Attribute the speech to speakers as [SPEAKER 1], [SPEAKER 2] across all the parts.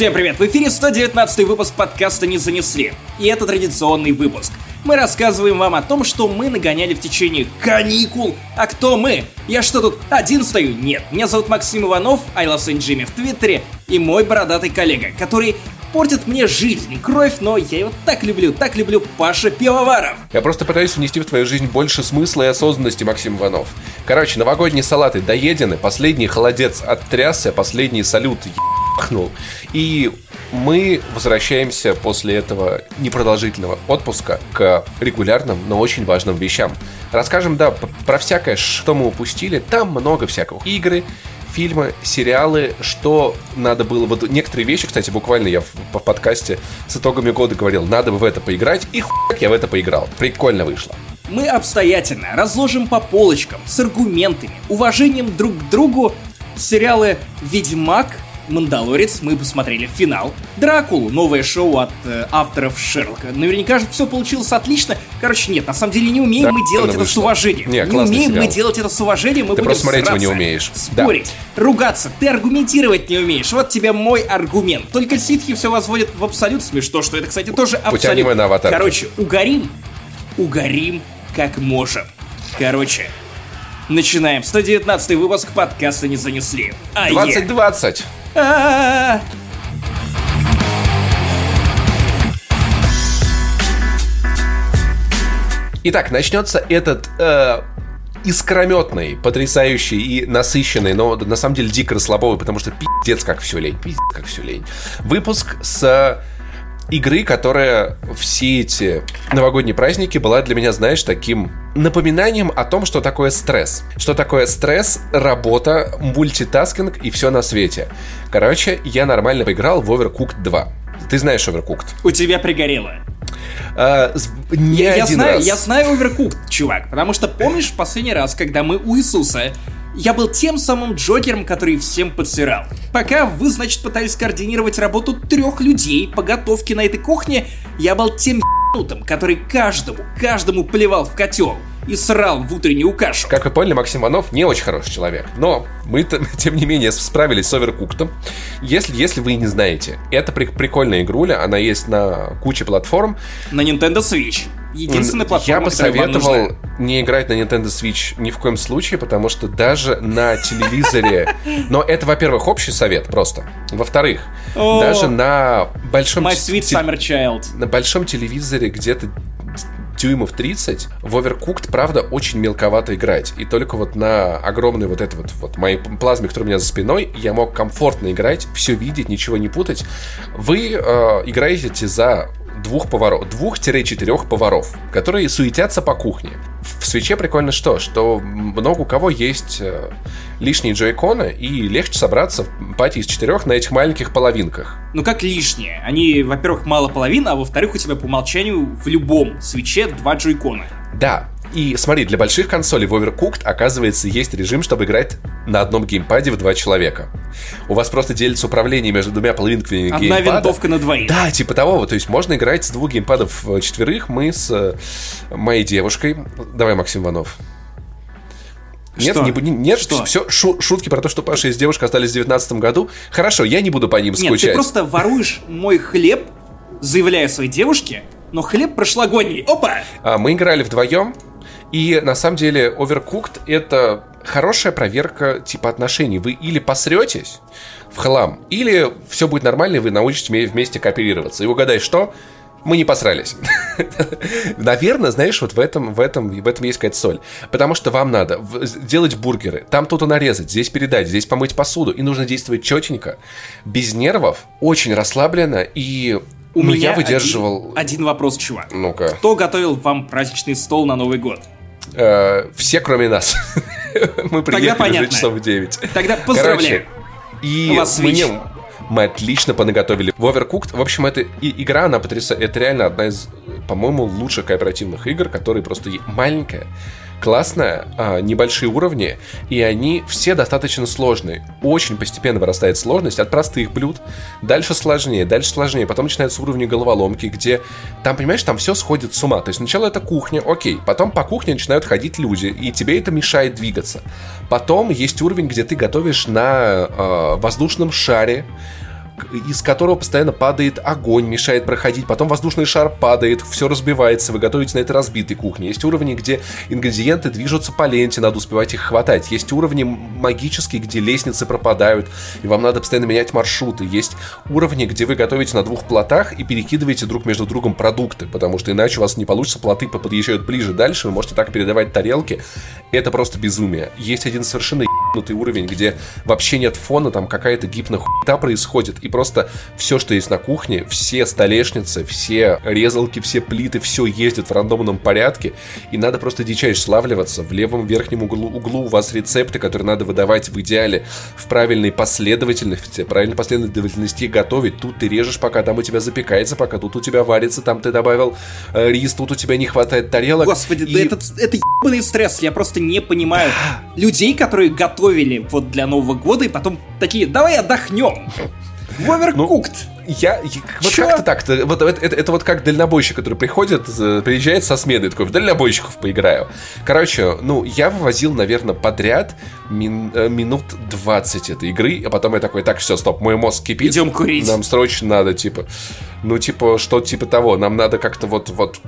[SPEAKER 1] Всем привет! В эфире 119 выпуск подкаста «Не занесли». И это традиционный выпуск. Мы рассказываем вам о том, что мы нагоняли в течение каникул. А кто мы? Я что тут, один стою? Нет, меня зовут Максим Иванов, I love Jimmy в Твиттере, и мой бородатый коллега, который портит мне жизнь, кровь, но я его так люблю, так люблю Паша Пивоваров.
[SPEAKER 2] Я просто пытаюсь внести в твою жизнь больше смысла и осознанности, Максим Иванов. Короче, новогодние салаты доедены, последний холодец оттрясся, последний салют ебахнул. И мы возвращаемся после этого непродолжительного отпуска к регулярным, но очень важным вещам. Расскажем, да, про всякое, что мы упустили. Там много всякого. Игры, фильмы, сериалы, что надо было... Вот некоторые вещи, кстати, буквально я в, в подкасте с итогами года говорил, надо бы в это поиграть, и хуяк я в это поиграл. Прикольно вышло.
[SPEAKER 1] Мы обстоятельно разложим по полочкам, с аргументами, уважением друг к другу сериалы «Ведьмак», Мандалорец, мы посмотрели финал. Дракулу, новое шоу от э, авторов Шерлока. Наверняка же все получилось отлично. Короче, нет, на самом деле не умеем да, мы делать это вышло. с уважением. Не, не умеем сериал. мы делать это с уважением, мы
[SPEAKER 2] Ты
[SPEAKER 1] будем
[SPEAKER 2] просто смотреть его не умеешь.
[SPEAKER 1] Спорить, да. ругаться, ты аргументировать не умеешь. Вот тебе мой аргумент. Только ситхи все возводят в абсолют смешно, что это, кстати, тоже абсолют.
[SPEAKER 2] на аватар.
[SPEAKER 1] Короче, угорим, угорим как можем. Короче, начинаем. 119 выпуск подкаста не занесли.
[SPEAKER 2] А 2020. Итак, начнется этот э, искрометный, потрясающий и насыщенный, но на самом деле дико расслабовый, потому что пиздец как все лень, пиздец как все лень. Выпуск с игры, которая все эти новогодние праздники была для меня, знаешь, таким напоминанием о том, что такое стресс. Что такое стресс, работа, мультитаскинг и все на свете. Короче, я нормально поиграл в Overcooked 2. Ты знаешь Overcooked?
[SPEAKER 1] У тебя пригорело.
[SPEAKER 2] А, не
[SPEAKER 1] я,
[SPEAKER 2] один
[SPEAKER 1] я знаю,
[SPEAKER 2] раз.
[SPEAKER 1] Я знаю Overcooked, чувак. Потому что помнишь последний раз, когда мы у Иисуса я был тем самым Джокером, который всем подсирал. Пока вы, значит, пытались координировать работу трех людей по готовке на этой кухне, я был тем ебанутым, который каждому, каждому плевал в котел и срал в утреннюю кашу.
[SPEAKER 2] Как вы поняли, Максим Иванов не очень хороший человек. Но мы, тем не менее, справились с Оверкуктом. Если, если вы не знаете, это при, прикольная игруля, она есть на куче платформ.
[SPEAKER 1] На Nintendo Switch. Единственная платформа,
[SPEAKER 2] Я бы советовал не играть на Nintendo Switch ни в коем случае, потому что даже на телевизоре... Но это, во-первых, общий совет просто. Во-вторых, даже на большом...
[SPEAKER 1] My sweet summer child.
[SPEAKER 2] На большом телевизоре где-то дюймов 30, в Overcooked, правда, очень мелковато играть. И только вот на огромной вот этой вот, вот моей плазме, которая у меня за спиной, я мог комфортно играть, все видеть, ничего не путать. Вы э, играете за двух поваров, двух-четырех поваров, которые суетятся по кухне. В свече прикольно что? Что много у кого есть э, лишние джойконы, и легче собраться в пати из четырех на этих маленьких половинках.
[SPEAKER 1] Ну как лишние? Они, во-первых, мало половин, а во-вторых, у тебя по умолчанию в любом свече два джойкона.
[SPEAKER 2] Да, и смотри, для больших консолей в Overcooked, оказывается, есть режим, чтобы играть на одном геймпаде в два человека. У вас просто делится управление между двумя половинками
[SPEAKER 1] Одна
[SPEAKER 2] геймпада.
[SPEAKER 1] Одна винтовка на двоих.
[SPEAKER 2] Да, типа того. То есть можно играть с двух геймпадов четверых. Мы с э, моей девушкой... Давай, Максим Иванов. Нет,
[SPEAKER 1] что?
[SPEAKER 2] Не, нет, что? все шу, шутки про то, что Паша и девушка остались в 2019 году. Хорошо, я не буду по ним скучать.
[SPEAKER 1] Нет, ты просто воруешь мой хлеб, заявляя своей девушке, но хлеб прошлогодний. Опа!
[SPEAKER 2] А, мы играли вдвоем, и на самом деле Overcooked это хорошая проверка типа отношений. Вы или посретесь в хлам, или все будет нормально, и вы научитесь вместе кооперироваться. И угадай, что? мы не посрались. Наверное, знаешь, вот в этом, в этом, в этом есть какая-то соль. Потому что вам надо делать бургеры, там тут нарезать, здесь передать, здесь помыть посуду. И нужно действовать четенько, без нервов, очень расслабленно и
[SPEAKER 1] у
[SPEAKER 2] ну,
[SPEAKER 1] меня
[SPEAKER 2] я выдерживал...
[SPEAKER 1] Один, один вопрос, чувак.
[SPEAKER 2] Ну-ка.
[SPEAKER 1] Кто готовил вам праздничный стол на Новый год?
[SPEAKER 2] Э, все, кроме нас. Мы приехали уже часов в 9.
[SPEAKER 1] Тогда поздравляю.
[SPEAKER 2] и мы, не, мы отлично понаготовили. В Overcooked, в общем, эта игра, она потрясает. Это реально одна из, по-моему, лучших кооперативных игр, которые просто маленькая, классная, а, небольшие уровни, и они все достаточно сложные. Очень постепенно вырастает сложность от простых блюд, дальше сложнее, дальше сложнее, потом начинаются уровни головоломки, где там, понимаешь, там все сходит с ума. То есть сначала это кухня, окей, потом по кухне начинают ходить люди, и тебе это мешает двигаться. Потом есть уровень, где ты готовишь на э, воздушном шаре, из которого постоянно падает огонь, мешает проходить, потом воздушный шар падает, все разбивается, вы готовите на этой разбитой кухне. Есть уровни, где ингредиенты движутся по ленте, надо успевать их хватать. Есть уровни магические, где лестницы пропадают, и вам надо постоянно менять маршруты. Есть уровни, где вы готовите на двух плотах и перекидываете друг между другом продукты, потому что иначе у вас не получится, плоты подъезжают ближе дальше, вы можете так передавать тарелки. Это просто безумие. Есть один совершенно ебнутый уровень, где вообще нет фона, там какая-то гипно хуйта происходит, и просто все, что есть на кухне, все столешницы, все резалки, все плиты, все ездит в рандомном порядке, и надо просто дичайше славливаться. В левом верхнем углу, углу у вас рецепты, которые надо выдавать в идеале в правильной последовательности, правильной последовательности готовить. Тут ты режешь, пока там у тебя запекается, пока тут у тебя варится, там ты добавил э, рис, тут у тебя не хватает тарелок.
[SPEAKER 1] Господи, и... да это, это ебаный стресс, я просто не понимаю людей, которые готовили вот для Нового года и потом такие, давай отдохнем. Overcooked.
[SPEAKER 2] Ну, я, вот как-то так-то, вот это, это, это вот как дальнобойщик, который приходит, приезжает со смены, такой, в дальнобойщиков поиграю. Короче, ну, я вывозил, наверное, подряд мин, э, минут 20 этой игры, а потом я такой, так, все, стоп, мой мозг кипит.
[SPEAKER 1] Идем курить.
[SPEAKER 2] Нам срочно надо, типа, ну, типа, что типа того, нам надо как-то вот, вот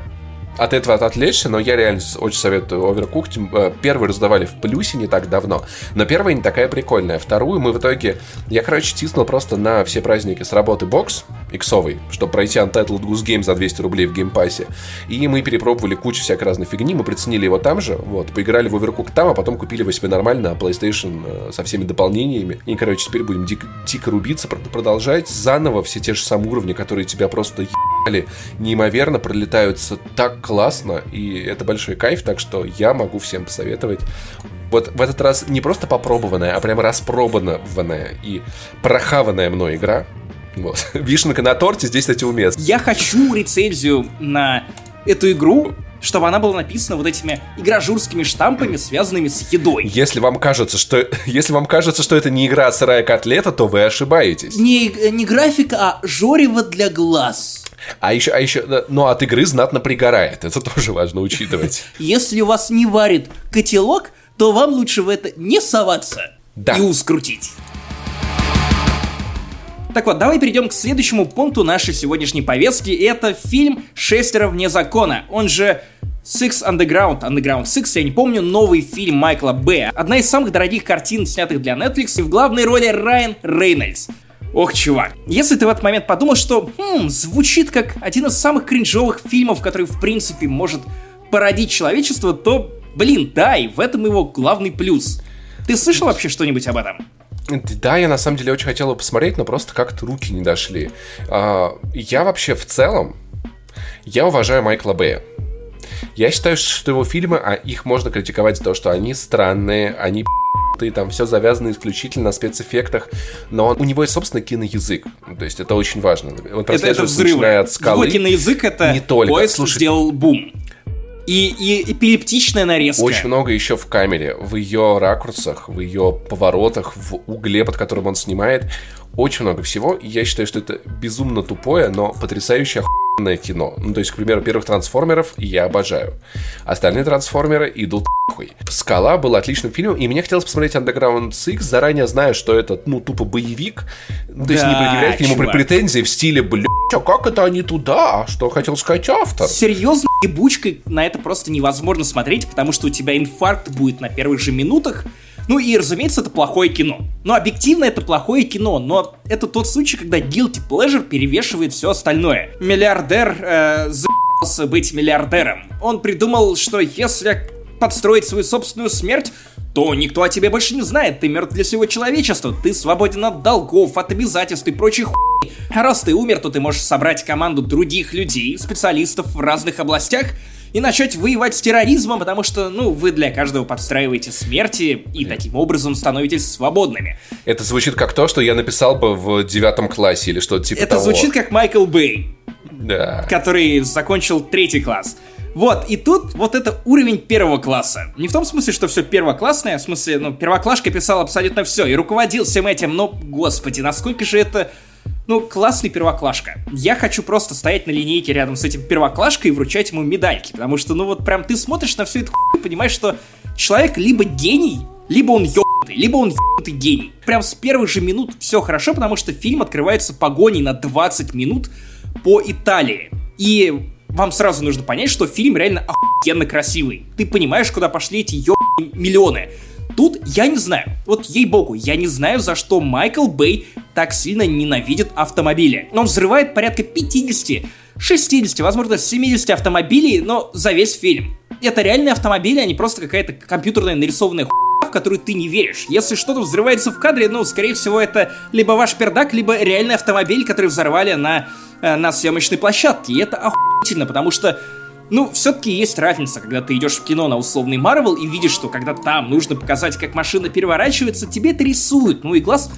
[SPEAKER 2] от этого отвлечься, но я реально очень советую Overcooked. Э, первый раздавали в плюсе не так давно, но первая не такая прикольная. Вторую мы в итоге... Я, короче, тиснул просто на все праздники с работы бокс иксовый, чтобы пройти Untitled Goose Game за 200 рублей в Game Pass е. И мы перепробовали кучу всякой разной фигни, мы приценили его там же, вот, поиграли в Overcooked там, а потом купили его себе нормально на PlayStation э, со всеми дополнениями. И, короче, теперь будем дик- дико рубиться, продолжать заново все те же самые уровни, которые тебя просто ебали неимоверно, пролетаются так классно, и это большой кайф, так что я могу всем посоветовать. Вот в этот раз не просто попробованная, а прямо распробованная и прохаванная мной игра. Вот. Вишенка на торте здесь, кстати, уместно.
[SPEAKER 1] Я хочу рецензию на эту игру, чтобы она была написана вот этими игражурскими штампами, связанными с едой.
[SPEAKER 2] Если вам кажется, что если вам кажется, что это не игра сырая котлета, то вы ошибаетесь.
[SPEAKER 1] Не, не графика, а жорево для глаз.
[SPEAKER 2] А еще, а еще, ну, от игры знатно пригорает. Это тоже важно учитывать.
[SPEAKER 1] Если у вас не варит котелок, то вам лучше в это не соваться да. и ускрутить. Так вот, давай перейдем к следующему пункту нашей сегодняшней повестки. Это фильм «Шестеро вне закона», он же Six Underground, Underground Six, я не помню, новый фильм Майкла Б. Одна из самых дорогих картин, снятых для Netflix, и в главной роли Райан Рейнольдс. Ох, чувак, если ты в этот момент подумал, что хм, звучит как один из самых кринжовых фильмов, который в принципе может породить человечество, то, блин, да, и в этом его главный плюс. Ты слышал вообще что-нибудь об этом?
[SPEAKER 2] Да, я на самом деле очень хотел его посмотреть, но просто как-то руки не дошли. А, я вообще в целом, я уважаю Майкла Бэя. Я считаю, что его фильмы, а их можно критиковать за то, что они странные, они и там все завязано исключительно на спецэффектах, но он, у него есть собственный киноязык, то есть это очень важно.
[SPEAKER 1] Он это, это взрывы. От скалы. Его киноязык это
[SPEAKER 2] не только.
[SPEAKER 1] поезд Слушай, сделал бум. И, и эпилептичная нарезка.
[SPEAKER 2] Очень много еще в камере, в ее ракурсах, в ее поворотах, в угле, под которым он снимает. Очень много всего. И я считаю, что это безумно тупое, но потрясающе охуенное кино. Ну, то есть, к примеру, первых трансформеров я обожаю. Остальные трансформеры идут хуй. Скала был отличным фильмом, и мне хотелось посмотреть Underground Six, заранее зная, что это, ну, тупо боевик. Ну, то есть, не предъявлять к нему чувак. претензии в стиле, блядь, а как это они туда? Что хотел сказать автор?
[SPEAKER 1] Серьезно, ебучкой на это просто невозможно смотреть, потому что у тебя инфаркт будет на первых же минутах, ну и, разумеется, это плохое кино. Но объективно это плохое кино, но это тот случай, когда guilty pleasure перевешивает все остальное. Миллиардер э, за***ался быть миллиардером. Он придумал, что если подстроить свою собственную смерть, то никто о тебе больше не знает, ты мертв для всего человечества, ты свободен от долгов, от обязательств и прочих хуй. А раз ты умер, то ты можешь собрать команду других людей, специалистов в разных областях, и начать воевать с терроризмом, потому что, ну, вы для каждого подстраиваете смерти и таким образом становитесь свободными.
[SPEAKER 2] Это звучит как то, что я написал бы в девятом классе или что-то типа
[SPEAKER 1] Это
[SPEAKER 2] того.
[SPEAKER 1] звучит как Майкл Бэй.
[SPEAKER 2] Да.
[SPEAKER 1] Который закончил третий класс. Вот, и тут вот это уровень первого класса. Не в том смысле, что все первоклассное, в смысле, ну, первоклашка писал абсолютно все и руководил всем этим, но, господи, насколько же это ну, классный первоклашка. Я хочу просто стоять на линейке рядом с этим первоклашкой и вручать ему медальки, потому что, ну вот прям ты смотришь на всю эту хуйню и понимаешь, что человек либо гений, либо он ебаный. ебнутый, либо он ебнутый гений. Прям с первых же минут все хорошо, потому что фильм открывается погоней на 20 минут по Италии. И вам сразу нужно понять, что фильм реально охуенно красивый. Ты понимаешь, куда пошли эти ебаные миллионы. Тут я не знаю, вот ей-богу, я не знаю, за что Майкл Бэй так сильно ненавидит автомобили. Он взрывает порядка 50, 60, возможно 70 автомобилей, но за весь фильм. Это реальные автомобили, а не просто какая-то компьютерная нарисованная хуйня, в которую ты не веришь. Если что-то взрывается в кадре, ну, скорее всего, это либо ваш пердак, либо реальный автомобиль, который взорвали на, э, на съемочной площадке. И это охуительно, потому что ну, все-таки есть разница, когда ты идешь в кино на условный Марвел и видишь, что когда там нужно показать, как машина переворачивается, тебе это рисует. Ну и глаз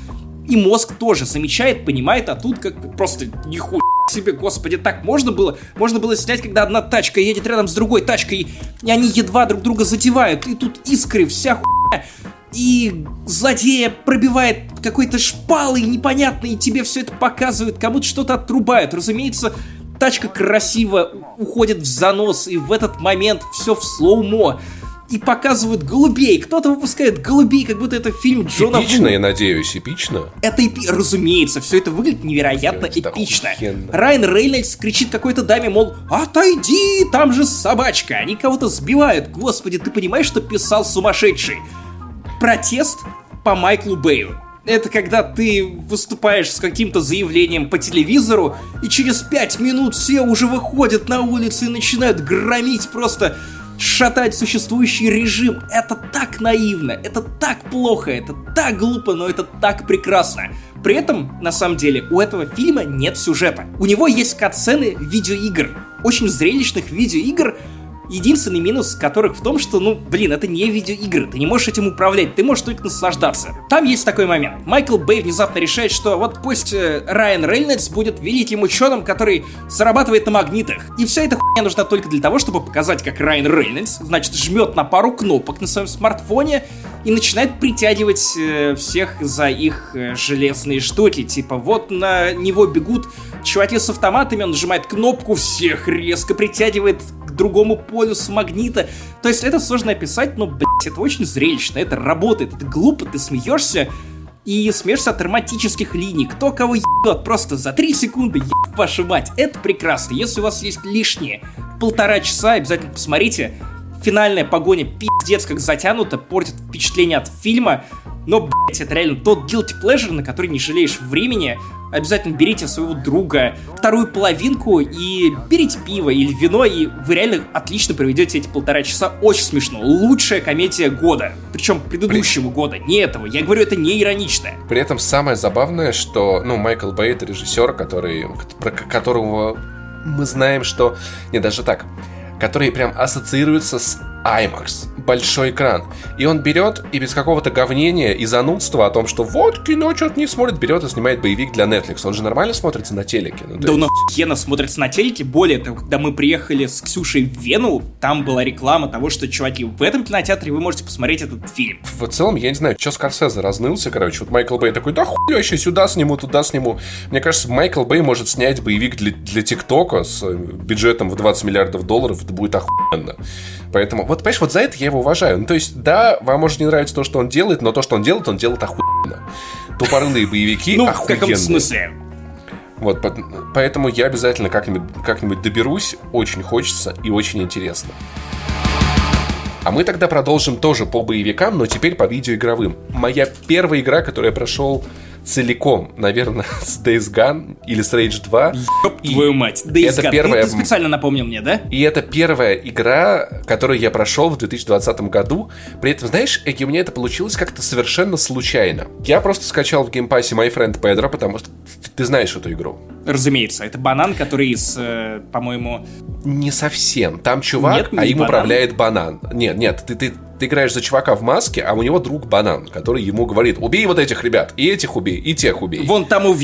[SPEAKER 1] и мозг тоже замечает, понимает, а тут как просто нихуя себе, господи, так можно было? Можно было снять, когда одна тачка едет рядом с другой тачкой, и они едва друг друга затевают, и тут искры, вся хуйня, и злодея пробивает какой-то шпалой непонятный, и тебе все это показывают, кому-то что-то отрубают. Разумеется, тачка красиво уходит в занос, и в этот момент все в слоумо. И показывают голубей. Кто-то выпускает голубей, как будто это фильм Джона
[SPEAKER 2] Эпично,
[SPEAKER 1] Ву.
[SPEAKER 2] я надеюсь, эпично.
[SPEAKER 1] Это эпи... Разумеется, все это выглядит невероятно
[SPEAKER 2] Это
[SPEAKER 1] эпично.
[SPEAKER 2] охуенно.
[SPEAKER 1] Райан Рейнольдс кричит какой-то даме, мол, отойди, там же собачка. Они кого-то сбивают. Господи, ты понимаешь, что писал сумасшедший? Протест по Майклу Бэю. Это когда ты выступаешь с каким-то заявлением по телевизору, и через пять минут все уже выходят на улицу и начинают громить просто шатать существующий режим. Это так наивно, это так плохо, это так глупо, но это так прекрасно. При этом, на самом деле, у этого фильма нет сюжета. У него есть катсцены видеоигр. Очень зрелищных видеоигр, Единственный минус которых в том, что, ну, блин, это не видеоигры, ты не можешь этим управлять, ты можешь только наслаждаться. Там есть такой момент. Майкл Бэй внезапно решает, что вот пусть э, Райан Рейнольдс будет великим ученым, который зарабатывает на магнитах. И вся эта хуйня нужна только для того, чтобы показать, как Райан Рейнольдс, значит, жмет на пару кнопок на своем смартфоне и начинает притягивать э, всех за их э, железные штуки. Типа, вот на него бегут чуваки с автоматами, он нажимает кнопку, всех резко притягивает к другому полюсу магнита. То есть это сложно описать, но, блядь, это очень зрелищно, это работает, это глупо, ты смеешься, и смеешься от романтических линий. Кто кого ебет просто за 3 секунды, еб вашу мать. Это прекрасно. Если у вас есть лишние полтора часа, обязательно посмотрите. Финальная погоня пиздец как затянута, портит впечатление от фильма. Но, блять, это реально тот guilty pleasure, на который не жалеешь времени. Обязательно берите своего друга вторую половинку и берите пиво или вино, и вы реально отлично проведете эти полтора часа. Очень смешно. Лучшая комедия года. Причем предыдущего года, не этого. Я говорю, это не иронично.
[SPEAKER 2] При этом самое забавное, что, ну, Майкл Бэй это режиссер, который, про которого мы знаем, что... Не, даже так. Который прям ассоциируется с IMAX, большой экран. И он берет и без какого-то говнения и занудства о том, что вот кино что-то не смотрит, берет и снимает боевик для Netflix. Он же нормально смотрится на телеке. Ну,
[SPEAKER 1] Да он
[SPEAKER 2] есть-
[SPEAKER 1] охуенно смотрится на телеке. Более того, когда мы приехали с Ксюшей в Вену, там была реклама того, что, чуваки, в этом кинотеатре вы можете посмотреть этот фильм.
[SPEAKER 2] В целом, я не знаю, что Скорсезе разнылся, короче. Вот Майкл Бэй такой, да хуй вообще, сюда сниму, туда сниму. Мне кажется, Майкл Бэй может снять боевик для, для ТикТока с э, бюджетом в 20 миллиардов долларов, это будет охуенно. Поэтому, вот, понимаешь, вот за это я его уважаю. Ну, то есть, да, вам может не нравиться то, что он делает, но то, что он делает, он делает охуенно. Тупорылые боевики
[SPEAKER 1] Ну, в каком смысле?
[SPEAKER 2] Вот, по- поэтому я обязательно как-нибудь, как-нибудь доберусь. Очень хочется и очень интересно. А мы тогда продолжим тоже по боевикам, но теперь по видеоигровым. Моя первая игра, которую я прошел целиком, наверное, с Days Gone или с Rage 2.
[SPEAKER 1] Ёб
[SPEAKER 2] И
[SPEAKER 1] твою мать. Days
[SPEAKER 2] это
[SPEAKER 1] Gone. Ты-
[SPEAKER 2] первая-
[SPEAKER 1] Ты, специально напомнил мне, да?
[SPEAKER 2] И это первая игра, которую я прошел в 2020 году. При этом, знаешь, Эки, у меня это получилось как-то совершенно случайно. Я просто скачал в геймпассе My Friend Pedro, потому что ты- ты знаешь эту игру.
[SPEAKER 1] Разумеется, это банан, который из, э, по-моему...
[SPEAKER 2] Не совсем. Там чувак,
[SPEAKER 1] Нет,
[SPEAKER 2] а им
[SPEAKER 1] банан.
[SPEAKER 2] управляет банан. Нет, нет, ты, ты, ты играешь за чувака в маске, а у него друг банан, который ему говорит, убей вот этих ребят, и этих убей, и тех убей.
[SPEAKER 1] Вон тому в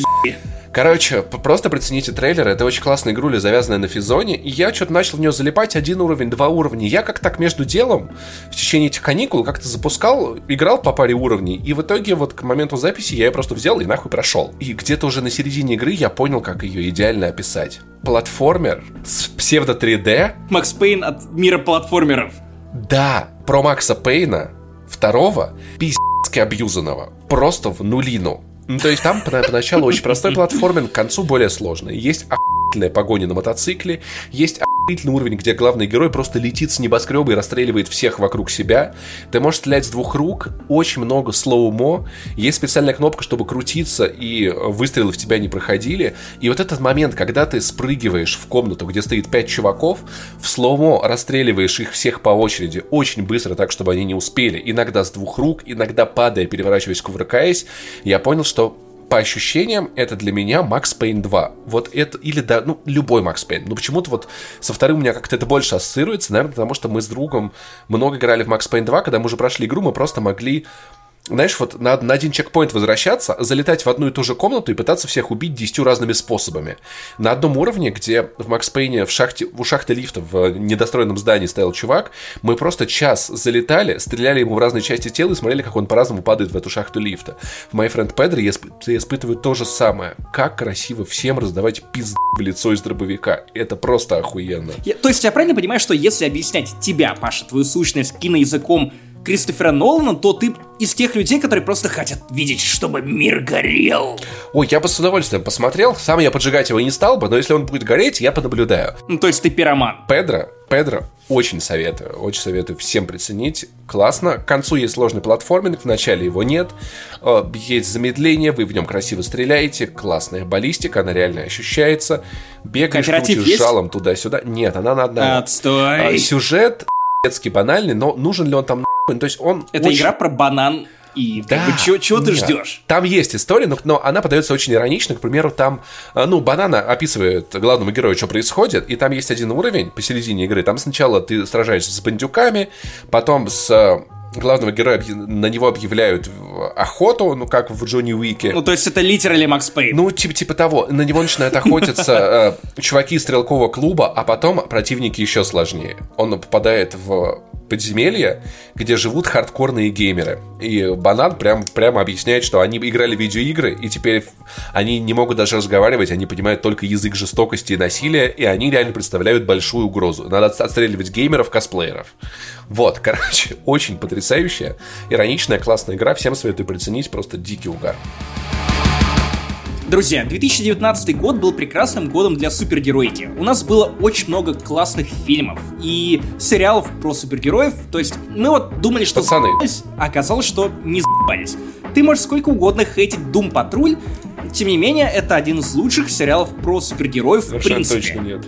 [SPEAKER 2] Короче, просто прицените трейлер, это очень классная игруля, завязанная на физоне, и я что-то начал в нее залипать, один уровень, два уровня. Я как так между делом в течение этих каникул как-то запускал, играл по паре уровней, и в итоге вот к моменту записи я ее просто взял и нахуй прошел. И где-то уже на середине игры я понял, как ее идеально описать. Платформер с псевдо 3D,
[SPEAKER 1] Макс Пейн от мира платформеров.
[SPEAKER 2] Да, про Макса Пейна, второго, пиздец абьюзанного. Просто в нулину. Ну, то есть там поначалу очень простой платформен, к концу более сложный. Есть охуительная погоня на мотоцикле, есть охуительный уровень, где главный герой просто летит с небоскреба и расстреливает всех вокруг себя. Ты можешь стрелять с двух рук, очень много слоумо, есть специальная кнопка, чтобы крутиться, и выстрелы в тебя не проходили. И вот этот момент, когда ты спрыгиваешь в комнату, где стоит пять чуваков, в slow-mo расстреливаешь их всех по очереди, очень быстро, так, чтобы они не успели. Иногда с двух рук, иногда падая, переворачиваясь, кувыркаясь, я понял, что по ощущениям, это для меня Max Payne 2. Вот это, или да, ну, любой Max Payne. Но почему-то вот со вторым у меня как-то это больше ассоциируется, наверное, потому что мы с другом много играли в Max Payne 2, когда мы уже прошли игру, мы просто могли знаешь, вот на, на один чекпоинт возвращаться, залетать в одну и ту же комнату и пытаться всех убить десятью разными способами. На одном уровне, где в Макс Пейне в шахте, у шахты лифта в недостроенном здании стоял чувак, мы просто час залетали, стреляли ему в разные части тела и смотрели, как он по-разному падает в эту шахту лифта. В My Friend Pedro я, исп- я испытываю то же самое. Как красиво всем раздавать пизд в лицо из дробовика. Это просто охуенно.
[SPEAKER 1] Я, то есть я правильно понимаю, что если объяснять тебя, Паша, твою сущность киноязыком Кристофера Нолана, то ты из тех людей, которые просто хотят видеть, чтобы мир горел.
[SPEAKER 2] Ой, я бы с удовольствием посмотрел. Сам я поджигать его не стал бы, но если он будет гореть, я понаблюдаю.
[SPEAKER 1] Ну, то есть ты пироман.
[SPEAKER 2] Педро, Педро, очень советую, очень советую всем приценить. Классно. К концу есть сложный платформинг, в начале его нет. Э, есть замедление, вы в нем красиво стреляете, классная баллистика, она реально ощущается. Бегаешь, крутишь жалом туда-сюда. Нет, она на одного.
[SPEAKER 1] Отстой.
[SPEAKER 2] А, Сюжет детский банальный, но нужен ли он там нахуй? То есть он
[SPEAKER 1] Это
[SPEAKER 2] очень-
[SPEAKER 1] игра про банан и
[SPEAKER 2] да,
[SPEAKER 1] как бы, чего, чего ты ждешь?
[SPEAKER 2] Там есть история, но, но она подается очень иронично. К примеру, там, э, ну, Банана описывает главному герою, что происходит, и там есть один уровень посередине игры. Там сначала ты сражаешься с бандюками, потом с э, главного героя на него объявляют охоту, ну, как в Джонни Уике.
[SPEAKER 1] Ну, то есть это литерали Макс Пейн.
[SPEAKER 2] Ну, типа, типа того, на него начинают охотиться э, чуваки из стрелкового клуба, а потом противники еще сложнее. Он попадает в подземелье, где живут хардкорные геймеры. И Банан прям, прямо объясняет, что они играли в видеоигры, и теперь они не могут даже разговаривать, они понимают только язык жестокости и насилия, и они реально представляют большую угрозу. Надо отс- отстреливать геймеров, косплееров. Вот, короче, очень потрясающая, ироничная, классная игра. Всем советую приценить, просто дикий угар.
[SPEAKER 1] Друзья, 2019 год был прекрасным годом для супергероики. У нас было очень много классных фильмов и сериалов про супергероев. То есть мы вот думали, что
[SPEAKER 2] Пацаны.
[SPEAKER 1] а оказалось, что не за***ались. Ты можешь сколько угодно хейтить Doom Патруль, тем не менее, это один из лучших сериалов про супергероев в
[SPEAKER 2] Совершенно
[SPEAKER 1] принципе.
[SPEAKER 2] точно нет.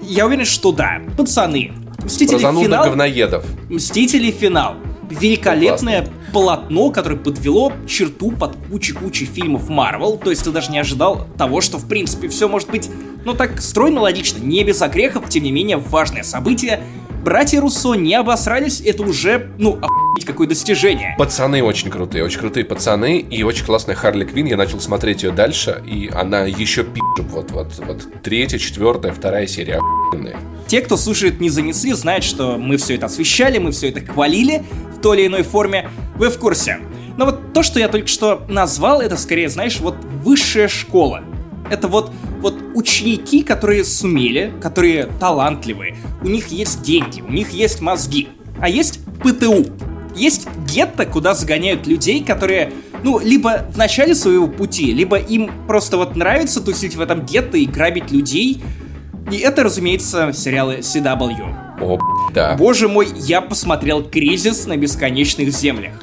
[SPEAKER 1] Я уверен, что да. Пацаны. Мстители
[SPEAKER 2] Про занудных
[SPEAKER 1] финал.
[SPEAKER 2] говноедов.
[SPEAKER 1] Мстители финал. Великолепное полотно, которое подвело черту под кучей-кучей фильмов Марвел. То есть ты даже не ожидал того, что в принципе все может быть, ну так, стройно логично, не без огрехов, тем не менее важное событие. Братья Руссо не обосрались, это уже, ну, охуеть, какое достижение.
[SPEAKER 2] Пацаны очень крутые, очень крутые пацаны и очень классная Харли Квин. Я начал смотреть ее дальше, и она еще пи***. Вот, вот, вот третья, четвертая, вторая серия охуенные.
[SPEAKER 1] Те, кто слушает «Не занесли», знают, что мы все это освещали, мы все это хвалили в той или иной форме. Вы в курсе. Но вот то, что я только что назвал, это скорее, знаешь, вот высшая школа. Это вот, вот ученики, которые сумели, которые талантливые, у них есть деньги, у них есть мозги, а есть ПТУ. Есть гетто, куда загоняют людей, которые, ну, либо в начале своего пути, либо им просто вот нравится тусить в этом гетто и грабить людей, и это, разумеется, сериалы CW.
[SPEAKER 2] О, да.
[SPEAKER 1] Боже мой, я посмотрел «Кризис на бесконечных землях».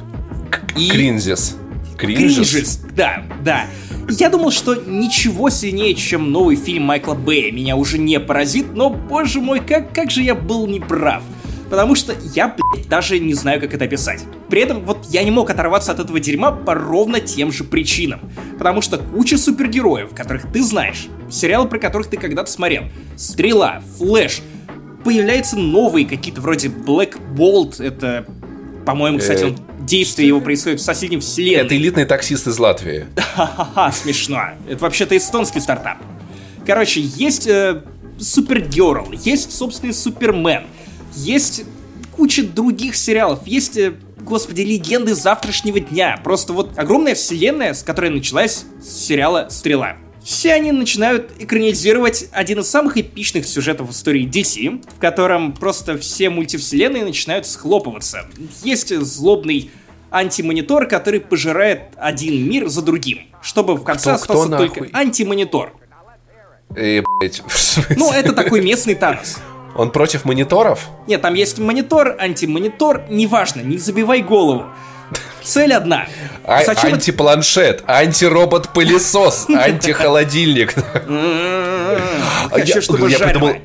[SPEAKER 1] И...
[SPEAKER 2] Кринзис. Кринжис,
[SPEAKER 1] да, да. Я думал, что ничего сильнее, чем новый фильм Майкла Бэя меня уже не поразит, но, боже мой, как, как же я был неправ. Потому что я, блядь, даже не знаю, как это описать. При этом вот я не мог оторваться от этого дерьма по ровно тем же причинам. Потому что куча супергероев, которых ты знаешь, сериалы, про которых ты когда-то смотрел, Стрела, Флэш, появляются новые какие-то вроде Black Bolt, это, по-моему, кстати,
[SPEAKER 2] Э,
[SPEAKER 1] он, действие его происходит в соседней вселенной.
[SPEAKER 2] Это элитный таксист из Латвии.
[SPEAKER 1] Ха-ха-ха, смешно. Это вообще-то эстонский стартап. Короче, есть э, Супергерл, есть, собственный Супермен, есть куча других сериалов, есть, э, господи, легенды завтрашнего дня. Просто вот огромная вселенная, с которой началась с сериала «Стрела». Все они начинают экранизировать один из самых эпичных сюжетов в истории DC, в котором просто все мультивселенные начинают схлопываться. Есть злобный антимонитор, который пожирает один мир за другим, чтобы в конце
[SPEAKER 2] Кто-
[SPEAKER 1] остался
[SPEAKER 2] кто
[SPEAKER 1] только антимонитор.
[SPEAKER 2] Э?
[SPEAKER 1] Ну, это такой местный Танос.
[SPEAKER 2] Он против мониторов?
[SPEAKER 1] Нет, там есть монитор, антимонитор, неважно, не забивай голову. Цель одна.
[SPEAKER 2] А-
[SPEAKER 1] Зачем
[SPEAKER 2] антипланшет, антиробот-пылесос, антихолодильник.
[SPEAKER 1] Хочу,
[SPEAKER 2] Я-
[SPEAKER 1] чтобы
[SPEAKER 2] я
[SPEAKER 1] жареное.
[SPEAKER 2] придумал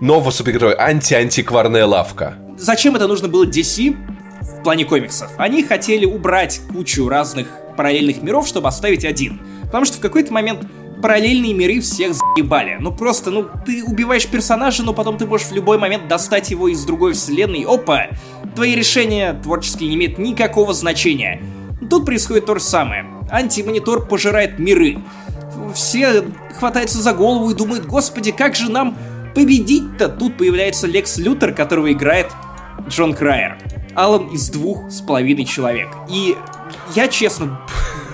[SPEAKER 2] нового супергероя, анти-антикварная лавка.
[SPEAKER 1] Зачем это нужно было DC в плане комиксов? Они хотели убрать кучу разных параллельных миров, чтобы оставить один. Потому что в какой-то момент параллельные миры всех заебали. Ну просто, ну ты убиваешь персонажа, но потом ты можешь в любой момент достать его из другой вселенной. Опа! Твои решения творческие не имеют никакого значения. Тут происходит то же самое. Антимонитор пожирает миры. Все хватаются за голову и думают, господи, как же нам победить-то? Тут появляется Лекс Лютер, которого играет Джон Крайер. Алан из двух с половиной человек. И я честно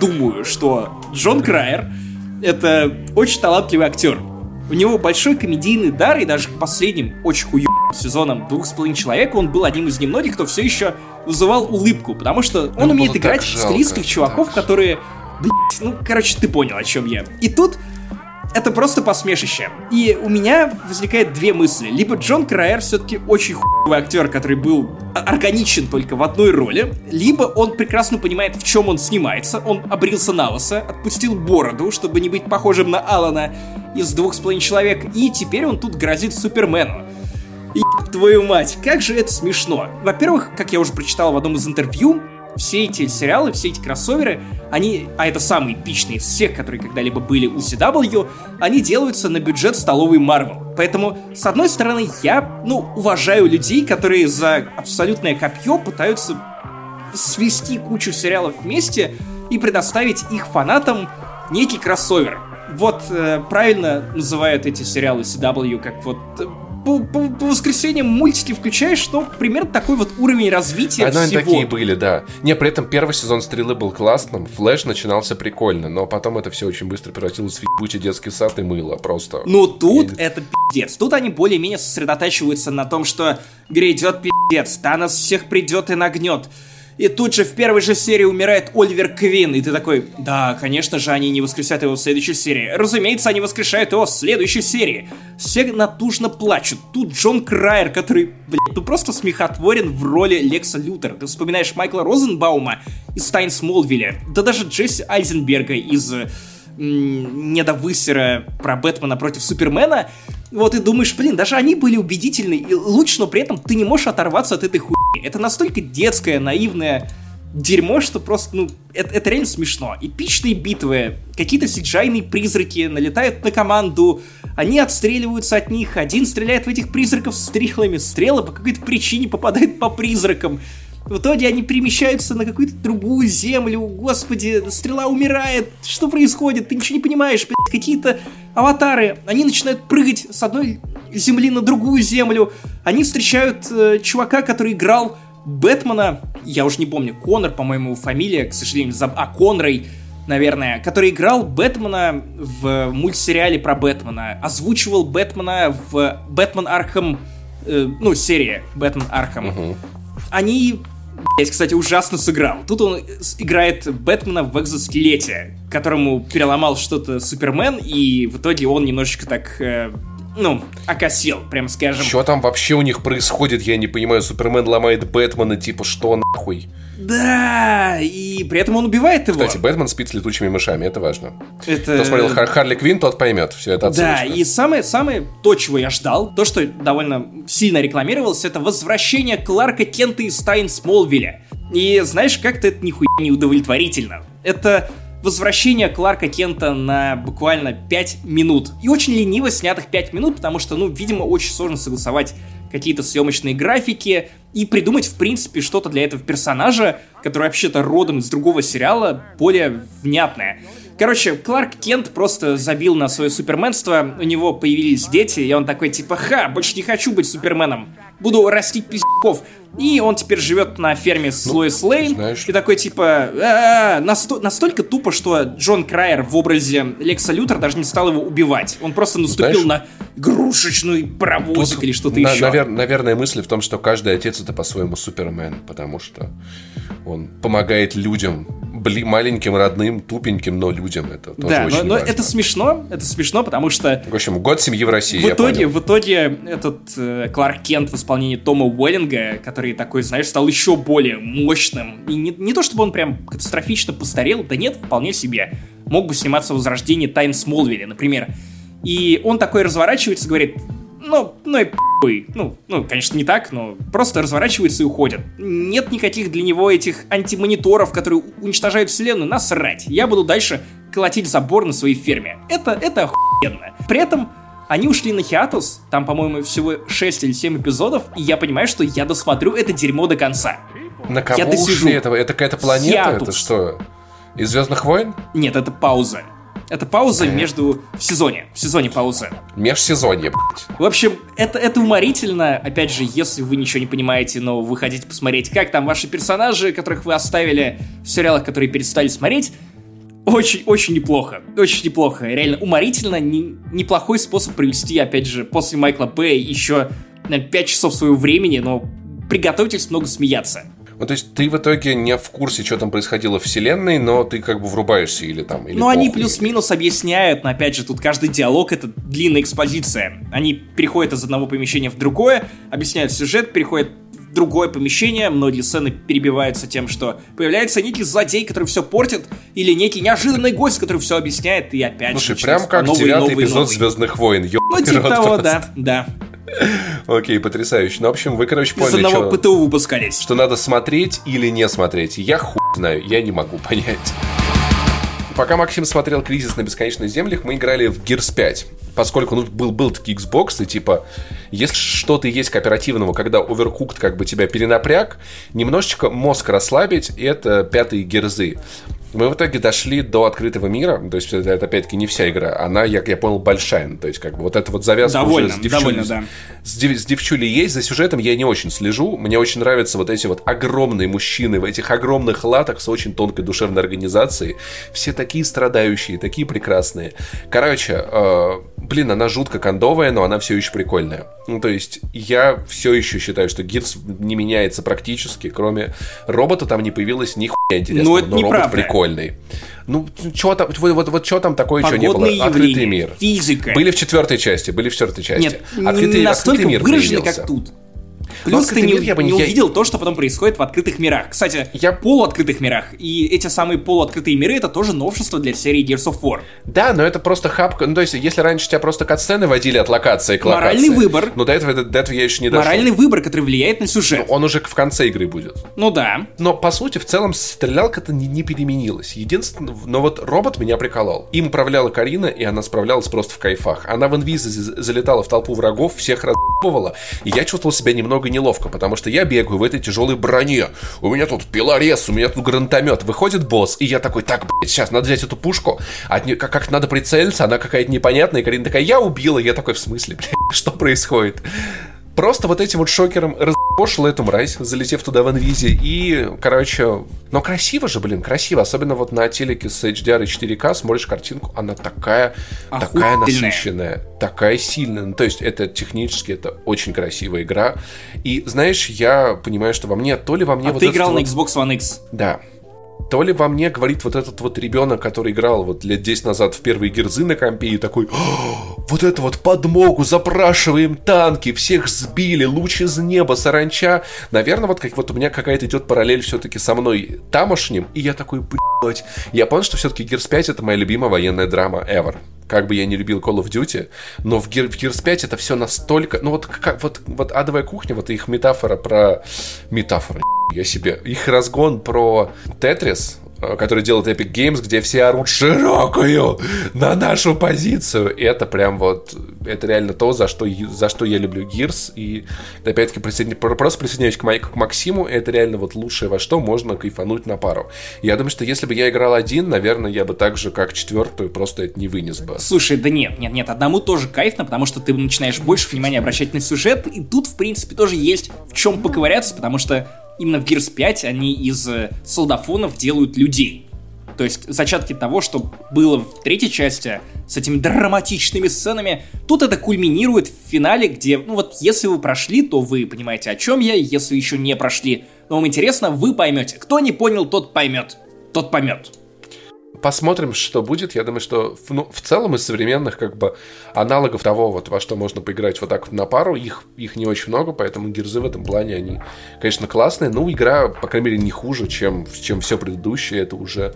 [SPEAKER 1] думаю, что Джон Крайер это очень талантливый актер. У него большой комедийный дар, и даже к последним очень хуёвым сезонам «Двух с половиной человек» он был одним из немногих, кто все еще вызывал улыбку, потому что он
[SPEAKER 2] Ну,
[SPEAKER 1] умеет играть
[SPEAKER 2] жалко,
[SPEAKER 1] стилистских чуваков,
[SPEAKER 2] так
[SPEAKER 1] которые... блядь, ну, короче, ты понял, о чем я. И тут это просто посмешище. И у меня возникает две мысли. Либо Джон Крайер все-таки очень хуевый актер, который был о- органичен только в одной роли, либо он прекрасно понимает, в чем он снимается, он обрился на лысо, отпустил бороду, чтобы не быть похожим на Алана из «Двух с половиной человек», и теперь он тут грозит Супермену. Еб твою мать, как же это смешно. Во-первых, как я уже прочитал в одном из интервью, все эти сериалы, все эти кроссоверы, они, а это самые эпичные из всех, которые когда-либо были у CW, они делаются на бюджет столовой Marvel. Поэтому, с одной стороны, я, ну, уважаю людей, которые за абсолютное копье пытаются свести кучу сериалов вместе и предоставить их фанатам некий кроссовер. Вот э, правильно называют эти сериалы CW, как вот э, по, по- по воскресеньям мультики включаешь, но примерно такой вот уровень развития
[SPEAKER 2] Они
[SPEAKER 1] всего.
[SPEAKER 2] такие были, да. Не, при этом первый сезон Стрелы был классным, Флэш начинался прикольно, но потом это все очень быстро превратилось в ебучий детский сад и мыло просто.
[SPEAKER 1] Но тут
[SPEAKER 2] И-
[SPEAKER 1] это пиздец. Тут они более-менее сосредотачиваются на том, что грядет пиздец, Танос всех придет и нагнет. И тут же в первой же серии умирает Оливер Квин, и ты такой, да, конечно же, они не воскресят его в следующей серии. Разумеется, они воскрешают его в следующей серии. Все натужно плачут. Тут Джон Крайер, который, блядь, ну просто смехотворен в роли Лекса Лютера. Ты вспоминаешь Майкла Розенбаума из Тайн Смолвилля, да даже Джесси Айзенберга из недовысера про Бэтмена против Супермена, вот и думаешь, блин, даже они были убедительны и лучше, но при этом ты не можешь оторваться от этой хуйни. Это настолько детское, наивное дерьмо, что просто, ну, это, это реально смешно. Эпичные битвы, какие-то сиджайные призраки налетают на команду, они отстреливаются от них, один стреляет в этих призраков стрелами, стрелы по какой-то причине попадают по призракам. В итоге они перемещаются на какую-то другую землю. Господи, стрела умирает. Что происходит? Ты ничего не понимаешь. Какие-то аватары. Они начинают прыгать с одной земли на другую землю. Они встречают э, чувака, который играл Бэтмена. Я уже не помню. Конор, по-моему, его фамилия. К сожалению, заб... А, Конрой наверное, который играл Бэтмена в мультсериале про Бэтмена, озвучивал Бэтмена в Batman Arkham, э, ну, серия Batman Arkham они, блять, кстати, ужасно сыграл. Тут он с- играет Бэтмена в экзоскелете, которому переломал что-то Супермен, и в итоге он немножечко так, э, ну, окосел, прям скажем.
[SPEAKER 2] Что там вообще у них происходит, я не понимаю. Супермен ломает Бэтмена, типа, что нахуй?
[SPEAKER 1] Да, и при этом он убивает его.
[SPEAKER 2] Кстати, Бэтмен спит с летучими мышами, это важно.
[SPEAKER 1] Это...
[SPEAKER 2] Кто смотрел Хар- Харли Квин, тот поймет. Все это
[SPEAKER 1] Да,
[SPEAKER 2] отсылочка.
[SPEAKER 1] и самое, самое то, чего я ждал, то, что довольно сильно рекламировалось, это возвращение Кларка Кента из Тайн Смолвиля. И знаешь, как-то это нихуя не удовлетворительно. Это возвращение Кларка Кента на буквально 5 минут. И очень лениво снятых 5 минут, потому что, ну, видимо, очень сложно согласовать какие-то съемочные графики и придумать, в принципе, что-то для этого персонажа, который вообще-то родом из другого сериала, более внятное. Короче, Кларк Кент просто забил на свое суперменство, у него появились дети, и он такой типа, ха, больше не хочу быть суперменом, буду растить пиздюков. И он теперь живет на ферме с ну, Лоис Лейн. Знаешь... И такой типа... А-а-а, насто... Настолько тупо, что Джон Крайер в образе Лекса Лютер даже не стал его убивать. Он просто наступил знаешь... на игрушечный паровозик Тут, или что-то на, еще.
[SPEAKER 2] Навер... Наверное, мысль в том, что каждый отец это по-своему Супермен, потому что он помогает людям, бли, маленьким, родным, тупеньким, но людям это тоже
[SPEAKER 1] да,
[SPEAKER 2] очень
[SPEAKER 1] но, но
[SPEAKER 2] важно.
[SPEAKER 1] это смешно, это смешно, потому что...
[SPEAKER 2] В общем, год семьи в России,
[SPEAKER 1] В итоге, в итоге этот э, Кларк Кент в исполнении Тома Уэллинга, который такой, знаешь, стал еще более мощным. И не, не то, чтобы он прям катастрофично постарел, да нет, вполне себе. Мог бы сниматься в «Возрождении Тайн Смолвиля», например. И он такой разворачивается, говорит, ну, ну и пи***й. Ну, ну, конечно, не так, но просто разворачивается и уходит. Нет никаких для него этих антимониторов, которые уничтожают вселенную, насрать. Я буду дальше колотить забор на своей ферме. Это, это охуенно. При этом они ушли на хиатус, там, по-моему, всего 6 или 7 эпизодов, и я понимаю, что я досмотрю это дерьмо до конца.
[SPEAKER 2] На кого я ушли? Это, это какая-то планета? Хиатус. Это что? Из Звездных войн?
[SPEAKER 1] Нет, это пауза. Это пауза между... В сезоне. В сезоне пауза.
[SPEAKER 2] Межсезонье, блядь.
[SPEAKER 1] В общем, это, это уморительно. Опять же, если вы ничего не понимаете, но вы хотите посмотреть, как там ваши персонажи, которых вы оставили в сериалах, которые перестали смотреть, очень-очень неплохо. Очень неплохо. Реально уморительно. Не, неплохой способ провести, опять же, после Майкла Бэя еще на 5 часов своего времени, но приготовьтесь много смеяться.
[SPEAKER 2] Ну, то есть ты в итоге не в курсе, что там происходило в вселенной, но ты как бы врубаешься или там... Или
[SPEAKER 1] ну, они плюс-минус объясняют, но опять же, тут каждый диалог — это длинная экспозиция. Они переходят из одного помещения в другое, объясняют сюжет, переходят в другое помещение, многие сцены перебиваются тем, что появляется некий злодей, который все портит, или некий неожиданный гость, который все объясняет, и опять
[SPEAKER 2] Слушай, же... прям как девятый эпизод новый. Звездных войн.
[SPEAKER 1] Ну, типа того, да, да.
[SPEAKER 2] Окей, потрясающе. Ну, в общем, вы, короче, поняли,
[SPEAKER 1] Из одного что, ПТУ выпускались.
[SPEAKER 2] Что надо смотреть или не смотреть. Я хуй знаю, я не могу понять. Пока Максим смотрел «Кризис на бесконечных землях», мы играли в Gears 5. Поскольку ну, был, был таки Xbox, и типа, если что-то есть кооперативного, когда Overcooked как бы тебя перенапряг, немножечко мозг расслабить, и это пятые герзы. Мы в итоге дошли до открытого мира, то есть это, это опять-таки не вся игра, она, я, я понял, большая, то есть как бы вот эта вот завязка
[SPEAKER 1] довольно,
[SPEAKER 2] уже с
[SPEAKER 1] девчулей, довольно, да.
[SPEAKER 2] с, дев, с девчулей есть, за сюжетом я не очень слежу, мне очень нравятся вот эти вот огромные мужчины в этих огромных латах с очень тонкой душевной организацией, все такие страдающие, такие прекрасные. Короче, э, блин, она жутко кондовая, но она все еще прикольная. Ну, то есть я все еще считаю, что Гирс не меняется практически, кроме робота там не появилось ни хуя интересного,
[SPEAKER 1] ну, это но
[SPEAKER 2] робот прикольный. Ну, что там, вот, вот, вот что там такое еще не было?
[SPEAKER 1] Явления, Открытый мир. Физика.
[SPEAKER 2] Были в четвертой части, были в четвертой части.
[SPEAKER 1] Нет, открытый, не настолько открытый мир выражены, появился. как тут. Плюс ты не, я бы не увидел то, что потом происходит в открытых мирах. Кстати, я... полуоткрытых мирах. И эти самые полуоткрытые миры это тоже новшество для серии Gears of War.
[SPEAKER 2] Да, но это просто хапка. Ну, то есть, если раньше тебя просто катсцены водили от локации к локации.
[SPEAKER 1] Моральный выбор.
[SPEAKER 2] Но до этого, до, до этого я еще не дошел.
[SPEAKER 1] Моральный выбор, который влияет на сюжет.
[SPEAKER 2] Ну, он уже в конце игры будет.
[SPEAKER 1] Ну да.
[SPEAKER 2] Но, по сути, в целом, стрелялка-то не, не переменилась. Единственное, но вот робот меня приколол. Им управляла Карина, и она справлялась просто в кайфах. Она в инвизе залетала в толпу врагов, всех разбывала. И я чувствовал себя немного неловко, потому что я бегаю в этой тяжелой броне. У меня тут пилорез, у меня тут гранатомет. Выходит босс, и я такой, так, блядь, сейчас надо взять эту пушку. От нее, как, как надо прицелиться, она какая-то непонятная. И Карина такая, я убила. Я такой, в смысле, блядь, что происходит? Просто вот этим вот шокером разбошил эту мразь, залетев туда в инвизе. И, короче, но красиво же, блин, красиво. Особенно вот на телеке с HDR и 4К смотришь картинку, она такая, такая насыщенная, такая сильная. Ну, то есть это технически, это очень красивая игра. И, знаешь, я понимаю, что во мне, то ли во мне...
[SPEAKER 1] А
[SPEAKER 2] вот
[SPEAKER 1] ты играл на Xbox One X?
[SPEAKER 2] Да то ли во мне говорит вот этот вот ребенок, который играл вот лет 10 назад в первые герзы на компе и такой, вот это вот подмогу, запрашиваем танки, всех сбили, луч из неба, саранча. Наверное, вот как вот у меня какая-то идет параллель все-таки со мной тамошним, и я такой, блядь. Я понял, что все-таки Gears 5 это моя любимая военная драма ever как бы я не любил Call of Duty, но в, Gear, в Gears 5 это все настолько... Ну вот, как, вот, вот адовая кухня, вот их метафора про... Метафора, я себе. Их разгон про Тетрис, который делает Epic Games, где все орут широкую на нашу позицию. И это прям вот, это реально то, за что, за что я люблю Gears. И опять-таки присоедин... просто присоединяюсь к, к Максиму, это реально вот лучшее, во что можно кайфануть на пару. Я думаю, что если бы я играл один, наверное, я бы так же, как четвертую, просто это не вынес бы.
[SPEAKER 1] Слушай, да нет, нет, нет, одному тоже кайфно, потому что ты начинаешь больше внимания обращать на сюжет, и тут, в принципе, тоже есть в чем поковыряться, потому что именно в Gears 5 они из э, солдафонов делают людей. То есть зачатки того, что было в третьей части с этими драматичными сценами, тут это кульминирует в финале, где, ну вот, если вы прошли, то вы понимаете, о чем я, если еще не прошли, но вам интересно, вы поймете. Кто не понял, тот поймет. Тот поймет
[SPEAKER 2] посмотрим, что будет. Я думаю, что ну, в целом из современных как бы аналогов того, вот, во что можно поиграть вот так вот на пару, их, их не очень много, поэтому гирзы в этом плане, они, конечно, классные. Ну, игра, по крайней мере, не хуже, чем, чем все предыдущее, это уже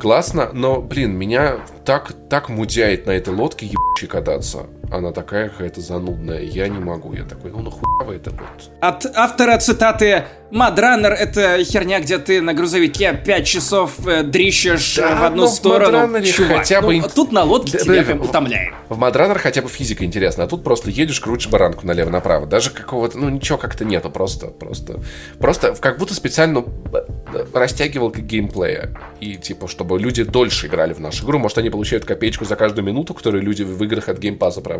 [SPEAKER 2] классно. Но, блин, меня так, так мудяет на этой лодке ебучей кататься. Она такая какая-то занудная. Я не могу. Я такой, ну нахуй это вот.
[SPEAKER 1] От автора цитаты Мадраннер — это херня, где ты на грузовике 5 часов э, дрищешь да, в одну сторону. Чувак, хотя бы... ну, тут на лодке да, тебя прям утомляет.
[SPEAKER 2] В Мадранер хотя бы физика интересна, а тут просто едешь, крутишь баранку налево-направо. Даже какого-то, ну ничего как-то нету, просто, просто, просто как будто специально э, растягивал геймплея. И типа, чтобы люди дольше играли в нашу игру. Может, они получают копеечку за каждую минуту, которую люди в играх от Game Pass а проводят.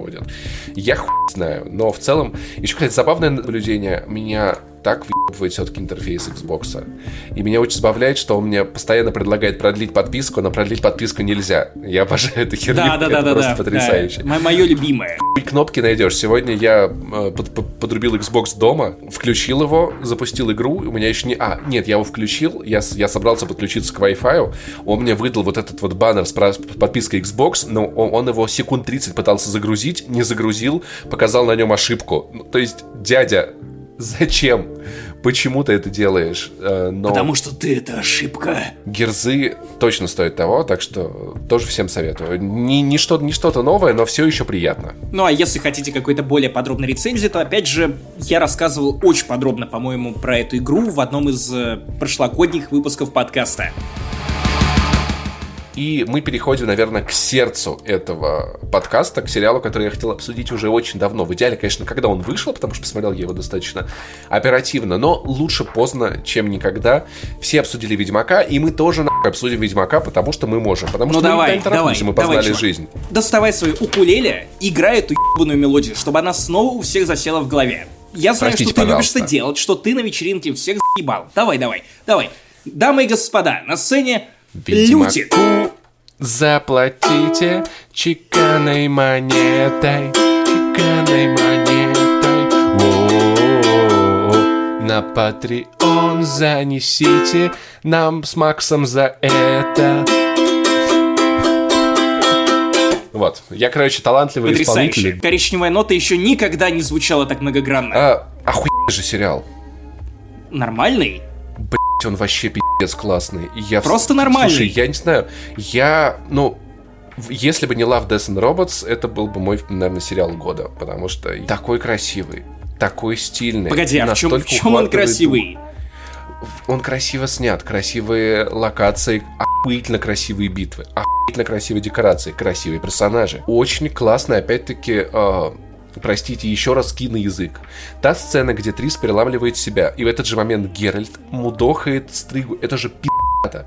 [SPEAKER 2] Я хуй знаю. Но в целом, еще, кстати, забавное наблюдение. Меня так въебывает все-таки интерфейс Xbox. И меня очень забавляет, что он мне постоянно предлагает продлить подписку, но продлить подписку нельзя. Я обожаю эту херню. Да, да, да, да, просто да, потрясающе.
[SPEAKER 1] Да. Мое любимое.
[SPEAKER 2] И кнопки найдешь. Сегодня я э, под, под, подрубил Xbox дома, включил его, запустил игру. У меня еще не... А, нет, я его включил, я, я собрался подключиться к Wi-Fi. Он мне выдал вот этот вот баннер с подпиской Xbox, но он, он его секунд 30 пытался загрузить, не загрузил, показал на нем ошибку. Ну, то есть, дядя, Зачем? Почему ты это делаешь?
[SPEAKER 1] Э, но Потому что ты это ошибка.
[SPEAKER 2] Герзы точно стоят того, так что тоже всем советую. Не, не, что, не что-то новое, но все еще приятно.
[SPEAKER 1] Ну а если хотите какой-то более подробной рецензии, то опять же, я рассказывал очень подробно, по-моему, про эту игру в одном из э, прошлогодних выпусков подкаста.
[SPEAKER 2] И мы переходим, наверное, к сердцу этого подкаста, к сериалу, который я хотел обсудить уже очень давно. В идеале, конечно, когда он вышел, потому что посмотрел я его достаточно оперативно, но лучше поздно, чем никогда. Все обсудили Ведьмака, и мы тоже нахуй обсудим Ведьмака, потому что мы можем. Потому ну что
[SPEAKER 1] давай,
[SPEAKER 2] мы
[SPEAKER 1] давай,
[SPEAKER 2] мы познали давай, жизнь.
[SPEAKER 1] Доставай свою укулеле, играй эту ебаную мелодию, чтобы она снова у всех засела в голове. Я знаю, Простите, что ты пожалуйста. любишь это делать, что ты на вечеринке всех заебал. Давай, давай, давай. Дамы и господа, на сцене Ведьмаку люди.
[SPEAKER 2] Заплатите чеканной монетой, чеканной монетой. О-о-о-о. На Patreon занесите нам с Максом за это. Вот. Я, короче, талантливый Потрясающе. исполнитель.
[SPEAKER 1] Коричневая нота еще никогда не звучала так многогранно.
[SPEAKER 2] А, охуенный же сериал.
[SPEAKER 1] Нормальный?
[SPEAKER 2] Он вообще пиздец классный. Я
[SPEAKER 1] Просто в... нормальный.
[SPEAKER 2] Слушай, я не знаю, я, ну, если бы не Love, Death and Robots, это был бы мой, наверное, сериал года, потому что такой красивый, такой стильный.
[SPEAKER 1] Погоди, а в чем, в чем он красивый?
[SPEAKER 2] Он красиво снят, красивые локации, охуительно красивые битвы, охуительно красивые декорации, красивые персонажи. Очень классно, опять-таки, э, простите, еще раз киноязык. Та сцена, где Трис переламливает себя, и в этот же момент Геральт мудохает стригу. Это же пи***то.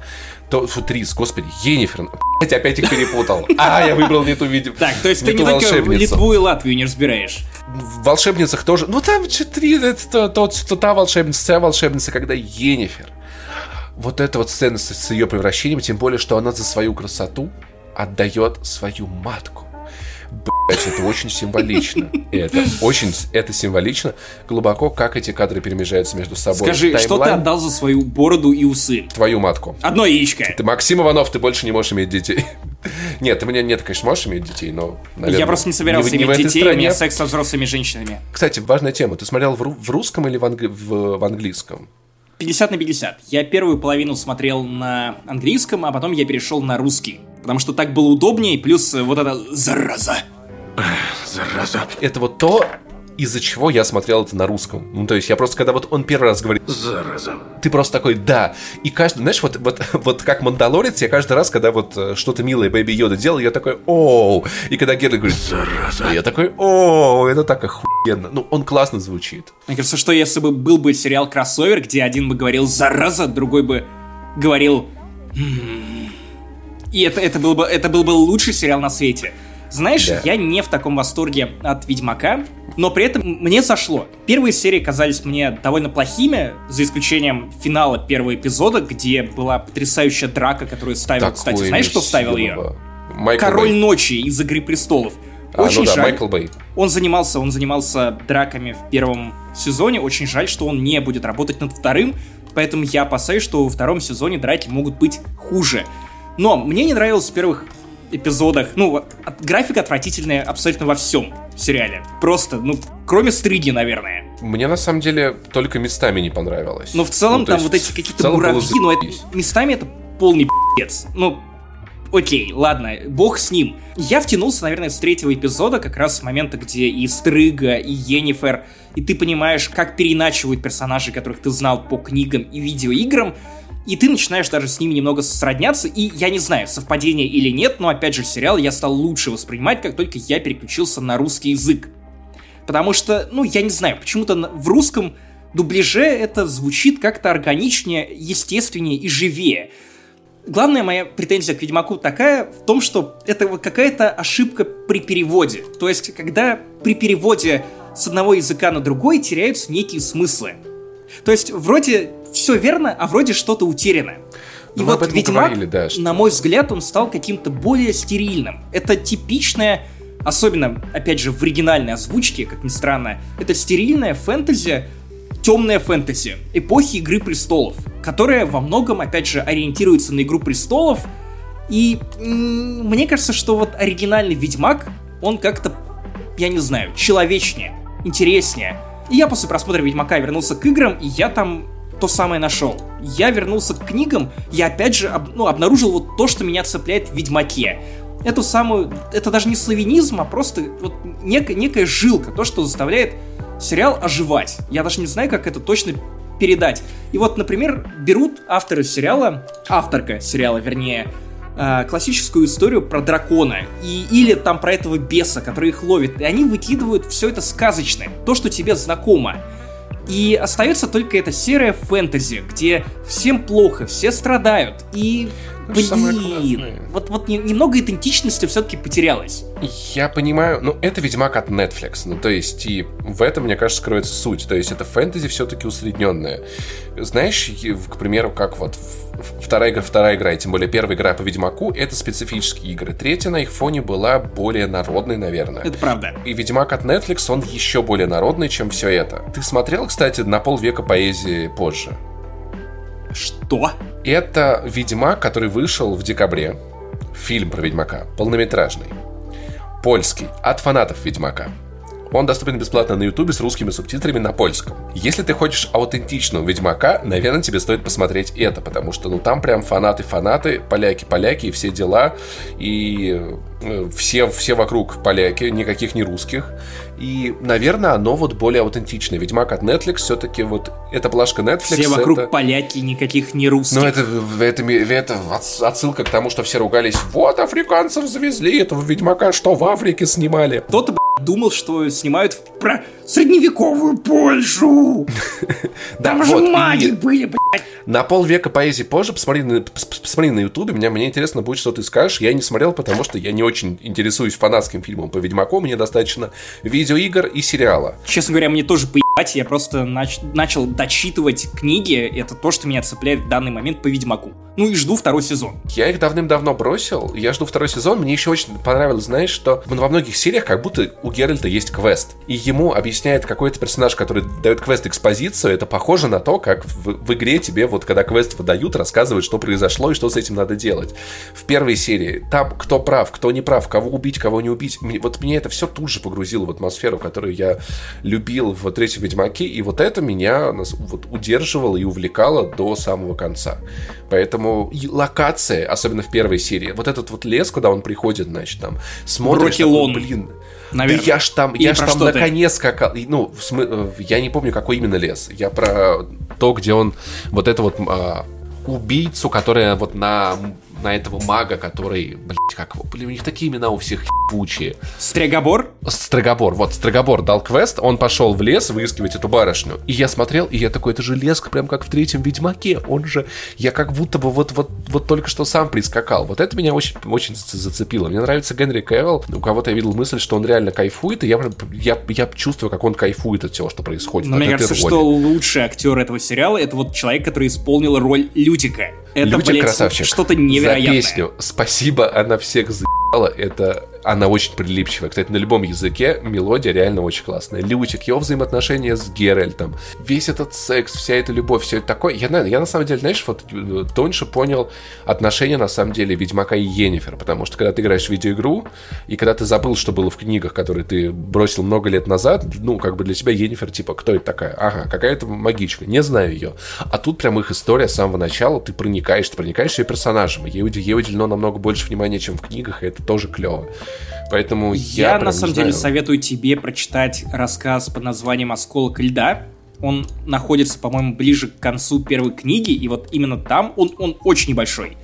[SPEAKER 2] То, фу, Трис, господи, Енифер. Блять, опять их перепутал. А, я выбрал не ту видео.
[SPEAKER 1] Так, то есть ты не только Литву и Латвию не разбираешь?
[SPEAKER 2] В волшебницах тоже. Ну там три, это то, то, та волшебница, та волшебница, когда Енифер. Вот эта вот сцена с ее превращением, тем более, что она за свою красоту отдает свою матку. Блять, это очень символично. Это очень, это символично. Глубоко, как эти кадры перемежаются между собой.
[SPEAKER 1] Скажи, Таймлайн... что ты отдал за свою бороду и усы?
[SPEAKER 2] Твою матку.
[SPEAKER 1] Одно яичко.
[SPEAKER 2] Ты Максим Иванов, ты больше не можешь иметь детей. Нет, ты меня нет, конечно, можешь иметь детей, но,
[SPEAKER 1] наверное, Я просто не собирался не, иметь не детей, у меня секс со взрослыми женщинами.
[SPEAKER 2] Кстати, важная тема. Ты смотрел в, в русском или в, англи... в, в английском?
[SPEAKER 1] 50 на 50. Я первую половину смотрел на английском, а потом я перешел на русский. Потому что так было удобнее, плюс вот эта зараза.
[SPEAKER 2] Зараза. Это вот то, из-за чего я смотрел это на русском. Ну, то есть я просто, когда вот он первый раз говорит «Зараза», ты просто такой «да». И каждый, знаешь, вот, вот, вот как Мандалорец, я каждый раз, когда вот э, что-то милое Бэби Йода делал, я такой «оу». И когда Герли говорит «зараза», я такой «оу», это так охуенно. Ну, он классно звучит.
[SPEAKER 1] Мне кажется, что если бы был бы сериал «Кроссовер», где один бы говорил «зараза», другой бы говорил «м-м-м». И это, это, был бы, это был бы лучший сериал на свете. Знаешь, да. я не в таком восторге от Ведьмака, но при этом мне зашло. Первые серии казались мне довольно плохими, за исключением финала первого эпизода, где была потрясающая драка, которую ставил, Такое кстати, знаешь, кто ставил ее? Майкл Король Бэй. ночи из Игры престолов.
[SPEAKER 2] А, Очень ну да, жаль. Майкл Бэй.
[SPEAKER 1] Он занимался, он занимался драками в первом сезоне. Очень жаль, что он не будет работать над вторым, поэтому я опасаюсь, что во втором сезоне драки могут быть хуже. Но мне не нравилось в первых эпизодах. Ну, графика отвратительная абсолютно во всем в сериале. Просто, ну, кроме стриги, наверное.
[SPEAKER 2] Мне на самом деле только местами не понравилось.
[SPEAKER 1] Но в целом ну, там вот эти какие-то муравьи, но это, местами это полный пи***ц. Ну, окей, ладно, бог с ним. Я втянулся, наверное, с третьего эпизода, как раз с момента, где и Стрыга, и Енифер, и ты понимаешь, как переначивают персонажей, которых ты знал по книгам и видеоиграм, и ты начинаешь даже с ними немного сродняться, и я не знаю, совпадение или нет, но опять же сериал я стал лучше воспринимать, как только я переключился на русский язык. Потому что, ну, я не знаю, почему-то в русском дубляже это звучит как-то органичнее, естественнее и живее. Главная моя претензия к Ведьмаку такая в том, что это какая-то ошибка при переводе. То есть, когда при переводе с одного языка на другой теряются некие смыслы. То есть, вроде все верно, а вроде что-то утеряно. И ну, вот Ведьмак, говорили, да, что... на мой взгляд, он стал каким-то более стерильным. Это типичное, особенно, опять же, в оригинальной озвучке, как ни странно, это стерильная фэнтези, темная фэнтези эпохи Игры Престолов, которая во многом, опять же, ориентируется на Игру Престолов, и мне кажется, что вот оригинальный Ведьмак, он как-то, я не знаю, человечнее, интереснее. И я после просмотра Ведьмака вернулся к играм, и я там то самое нашел. Я вернулся к книгам, я опять же об, ну, обнаружил вот то, что меня цепляет в Ведьмаке. Эту самую, это даже не славянизм, а просто вот некая, некая жилка, то, что заставляет сериал оживать. Я даже не знаю, как это точно передать. И вот, например, берут авторы сериала, авторка сериала, вернее, э, классическую историю про дракона и, или там про этого беса, который их ловит, и они выкидывают все это сказочное, то, что тебе знакомо. И остается только эта серая фэнтези, где всем плохо, все страдают. И, блин, вот, вот немного идентичности все-таки потерялось.
[SPEAKER 2] Я понимаю, ну это Ведьмак от Netflix, ну то есть и в этом, мне кажется, скроется суть. То есть это фэнтези все-таки усредненное. Знаешь, к примеру, как вот вторая игра, вторая игра, и тем более первая игра по Ведьмаку, это специфические игры. Третья на их фоне была более народной, наверное.
[SPEAKER 1] Это правда.
[SPEAKER 2] И Ведьмак от Netflix, он еще более народный, чем все это. Ты смотрел, кстати, на полвека поэзии позже?
[SPEAKER 1] Что?
[SPEAKER 2] Это Ведьмак, который вышел в декабре. Фильм про Ведьмака, полнометражный. Польский, от фанатов Ведьмака. Он доступен бесплатно на ютубе с русскими субтитрами на польском. Если ты хочешь аутентичного Ведьмака, наверное, тебе стоит посмотреть это, потому что, ну, там прям фанаты-фанаты, поляки-поляки и все дела, и все, все вокруг поляки, никаких не русских. И, наверное, оно вот более аутентичное. Ведьмак от Netflix все-таки вот, это плашка Netflix.
[SPEAKER 1] Все вокруг
[SPEAKER 2] это...
[SPEAKER 1] поляки, никаких не русских. Ну,
[SPEAKER 2] это, это, это отсылка к тому, что все ругались, вот, африканцев завезли, этого Ведьмака что, в Африке снимали?
[SPEAKER 1] Кто-то, думал, что снимают про средневековую Польшу. Там же маги были, блядь.
[SPEAKER 2] На полвека поэзии позже посмотри на, ютубе, мне интересно будет, что ты скажешь. Я не смотрел, потому что я не очень интересуюсь фанатским фильмом по Ведьмаку, мне достаточно видеоигр и сериала.
[SPEAKER 1] Честно говоря, мне тоже поебать, я просто нач- начал дочитывать книги, это то, что меня цепляет в данный момент по Ведьмаку. Ну и жду второй сезон.
[SPEAKER 2] Я их давным-давно бросил, я жду второй сезон, мне еще очень понравилось, знаешь, что во многих сериях как будто у Геральта есть квест, и ему объясняет какой-то персонаж, который дает квест экспозицию, это похоже на то, как в, в игре тебе вот когда квест выдают, рассказывают, что произошло и что с этим надо делать. В первой серии там кто прав, кто не прав, кого убить, кого не убить. Вот мне это все тут же погрузило в атмосферу, которую я любил в третьем Ведьмаке, и вот это меня вот удерживало и увлекало до самого конца. Поэтому локация, особенно в первой серии, вот этот вот лес, куда он приходит, значит, там, смотришь, такой, блин, Наверное. Да я ж там, я ж там на коне скакал. Ну, смы... Э, я не помню, какой именно лес. Я про то, где он вот это вот а, убийцу, которая вот на на этого мага, который, блядь, как его, блин, у них такие имена у всех ебучие.
[SPEAKER 1] Стрегобор?
[SPEAKER 2] Стрегобор, вот, Стрегобор дал квест, он пошел в лес выискивать эту барышню. И я смотрел, и я такой, это же лес, прям как в третьем Ведьмаке, он же, я как будто бы вот, вот, вот только что сам прискакал. Вот это меня очень, очень зацепило. Мне нравится Генри Кевилл, у кого-то я видел мысль, что он реально кайфует, и я, я, я чувствую, как он кайфует от всего, что происходит.
[SPEAKER 1] Но мне кажется, что лучший актер этого сериала, это вот человек, который исполнил роль Лютика. Это,
[SPEAKER 2] Лютик блядь, красавчик.
[SPEAKER 1] что-то невероятное.
[SPEAKER 2] За песню «Спасибо, она всех заебала» — это она очень прилипчивая. Кстати, на любом языке мелодия реально очень классная. Лючик, его взаимоотношения с Геральтом, весь этот секс, вся эта любовь, все это такое. Я, я на самом деле, знаешь, вот э, тоньше понял отношения, на самом деле, Ведьмака и Енифер, потому что когда ты играешь в видеоигру, и когда ты забыл, что было в книгах, которые ты бросил много лет назад, ну, как бы для тебя Енифер, типа, кто это такая? Ага, какая-то магичка, не знаю ее. А тут прям их история с самого начала, ты проникаешь, ты проникаешь ее персонажем, ей, ей уделено намного больше внимания, чем в книгах, и это тоже клево. Поэтому я,
[SPEAKER 1] я на самом деле советую тебе прочитать рассказ под названием «Осколок льда». Он находится, по-моему, ближе к концу первой книги, и вот именно там он, он очень небольшой.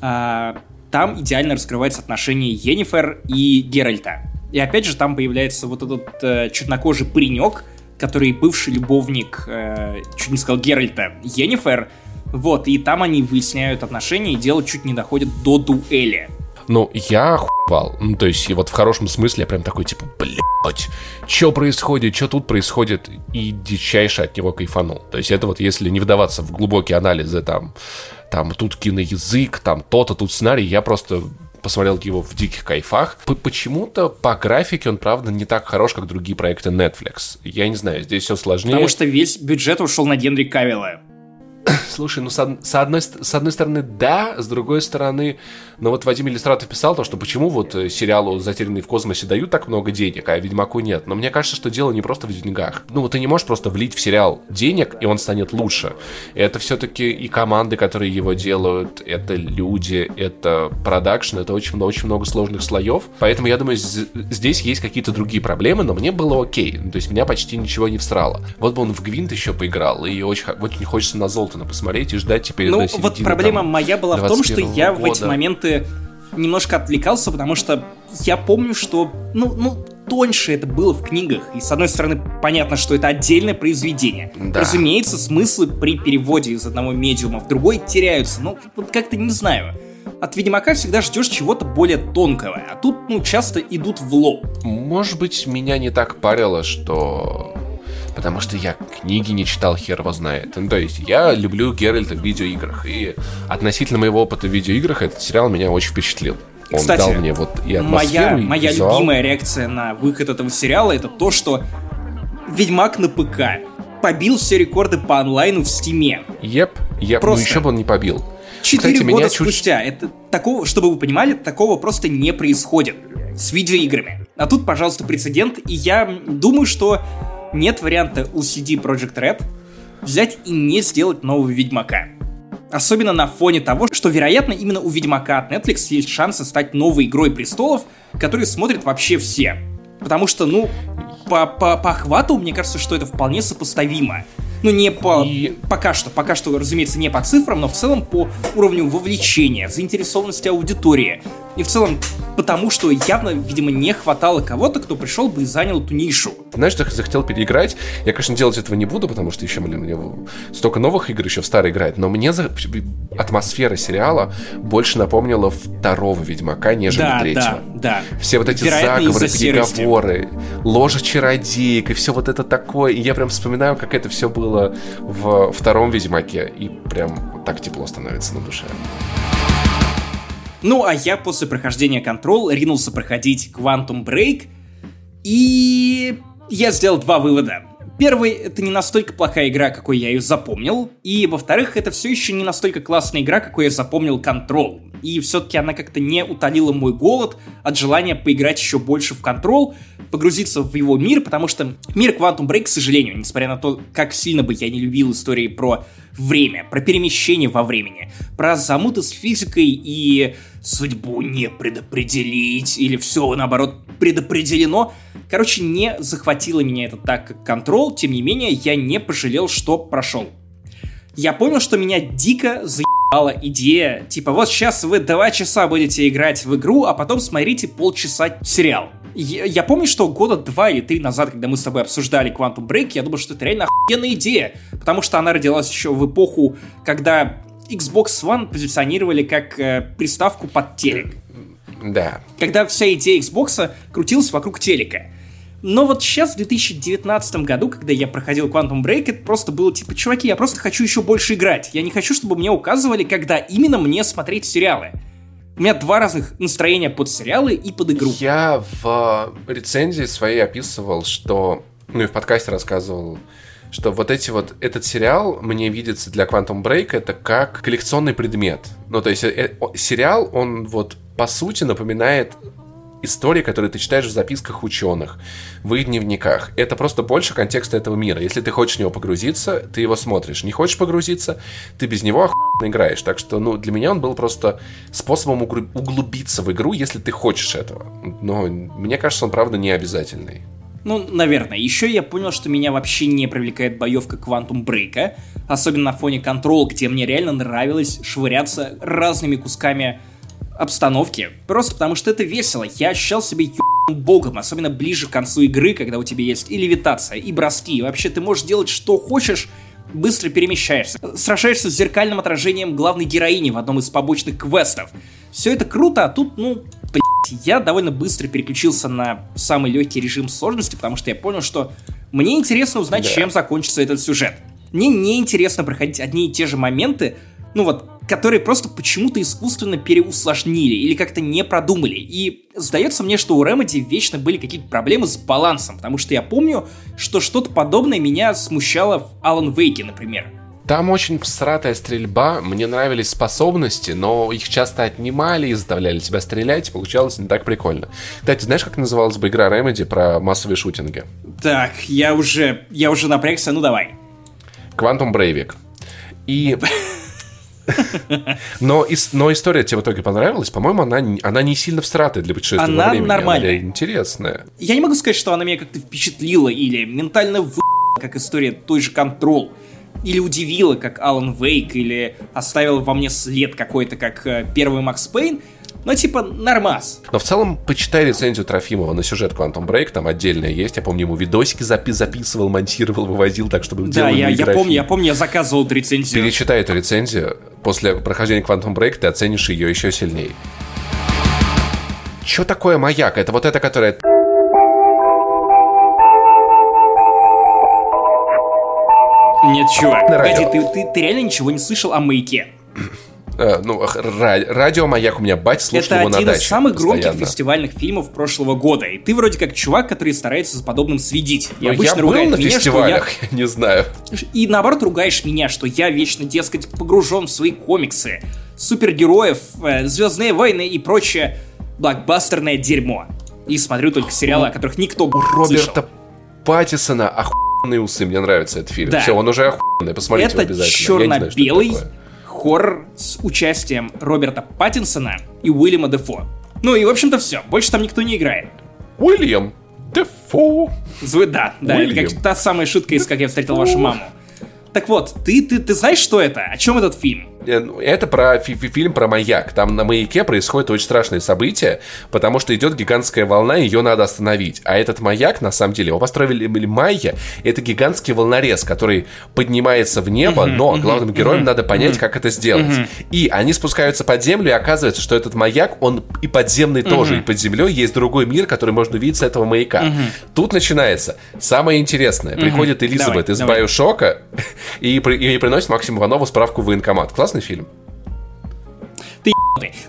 [SPEAKER 1] А, там идеально раскрывается отношение Енифер и Геральта. И опять же там появляется вот этот э, чернокожий паренек, который бывший любовник, э, чуть не сказал Геральта, Енифер. Вот, и там они выясняют отношения, и дело чуть не доходит до дуэли.
[SPEAKER 2] Ну, я охуевал. Ну, то есть, и вот в хорошем смысле я прям такой, типа, блядь, что происходит, что тут происходит, и дичайше от него кайфанул. То есть, это вот если не вдаваться в глубокие анализы, там, там, тут киноязык, там, то-то, тут сценарий, я просто посмотрел его в диких кайфах. Почему-то по графике он, правда, не так хорош, как другие проекты Netflix. Я не знаю, здесь все сложнее.
[SPEAKER 1] Потому что весь бюджет ушел на Генри Кавилла.
[SPEAKER 2] Слушай, ну с, с, одной, с одной стороны, да, с другой стороны, но вот Вадим Иллюстратов писал то, что почему вот э, сериалу «Затерянный в космосе» дают так много денег, а Ведьмаку нет. Но мне кажется, что дело не просто в деньгах. Ну, вот ты не можешь просто влить в сериал денег, и он станет лучше. Это все-таки и команды, которые его делают, это люди, это продакшн, это очень, очень много сложных слоев. Поэтому я думаю, здесь есть какие-то другие проблемы, но мне было окей. То есть меня почти ничего не всрало. Вот бы он в Гвинт еще поиграл, и очень, очень хочется на Золтана посмотреть и ждать теперь
[SPEAKER 1] Ну, вот проблема там, моя была в том, что я года. в эти моменты моменты немножко отвлекался, потому что я помню, что, ну, ну, тоньше это было в книгах. И, с одной стороны, понятно, что это отдельное произведение. Да. Разумеется, смыслы при переводе из одного медиума в другой теряются. Но вот как-то не знаю. От Ведьмака всегда ждешь чего-то более тонкого, а тут, ну, часто идут в лоб.
[SPEAKER 2] Может быть, меня не так парило, что потому что я книги не читал, хер его знает. Ну, то есть я люблю Геральта в видеоиграх, и относительно моего опыта в видеоиграх этот сериал меня очень впечатлил. Он
[SPEAKER 1] Кстати,
[SPEAKER 2] дал мне вот и атмосферу,
[SPEAKER 1] моя, и моя визуал. любимая реакция на выход этого сериала это то, что Ведьмак на ПК побил все рекорды по онлайну в Стиме.
[SPEAKER 2] Еп, еп, ну еще бы он не побил.
[SPEAKER 1] Четыре года меня спустя, чуть... это такого, чтобы вы понимали, такого просто не происходит с видеоиграми. А тут, пожалуйста, прецедент, и я думаю, что нет варианта у CD Project Red взять и не сделать нового Ведьмака. Особенно на фоне того, что, вероятно, именно у Ведьмака от Netflix есть шансы стать новой игрой престолов, которую смотрят вообще все. Потому что, ну, по, по, по охвату, мне кажется, что это вполне сопоставимо. Ну, не по... И... Пока что, пока что, разумеется, не по цифрам, но в целом по уровню вовлечения, заинтересованности аудитории. И в целом потому, что явно, видимо, не хватало кого-то, кто пришел бы и занял эту нишу.
[SPEAKER 2] Знаешь, я захотел переиграть. Я, конечно, делать этого не буду, потому что еще, блин, мне столько новых игр еще в старой играть. Но мне за... атмосфера сериала больше напомнила второго Ведьмака, нежели
[SPEAKER 1] да,
[SPEAKER 2] третьего.
[SPEAKER 1] Да, да.
[SPEAKER 2] Все вот эти Вероятно, заговоры, переговоры, ложа чародеек и все вот это такое. И я прям вспоминаю, как это все было в втором Ведьмаке. И прям так тепло становится на душе.
[SPEAKER 1] Ну, а я после прохождения Control ринулся проходить Quantum Break, и я сделал два вывода. Первый, это не настолько плохая игра, какой я ее запомнил, и, во-вторых, это все еще не настолько классная игра, какой я запомнил Control. И все-таки она как-то не утолила мой голод от желания поиграть еще больше в Control, погрузиться в его мир, потому что мир Quantum Break, к сожалению, несмотря на то, как сильно бы я не любил истории про время, про перемещение во времени, про замуты с физикой и судьбу не предопределить, или все, наоборот, предопределено. Короче, не захватило меня это так, как контрол, тем не менее, я не пожалел, что прошел. Я понял, что меня дико заебала идея, типа, вот сейчас вы два часа будете играть в игру, а потом смотрите полчаса сериал. Я, я помню, что года два или три назад, когда мы с тобой обсуждали Quantum Break, я думал, что это реально охуенная идея, потому что она родилась еще в эпоху, когда Xbox One позиционировали как э, приставку под телек.
[SPEAKER 2] Да.
[SPEAKER 1] Когда вся идея Xbox крутилась вокруг телека. Но вот сейчас, в 2019 году, когда я проходил Quantum Break, это просто было типа, чуваки, я просто хочу еще больше играть. Я не хочу, чтобы мне указывали, когда именно мне смотреть сериалы. У меня два разных настроения под сериалы и под игру.
[SPEAKER 2] Я в рецензии своей описывал, что... Ну и в подкасте рассказывал, что вот эти вот, этот сериал мне видится для Quantum Break это как коллекционный предмет. Ну, то есть э, сериал, он вот по сути напоминает истории, которые ты читаешь в записках ученых, в их дневниках. Это просто больше контекста этого мира. Если ты хочешь в него погрузиться, ты его смотришь. Не хочешь погрузиться, ты без него охуенно играешь. Так что, ну, для меня он был просто способом углубиться в игру, если ты хочешь этого. Но мне кажется, он правда не обязательный.
[SPEAKER 1] Ну, наверное. Еще я понял, что меня вообще не привлекает боевка Quantum Break, особенно на фоне Control, где мне реально нравилось швыряться разными кусками обстановки. Просто потому что это весело. Я ощущал себя богом, особенно ближе к концу игры, когда у тебя есть и левитация, и броски. И вообще ты можешь делать что хочешь, быстро перемещаешься. Сражаешься с зеркальным отражением главной героини в одном из побочных квестов. Все это круто, а тут, ну, я довольно быстро переключился на самый легкий режим сложности, потому что я понял, что мне интересно узнать, да. чем закончится этот сюжет. Мне не интересно проходить одни и те же моменты, ну вот, которые просто почему-то искусственно переусложнили или как-то не продумали. И сдается мне, что у Remedy вечно были какие-то проблемы с балансом, потому что я помню, что что-то подобное меня смущало в Alan Wake, например.
[SPEAKER 2] Там очень всратая стрельба, мне нравились способности, но их часто отнимали и заставляли тебя стрелять, получалось не так прикольно. Кстати, знаешь, как называлась бы игра Remedy про массовые шутинги?
[SPEAKER 1] Так, я уже, я уже напрягся, ну давай.
[SPEAKER 2] Quantum Breivik. И... Но, но история тебе в итоге понравилась. По-моему, она, она не сильно всратая для путешествия
[SPEAKER 1] она
[SPEAKER 2] во времени.
[SPEAKER 1] Нормальная.
[SPEAKER 2] Она интересная.
[SPEAKER 1] Я не могу сказать, что она меня как-то впечатлила или ментально вы как история той же Control или удивила, как Алан Вейк, или оставила во мне след какой-то, как э, первый Макс Пейн, но типа нормас.
[SPEAKER 2] Но в целом, почитай рецензию Трофимова на сюжет Quantum Break, там отдельная есть. Я помню, ему видосики запи записывал, монтировал, вывозил так, чтобы
[SPEAKER 1] Да, я, я помню, я помню, я заказывал эту рецензию.
[SPEAKER 2] Перечитай эту рецензию. После прохождения Quantum Break ты оценишь ее еще сильнее. Что такое маяк? Это вот это, которое
[SPEAKER 1] Нет, чувак, погоди, ты, ты, ты реально ничего не слышал о маяке?
[SPEAKER 2] Э, ну, радио «Маяк» у меня бать слушал
[SPEAKER 1] Это
[SPEAKER 2] его
[SPEAKER 1] один
[SPEAKER 2] на даче
[SPEAKER 1] из самых громких фестивальных фильмов прошлого года. И ты вроде как чувак, который старается за подобным следить.
[SPEAKER 2] И обычно я был на меня, фестивалях, что я... я не знаю.
[SPEAKER 1] И наоборот ругаешь меня, что я вечно, дескать, погружен в свои комиксы, супергероев, э, Звездные войны и прочее блокбастерное дерьмо. И смотрю только сериалы, о которых никто
[SPEAKER 2] не Роберта Паттисона охуенные усы, мне нравится этот фильм. Да. Все, он уже охуенный, посмотрите
[SPEAKER 1] это
[SPEAKER 2] обязательно.
[SPEAKER 1] черно-белый хоррор с участием Роберта Паттинсона и Уильяма Дефо. Ну и, в общем-то, все. Больше там никто не играет.
[SPEAKER 2] Уильям Дефо.
[SPEAKER 1] Зв... Да, да, Уильям. это как та самая шутка из «Как я встретил вашу маму». Так вот, ты, ты, ты знаешь, что это? О чем этот фильм?
[SPEAKER 2] Э, ну, это про фи -фи фильм про маяк. Там на маяке происходит очень страшное событие, потому что идет гигантская волна, ее надо остановить. А этот маяк, на самом деле, его построили майя. Это гигантский волнорез, который поднимается в небо, но главным героям надо понять, как это сделать. И они спускаются под землю, и оказывается, что этот маяк, он и подземный тоже, и под землей есть другой мир, который можно увидеть с этого маяка. Тут начинается самое интересное. Приходит Элизабет из Байошока и, и приносит Максиму Иванову справку в военкомат. Классно классный фильм.
[SPEAKER 1] Ты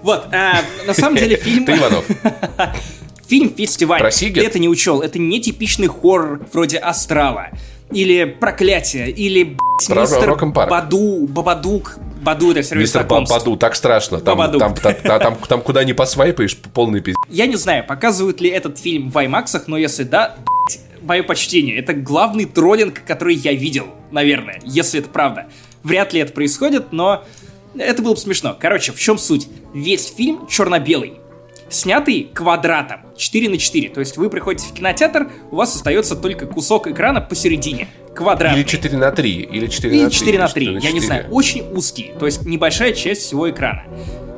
[SPEAKER 1] Вот, а, на самом деле фильм...
[SPEAKER 2] Ты Иванов.
[SPEAKER 1] Фильм «Фестиваль».
[SPEAKER 2] Про Сигет?
[SPEAKER 1] Ты это не учел. Это не типичный хоррор вроде «Астрала». или Проклятие, или, блядь, мистер Баду, Бабадук, Баду, это все
[SPEAKER 2] Мистер Баду, так страшно. Там, там, там, там, там, там куда не посвайпаешь, полный пиздец.
[SPEAKER 1] Я не знаю, показывают ли этот фильм в IMAX, но если да, мое почтение. Это главный троллинг, который я видел, наверное, если это правда. Вряд ли это происходит, но это было бы смешно. Короче, в чем суть? Весь фильм черно-белый. Снятый квадратом, 4 на 4. То есть вы приходите в кинотеатр, у вас остается только кусок экрана посередине. Квадратный.
[SPEAKER 2] Или 4 на 3. Или 4
[SPEAKER 1] или
[SPEAKER 2] на 3.
[SPEAKER 1] 4 на 3. 4 на 4. Я не знаю. Очень узкий. То есть небольшая часть всего экрана.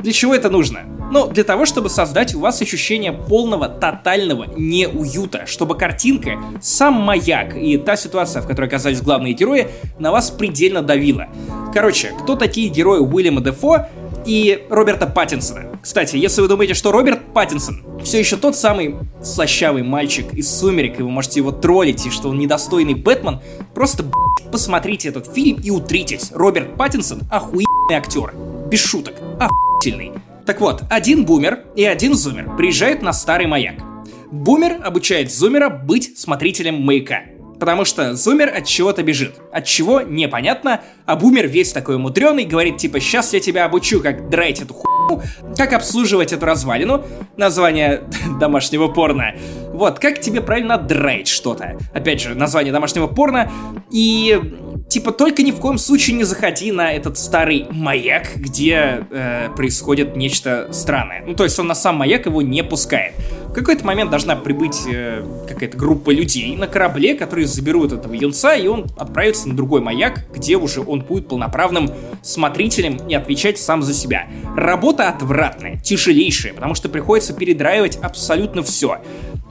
[SPEAKER 1] Для чего это нужно? Ну, для того, чтобы создать у вас ощущение полного, тотального неуюта, чтобы картинка, сам маяк и та ситуация, в которой оказались главные герои, на вас предельно давила. Короче, кто такие герои Уильяма Дефо и Роберта Паттинсона? Кстати, если вы думаете, что Роберт Паттинсон все еще тот самый слащавый мальчик из «Сумерек», и вы можете его троллить, и что он недостойный Бэтмен, просто, посмотрите этот фильм и утритесь. Роберт Паттинсон — охуенный актер. Без шуток. Охуительный. Так вот, один бумер и один зумер приезжают на старый маяк. Бумер обучает зумера быть смотрителем маяка. Потому что зумер от чего-то бежит. От чего непонятно, а бумер весь такой мудреный, говорит типа, сейчас я тебя обучу, как драть эту хуйню, как обслуживать эту развалину, название домашнего порно. Вот, как тебе правильно драть что-то. Опять же, название домашнего порно. И типа только ни в коем случае не заходи на этот старый маяк, где э, происходит нечто странное. Ну, то есть он на сам маяк его не пускает. В какой-то момент должна прибыть э, какая-то группа людей на корабле, которые заберут этого юнца, и он отправится на другой маяк, где уже он будет полноправным смотрителем и отвечать сам за себя. Работа отвратная, тяжелейшая, потому что приходится передраивать абсолютно все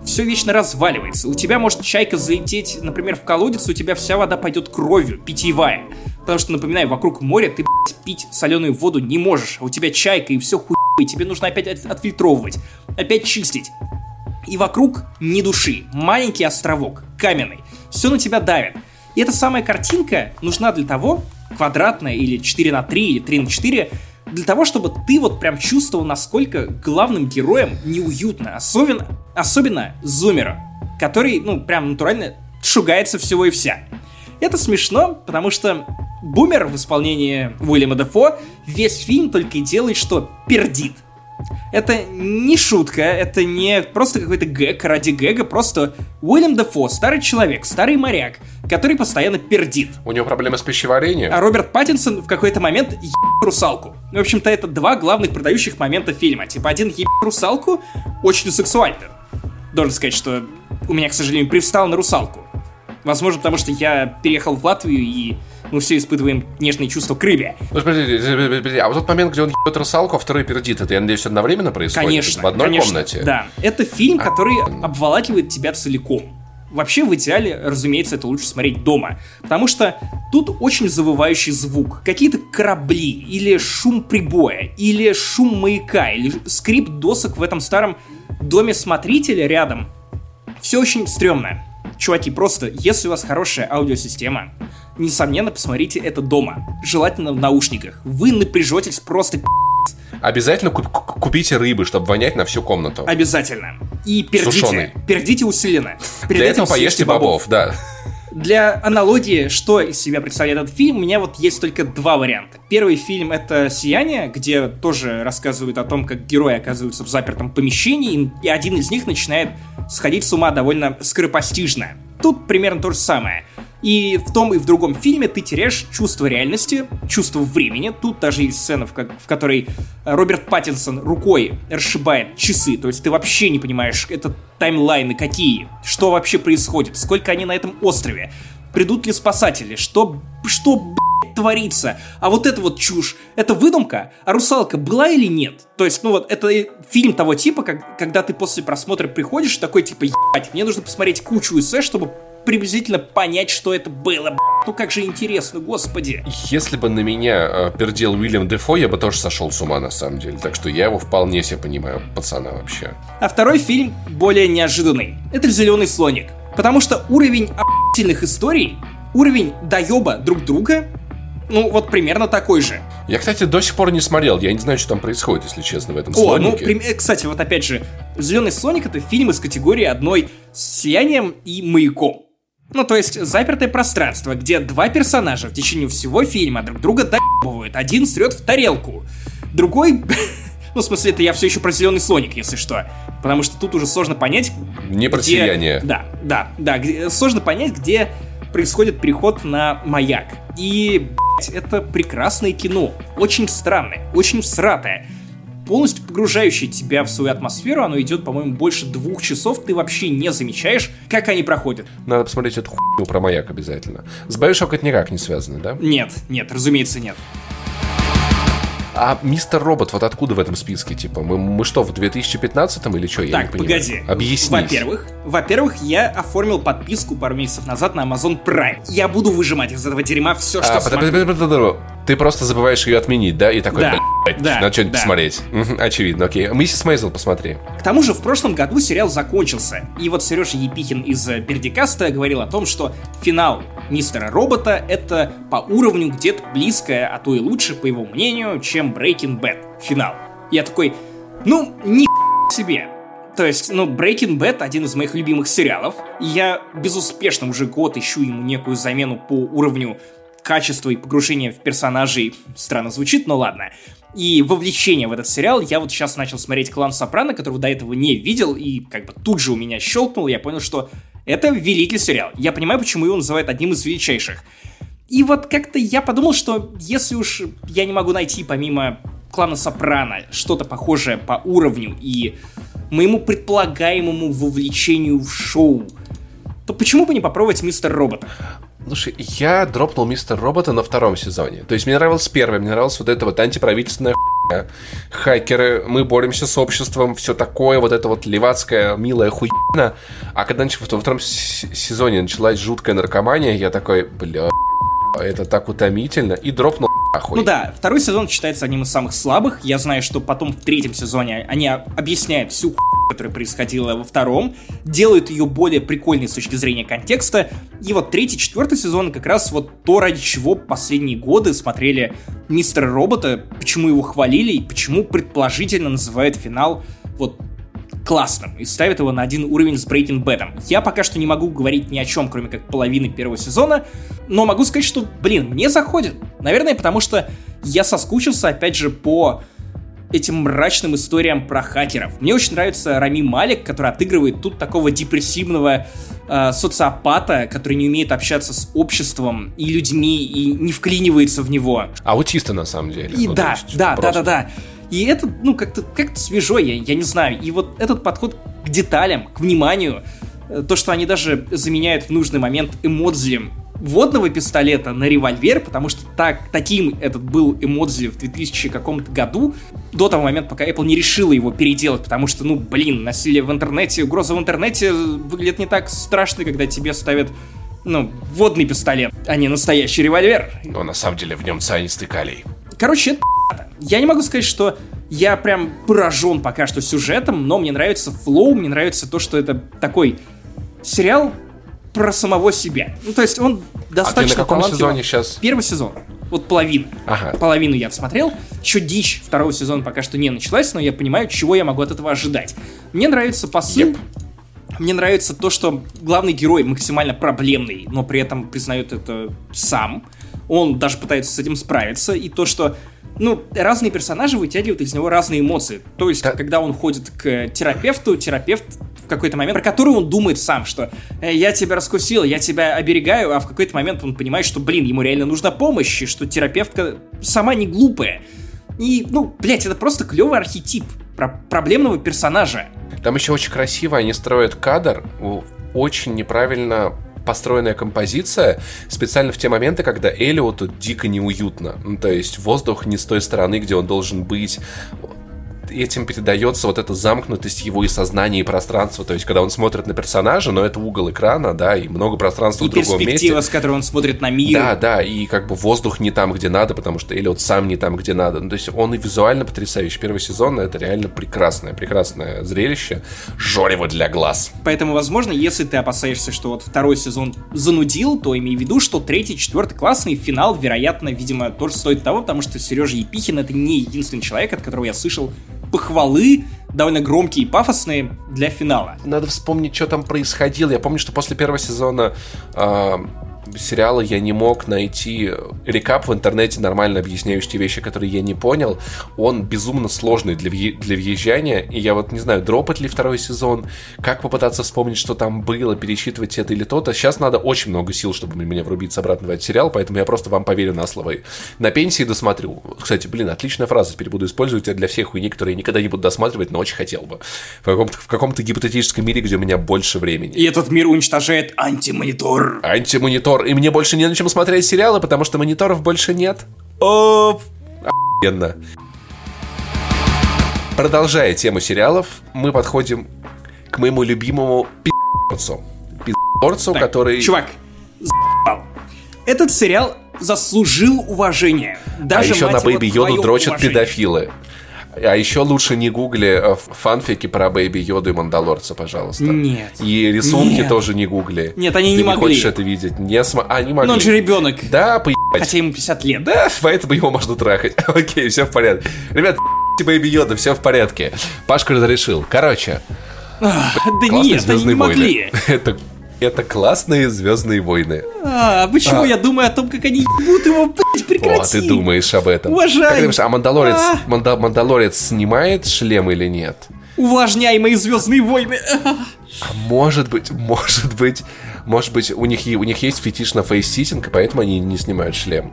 [SPEAKER 1] все вечно разваливается. У тебя может чайка залететь, например, в колодец, у тебя вся вода пойдет кровью, питьевая. Потому что, напоминаю, вокруг моря ты, блядь, пить соленую воду не можешь, а у тебя чайка и все хуй, тебе нужно опять от отфильтровывать, опять чистить. И вокруг ни души, маленький островок, каменный, все на тебя давит. И эта самая картинка нужна для того, квадратная или 4 на 3 или 3 на 4, для того, чтобы ты вот прям чувствовал, насколько главным героем неуютно. Особенно, особенно Зумера, который, ну, прям натурально шугается всего и вся. Это смешно, потому что Бумер в исполнении Уильяма Дефо весь фильм только и делает, что пердит. Это не шутка, это не просто какой-то гэг ради гэга, просто Уильям Дефо, старый человек, старый моряк, который постоянно пердит.
[SPEAKER 2] У него проблемы с пищеварением.
[SPEAKER 1] А Роберт Паттинсон в какой-то момент еб русалку. В общем-то, это два главных продающих момента фильма. Типа, один еб русалку очень сексуально. Должен сказать, что у меня, к сожалению, привстал на русалку. Возможно, потому что я переехал в Латвию и мы все испытываем нежные чувства к рыбе.
[SPEAKER 2] Ну, подожди, подожди, подожди, а вот тот момент, где он ебет русалку, а второй пердит, это, я надеюсь, одновременно происходит?
[SPEAKER 1] Конечно.
[SPEAKER 2] В одной
[SPEAKER 1] конечно,
[SPEAKER 2] комнате?
[SPEAKER 1] Да. Это фильм, который обволакивает тебя целиком. Вообще, в идеале, разумеется, это лучше смотреть дома. Потому что тут очень завывающий звук. Какие-то корабли, или шум прибоя, или шум маяка, или скрип досок в этом старом доме смотрителя рядом. Все очень стрёмно. Чуваки, просто, если у вас хорошая аудиосистема, несомненно, посмотрите это дома. Желательно в наушниках. Вы напряжетесь просто
[SPEAKER 2] Обязательно куп- купите рыбы, чтобы вонять на всю комнату.
[SPEAKER 1] Обязательно. И пердите.
[SPEAKER 2] Сушеный.
[SPEAKER 1] Пердите усиленно. Перед
[SPEAKER 2] Для этого поешьте
[SPEAKER 1] съешьте
[SPEAKER 2] бобов, да.
[SPEAKER 1] Для аналогии, что из себя представляет этот фильм, у меня вот есть только два варианта. Первый фильм это «Сияние», где тоже рассказывают о том, как герои оказываются в запертом помещении, и один из них начинает сходить с ума довольно скоропостижно. Тут примерно то же самое. И в том и в другом фильме ты теряешь чувство реальности, чувство времени. Тут даже есть сцена, в, как, в которой Роберт Паттинсон рукой расшибает часы. То есть ты вообще не понимаешь, это таймлайны какие, что вообще происходит, сколько они на этом острове, придут ли спасатели, что, что блядь, творится. А вот это вот чушь, это выдумка, а русалка была или нет? То есть, ну вот, это фильм того типа, как, когда ты после просмотра приходишь такой типа, ебать, мне нужно посмотреть кучу эссе, чтобы приблизительно понять, что это было. Ну как же интересно, господи.
[SPEAKER 2] Если бы на меня э, пердел Уильям Дефо, я бы тоже сошел с ума на самом деле. Так что я его вполне себе понимаю, пацана вообще.
[SPEAKER 1] А второй фильм более неожиданный. Это «Зеленый слоник». Потому что уровень охуительных историй, уровень доеба друг друга, ну, вот примерно такой же.
[SPEAKER 2] Я, кстати, до сих пор не смотрел. Я не знаю, что там происходит, если честно, в этом
[SPEAKER 1] О, ну,
[SPEAKER 2] слонике.
[SPEAKER 1] прим- э, кстати, вот опять же, «Зеленый слоник» — это фильм из категории одной с «Сиянием» и «Маяком». Ну, то есть, запертое пространство, где два персонажа в течение всего фильма друг друга доебывают. Один срет в тарелку, другой... Ну, в смысле, это я все еще про зеленый Соник, если что. Потому что тут уже сложно понять...
[SPEAKER 2] Не про где... сияние.
[SPEAKER 1] Да, да, да. Где... Сложно понять, где происходит переход на маяк. И, блядь, это прекрасное кино. Очень странное, очень всратое полностью погружающее тебя в свою атмосферу. Оно идет, по-моему, больше двух часов. Ты вообще не замечаешь, как они проходят.
[SPEAKER 2] Надо посмотреть эту хуйню про маяк обязательно. С Bioshock это никак не связано, да?
[SPEAKER 1] Нет, нет, разумеется, нет.
[SPEAKER 2] А мистер Робот вот откуда в этом списке? Типа, мы, мы что, в 2015 или что? Я
[SPEAKER 1] так,
[SPEAKER 2] не
[SPEAKER 1] понимаю. погоди.
[SPEAKER 2] Объясни.
[SPEAKER 1] Во-первых, во-первых, я оформил подписку пару месяцев назад на Amazon Prime. Я буду выжимать из этого дерьма все, что а, смогу.
[SPEAKER 2] Ты просто забываешь ее отменить, да? И такой,
[SPEAKER 1] да, да,
[SPEAKER 2] надо что-нибудь да. посмотреть. Очевидно, окей. Миссис Мейзел посмотри.
[SPEAKER 1] К тому же в прошлом году сериал закончился. И вот Сережа Епихин из Бердикаста говорил о том, что финал Мистера Робота это по уровню где-то близкое, а то и лучше, по его мнению, чем Breaking Bad финал. Я такой, ну, ни себе. То есть, ну, Breaking Bad один из моих любимых сериалов. Я безуспешно уже год ищу ему некую замену по уровню качество и погружение в персонажей странно звучит, но ладно. И вовлечение в этот сериал я вот сейчас начал смотреть «Клан Сопрано», которого до этого не видел, и как бы тут же у меня щелкнул, я понял, что это великий сериал. Я понимаю, почему его называют одним из величайших. И вот как-то я подумал, что если уж я не могу найти помимо клана Сопрано что-то похожее по уровню и моему предполагаемому вовлечению в шоу, то почему бы не попробовать Мистер Робота?
[SPEAKER 2] Слушай, я дропнул Мистер Робота на втором сезоне. То есть мне нравился первый, мне нравилась вот эта вот антиправительственная хуйня. Хакеры, мы боремся с обществом, все такое, вот это вот левацкая милая хуйня. А когда во втором сезоне началась жуткая наркомания, я такой, бля, это так утомительно, и дропнул
[SPEAKER 1] Охуеть. Ну да, второй сезон считается одним из самых слабых. Я знаю, что потом в третьем сезоне они объясняют всю которая происходила во втором, делают ее более прикольной с точки зрения контекста. И вот третий, четвертый сезон как раз вот то, ради чего последние годы смотрели Мистера Робота, почему его хвалили и почему предположительно называют финал вот классным и ставят его на один уровень с Breaking Bad. Я пока что не могу говорить ни о чем, кроме как половины первого сезона, но могу сказать, что, блин, мне заходит. Наверное, потому что я соскучился, опять же, по этим мрачным историям про хакеров. Мне очень нравится Рами Малик, который отыгрывает тут такого депрессивного э, социопата, который не умеет общаться с обществом и людьми и не вклинивается в него.
[SPEAKER 2] Аутиста на самом деле.
[SPEAKER 1] И ну, да, да, просто... да, да, да. И это, ну, как-то как свежо, я, я не знаю. И вот этот подход к деталям, к вниманию, э, то, что они даже заменяют в нужный момент эмодзи водного пистолета на револьвер, потому что так, таким этот был эмодзи в 2000 каком-то году, до того момента, пока Apple не решила его переделать, потому что, ну, блин, насилие в интернете, угроза в интернете выглядит не так страшно, когда тебе ставят ну, водный пистолет, а не настоящий револьвер.
[SPEAKER 2] Но на самом деле в нем цианистый калий.
[SPEAKER 1] Короче, это я не могу сказать, что я прям поражен пока что сюжетом, но мне нравится флоу, мне нравится то, что это такой сериал про самого себя. Ну, то есть он достаточно А ты
[SPEAKER 2] на каком талантлив. сезоне сейчас?
[SPEAKER 1] Первый сезон. Вот половину. Ага. Половину я смотрел. Еще дичь второго сезона пока что не началась, но я понимаю, чего я могу от этого ожидать. Мне нравится посыл. Yep. Мне нравится то, что главный герой максимально проблемный, но при этом признает это сам. Он даже пытается с этим справиться. И то, что ну, разные персонажи вытягивают из него разные эмоции. То есть, да. когда он ходит к терапевту, терапевт в какой-то момент, про который он думает сам, что э, я тебя раскусил, я тебя оберегаю, а в какой-то момент он понимает, что, блин, ему реально нужна помощь, и что терапевтка сама не глупая. И, ну, блядь, это просто клевый архетип про проблемного персонажа.
[SPEAKER 2] Там еще очень красиво они строят кадр, очень неправильно построенная композиция специально в те моменты, когда Элиоту дико неуютно. Ну, то есть воздух не с той стороны, где он должен быть этим передается вот эта замкнутость его и сознания, и пространства. То есть, когда он смотрит на персонажа, но это угол экрана, да, и много пространства и в другом месте.
[SPEAKER 1] И перспектива, с которой он смотрит на мир.
[SPEAKER 2] Да, да, и как бы воздух не там, где надо, потому что Эллиот сам не там, где надо. Ну, то есть, он и визуально потрясающий. Первый сезон — это реально прекрасное, прекрасное зрелище. Жорево для глаз.
[SPEAKER 1] Поэтому, возможно, если ты опасаешься, что вот второй сезон занудил, то имей в виду, что третий, четвертый классный, финал, вероятно, видимо, тоже стоит того, потому что Сережа Епихин — это не единственный человек, от которого я слышал похвалы довольно громкие и пафосные для финала.
[SPEAKER 2] Надо вспомнить, что там происходило. Я помню, что после первого сезона э, сериала я не мог найти рекап в интернете, нормально объясняющий те вещи, которые я не понял. Он безумно сложный для, для въезжания, и я вот не знаю, дропать ли второй сезон, как попытаться вспомнить, что там было, пересчитывать это или то-то. Сейчас надо очень много сил, чтобы мне врубиться обратно в этот сериал, поэтому я просто вам поверю на слово. На пенсии досмотрю. Кстати, блин, отличная фраза, теперь буду использовать для всех хуйни, которые я никогда не буду досматривать, но очень хотел бы. В каком-то, в каком-то гипотетическом мире, где у меня больше времени.
[SPEAKER 1] И этот мир уничтожает антимонитор.
[SPEAKER 2] Антимонитор. И мне больше не на чем смотреть сериалы, потому что мониторов больше нет. О, охуенно. Продолжая тему сериалов, мы подходим к моему любимому пи***цу. Пи***цу, который...
[SPEAKER 1] Чувак, за***л. Этот сериал заслужил уважения.
[SPEAKER 2] А
[SPEAKER 1] Даже,
[SPEAKER 2] еще на Baby Йоду дрочат
[SPEAKER 1] уважение.
[SPEAKER 2] педофилы. А еще лучше не гугли э, фанфики про Baby Йоду и Мандалорца, пожалуйста.
[SPEAKER 1] Нет.
[SPEAKER 2] И рисунки
[SPEAKER 1] Нет.
[SPEAKER 2] тоже не гугли.
[SPEAKER 1] Нет, они
[SPEAKER 2] Ты
[SPEAKER 1] не
[SPEAKER 2] не
[SPEAKER 1] могли.
[SPEAKER 2] хочешь это видеть? Не см... А, не могли.
[SPEAKER 1] Но он же ребенок.
[SPEAKER 2] Да, поебать.
[SPEAKER 1] Хотя ему 50 лет.
[SPEAKER 2] Да, поэтому его можно трахать. Окей, все в порядке. Ребят, Baby Йода, все в порядке. Пашка разрешил. Короче,
[SPEAKER 1] да нет, они не могли.
[SPEAKER 2] Это, это классные Звездные войны.
[SPEAKER 1] А, почему
[SPEAKER 2] А.
[SPEAKER 1] я думаю о том, как они ебут его, блядь, прекрати.
[SPEAKER 2] О, ты думаешь об этом.
[SPEAKER 1] Уважаю.
[SPEAKER 2] Как ты думаешь, а Мандалорец,
[SPEAKER 1] А.
[SPEAKER 2] Манда- Мандалорец снимает шлем или нет?
[SPEAKER 1] Увлажняй мои звездные войны.
[SPEAKER 2] А может быть, может быть, может быть, у них, у них есть фетиш на face-sitting, и поэтому они не снимают шлем.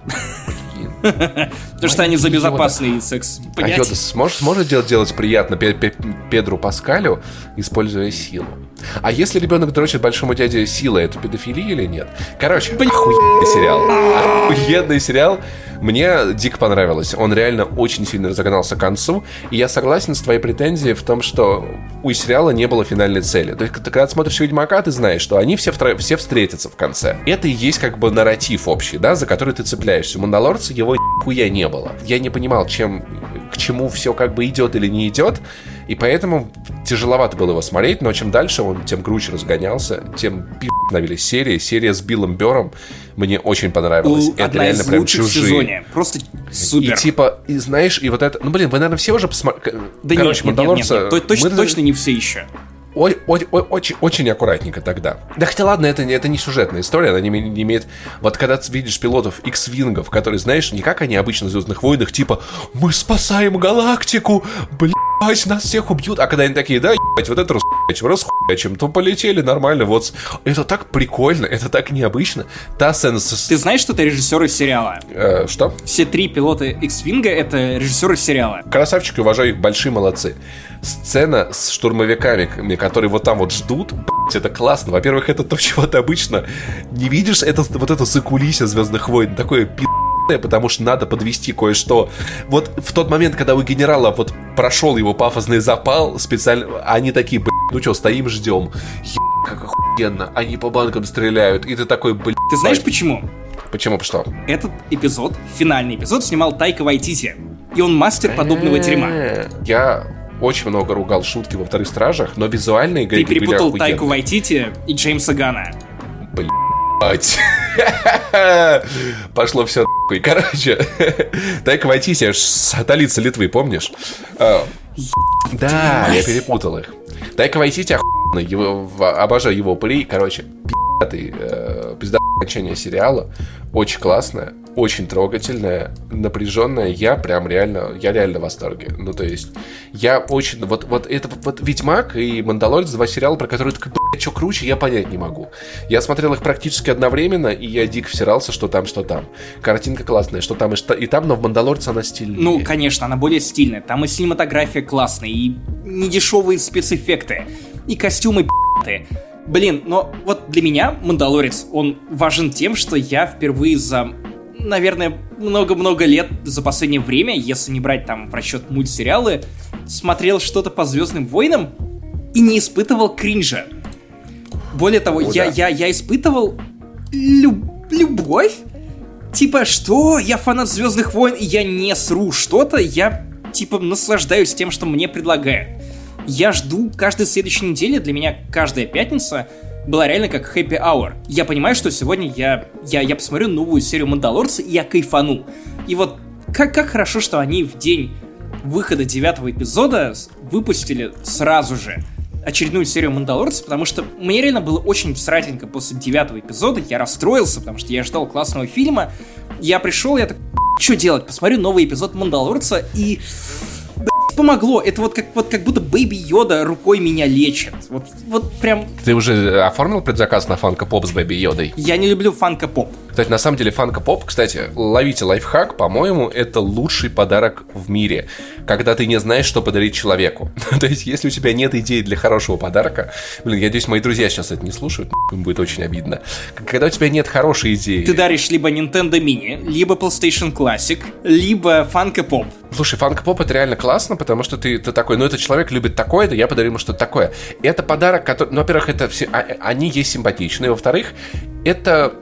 [SPEAKER 1] Потому что они за безопасный секс.
[SPEAKER 2] А? Йода сможет, делать, приятно Пе- Пе- Педру Паскалю, используя силу? А если ребенок дрочит большому дяде силой, это педофилия или нет? Короче, охуенный сериал. Охуенный сериал. Мне дико понравилось. Он реально очень сильно разогнался к концу. И я согласен с твоей претензией в том, что у сериала не было финальной цели. То есть, ты когда смотришь Ведьмака, ты знаешь, что они все, втро- все встретятся в конце. Это и есть как бы нарратив общий, да, за который ты цепляешься. У Мандалорца его хуя не было. Я не понимал, чем, к чему все как бы идет или не идет. И поэтому тяжеловато было его смотреть, но чем дальше он, тем круче разгонялся, тем пи*** становились серии. Серия с Биллом Бером мне очень понравилась.
[SPEAKER 1] Л-
[SPEAKER 2] Это
[SPEAKER 1] Одна
[SPEAKER 2] реально
[SPEAKER 1] из
[SPEAKER 2] прям
[SPEAKER 1] лучших в
[SPEAKER 2] чужие.
[SPEAKER 1] сезоне. Просто супер.
[SPEAKER 2] И типа, и знаешь, и вот это... Ну, блин, вы, наверное, все уже посмотрели...
[SPEAKER 1] Да
[SPEAKER 2] Короче,
[SPEAKER 1] нет, нет, нет, нет, нет, то- точно,
[SPEAKER 2] мы-
[SPEAKER 1] точно не все еще.
[SPEAKER 2] Ой, ой, ой, очень, очень аккуратненько тогда. Да хотя ладно, это, не- это не сюжетная история, она не, не имеет... Вот когда ты видишь пилотов X-вингов, которые, знаешь, не как они обычно в «Звездных войнах», типа «Мы спасаем галактику! Блядь, нас всех убьют!» А когда они такие «Да, ебать, вот это расхуячим, расхуячим, то полетели нормально, вот...» Это так прикольно, это так необычно. Та сцена.
[SPEAKER 1] Ты знаешь, что это режиссеры сериала?
[SPEAKER 2] Э, что?
[SPEAKER 1] Все три пилота X-Wing это режиссеры сериала.
[SPEAKER 2] Красавчики, уважаю их, большие молодцы. Сцена с штурмовиками, которые вот там вот ждут, блядь, это классно. Во-первых, это то, чего ты обычно не видишь, это вот это закулисье Звездных войн, такое пи***ное, потому что надо подвести кое-что. Вот в тот момент, когда у генерала вот прошел его пафосный запал, специально, они такие, блядь, ну что, стоим, ждем. Ебать, как охуенно, они по банкам стреляют, и ты такой, блядь.
[SPEAKER 1] Ты знаешь почему?
[SPEAKER 2] Почему, что?
[SPEAKER 1] Этот эпизод, финальный эпизод, снимал Тайка Вайтити. И он мастер подобного дерьма.
[SPEAKER 2] Э, Я очень много ругал шутки во вторых стражах, но визуальные
[SPEAKER 1] Ты перепутал. Тайку Вайтити и Джеймса Гана.
[SPEAKER 2] Блять. Пошло все нахуй. Короче, Тайка Вайтити, столица Литвы, помнишь? А, Да, я перепутал их. Тайка Вайтити его, в- обожаю его упырей. Короче, пиздатый, э, пизда окончание сериала. Очень классное, очень трогательное, напряженное. Я прям реально, я реально в восторге. Ну, то есть, я очень... Вот, вот это вот Ведьмак и Мандалорец, два сериала, про которые такой, блядь, что круче, я понять не могу. Я смотрел их практически одновременно, и я дико всирался, что там, что там. Картинка классная, что там и, что, и там, но в Мандалорце она стильнее.
[SPEAKER 1] Ну, конечно, она более стильная. Там и синематография классная, и недешевые спецэффекты, и костюмы пи***тые. Блин, но вот для меня Мандалорец, он важен тем, что я впервые за, наверное, много-много лет за последнее время, если не брать там в расчет мультсериалы, смотрел что-то по Звездным войнам и не испытывал кринжа. Более того,
[SPEAKER 2] О,
[SPEAKER 1] я,
[SPEAKER 2] да.
[SPEAKER 1] я, я испытывал люб- любовь. Типа, что? Я фанат Звездных войн, и я не сру что-то, я, типа, наслаждаюсь тем, что мне предлагают. Я жду каждой следующей недели, для меня каждая пятница была реально как happy hour. Я понимаю, что сегодня я, я, я посмотрю новую серию Мандалорца, и я кайфану. И вот как, как хорошо, что они в день выхода девятого эпизода выпустили сразу же очередную серию Мандалорца, потому что мне реально было очень сратенько после девятого эпизода, я расстроился, потому что я ждал классного фильма, я пришел, я так, что делать, посмотрю новый эпизод Мандалорца и помогло. Это вот как, вот как будто Baby Йода рукой меня лечит. Вот, вот прям...
[SPEAKER 2] Ты уже оформил предзаказ на Funko Pop с Baby Йодой?
[SPEAKER 1] Я не люблю Funko Pop.
[SPEAKER 2] Кстати, на самом деле Фанка Поп, кстати, ловите лайфхак, по-моему, это лучший подарок в мире, когда ты не знаешь, что подарить человеку. То есть, если у тебя нет идеи для хорошего подарка, блин, я надеюсь, мои друзья сейчас это не слушают, им будет очень обидно. Когда у тебя нет хорошей идеи...
[SPEAKER 1] Ты даришь либо Nintendo Mini, либо PlayStation Classic, либо Фанка Поп.
[SPEAKER 2] Слушай, фанк-поп это реально классно, потому что ты, ты такой, ну этот человек любит такое-то, я подарю ему что-то такое. Это подарок, который, ну, во-первых, это все, а, они есть симпатичные, во-вторых, это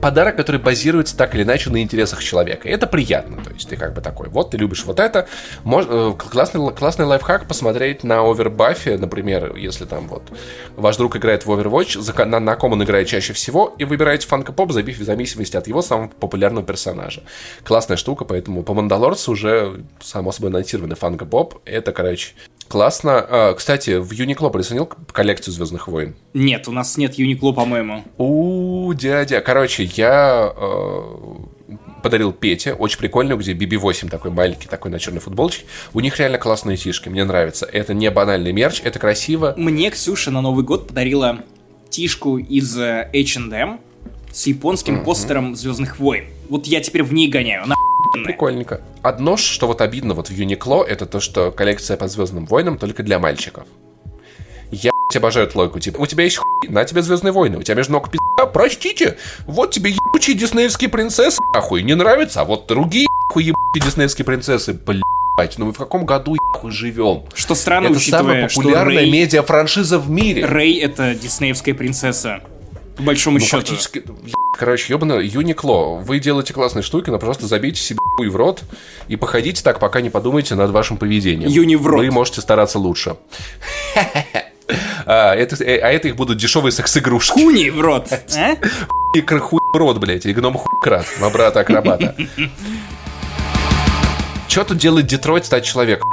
[SPEAKER 2] подарок, который базируется так или иначе на интересах человека. И это приятно. То есть ты как бы такой, вот ты любишь вот это. Мож, э, классный, классный лайфхак посмотреть на овербафе, например, если там вот ваш друг играет в Overwatch, на, на ком он играет чаще всего, и выбираете фанка-поп, забив в зависимости от его самого популярного персонажа. Классная штука, поэтому по Мандалорцу уже, само собой, анонсированы фанка-поп. Это, короче, Классно. А, кстати, в Юникло присоединил коллекцию Звездных войн?
[SPEAKER 1] Нет, у нас нет Юникло, по-моему.
[SPEAKER 2] У, дядя. Короче, я э, подарил Пете, очень прикольную, где BB-8 такой маленький, такой на черной футболочке. У них реально классные фишки, мне нравится. Это не банальный мерч, это красиво.
[SPEAKER 1] Мне Ксюша на Новый год подарила тишку из H&M с японским mm-hmm. постером Звездных войн. Вот я теперь в ней гоняю. Она
[SPEAKER 2] Прикольненько. Одно, что вот обидно вот в Юникло, это то, что коллекция по Звездным войнам только для мальчиков. Я обожаю логику. Типа, у тебя есть хуй, на тебе Звездные войны, у тебя между ног пизда, простите, вот тебе ебучие диснеевские принцессы, ахуй, не нравится, а вот другие хуй ебучие диснеевские принцессы, блядь, ну мы в каком году хуй живем?
[SPEAKER 1] Что странно,
[SPEAKER 2] это
[SPEAKER 1] учитывая,
[SPEAKER 2] самая популярная медиа-франшиза в мире.
[SPEAKER 1] Рэй это диснеевская принцесса. По большому ну, счету. Фактически,
[SPEAKER 2] короче, ебано, Юникло, вы делаете классные штуки, но, пожалуйста, забейте себе хуй в рот и походите так, пока не подумаете над вашим поведением.
[SPEAKER 1] Юни в рот.
[SPEAKER 2] Вы можете стараться лучше. А это, э, а это их будут дешевые секс-игрушки.
[SPEAKER 1] Хуни в рот, а?
[SPEAKER 2] Хуй в рот, блядь, и гном хуй крат, брата акробата. Что тут делает Детройт стать человеком?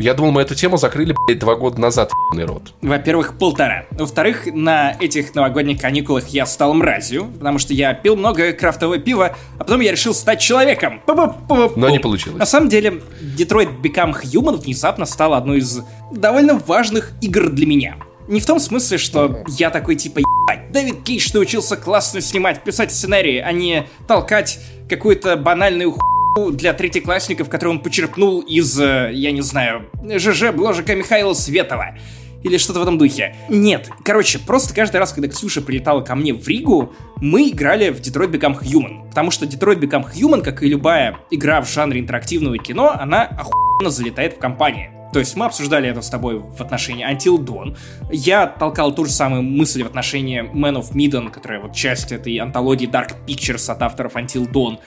[SPEAKER 2] Я думал, мы эту тему закрыли, блядь, два года назад, рот.
[SPEAKER 1] Во-первых, полтора. Во-вторых, на этих новогодних каникулах я стал мразью, потому что я пил много крафтового пива, а потом я решил стать человеком.
[SPEAKER 2] Но не получилось.
[SPEAKER 1] На самом деле, Detroit Become Human внезапно стала одной из довольно важных игр для меня. Не в том смысле, что я такой типа ебать, Дэвид Кейдж научился классно снимать, писать сценарии, а не толкать какую-то банальную хуйню для третьеклассников, который он почерпнул из, э, я не знаю, ЖЖ бложика Михаила Светова. Или что-то в этом духе. Нет, короче, просто каждый раз, когда Ксюша прилетала ко мне в Ригу, мы играли в Detroit Become Human. Потому что Detroit Become Human, как и любая игра в жанре интерактивного кино, она охуенно залетает в компании. То есть мы обсуждали это с тобой в отношении Until Dawn. Я толкал ту же самую мысль в отношении Man of Medan, которая вот часть этой антологии Dark Pictures от авторов Until Dawn.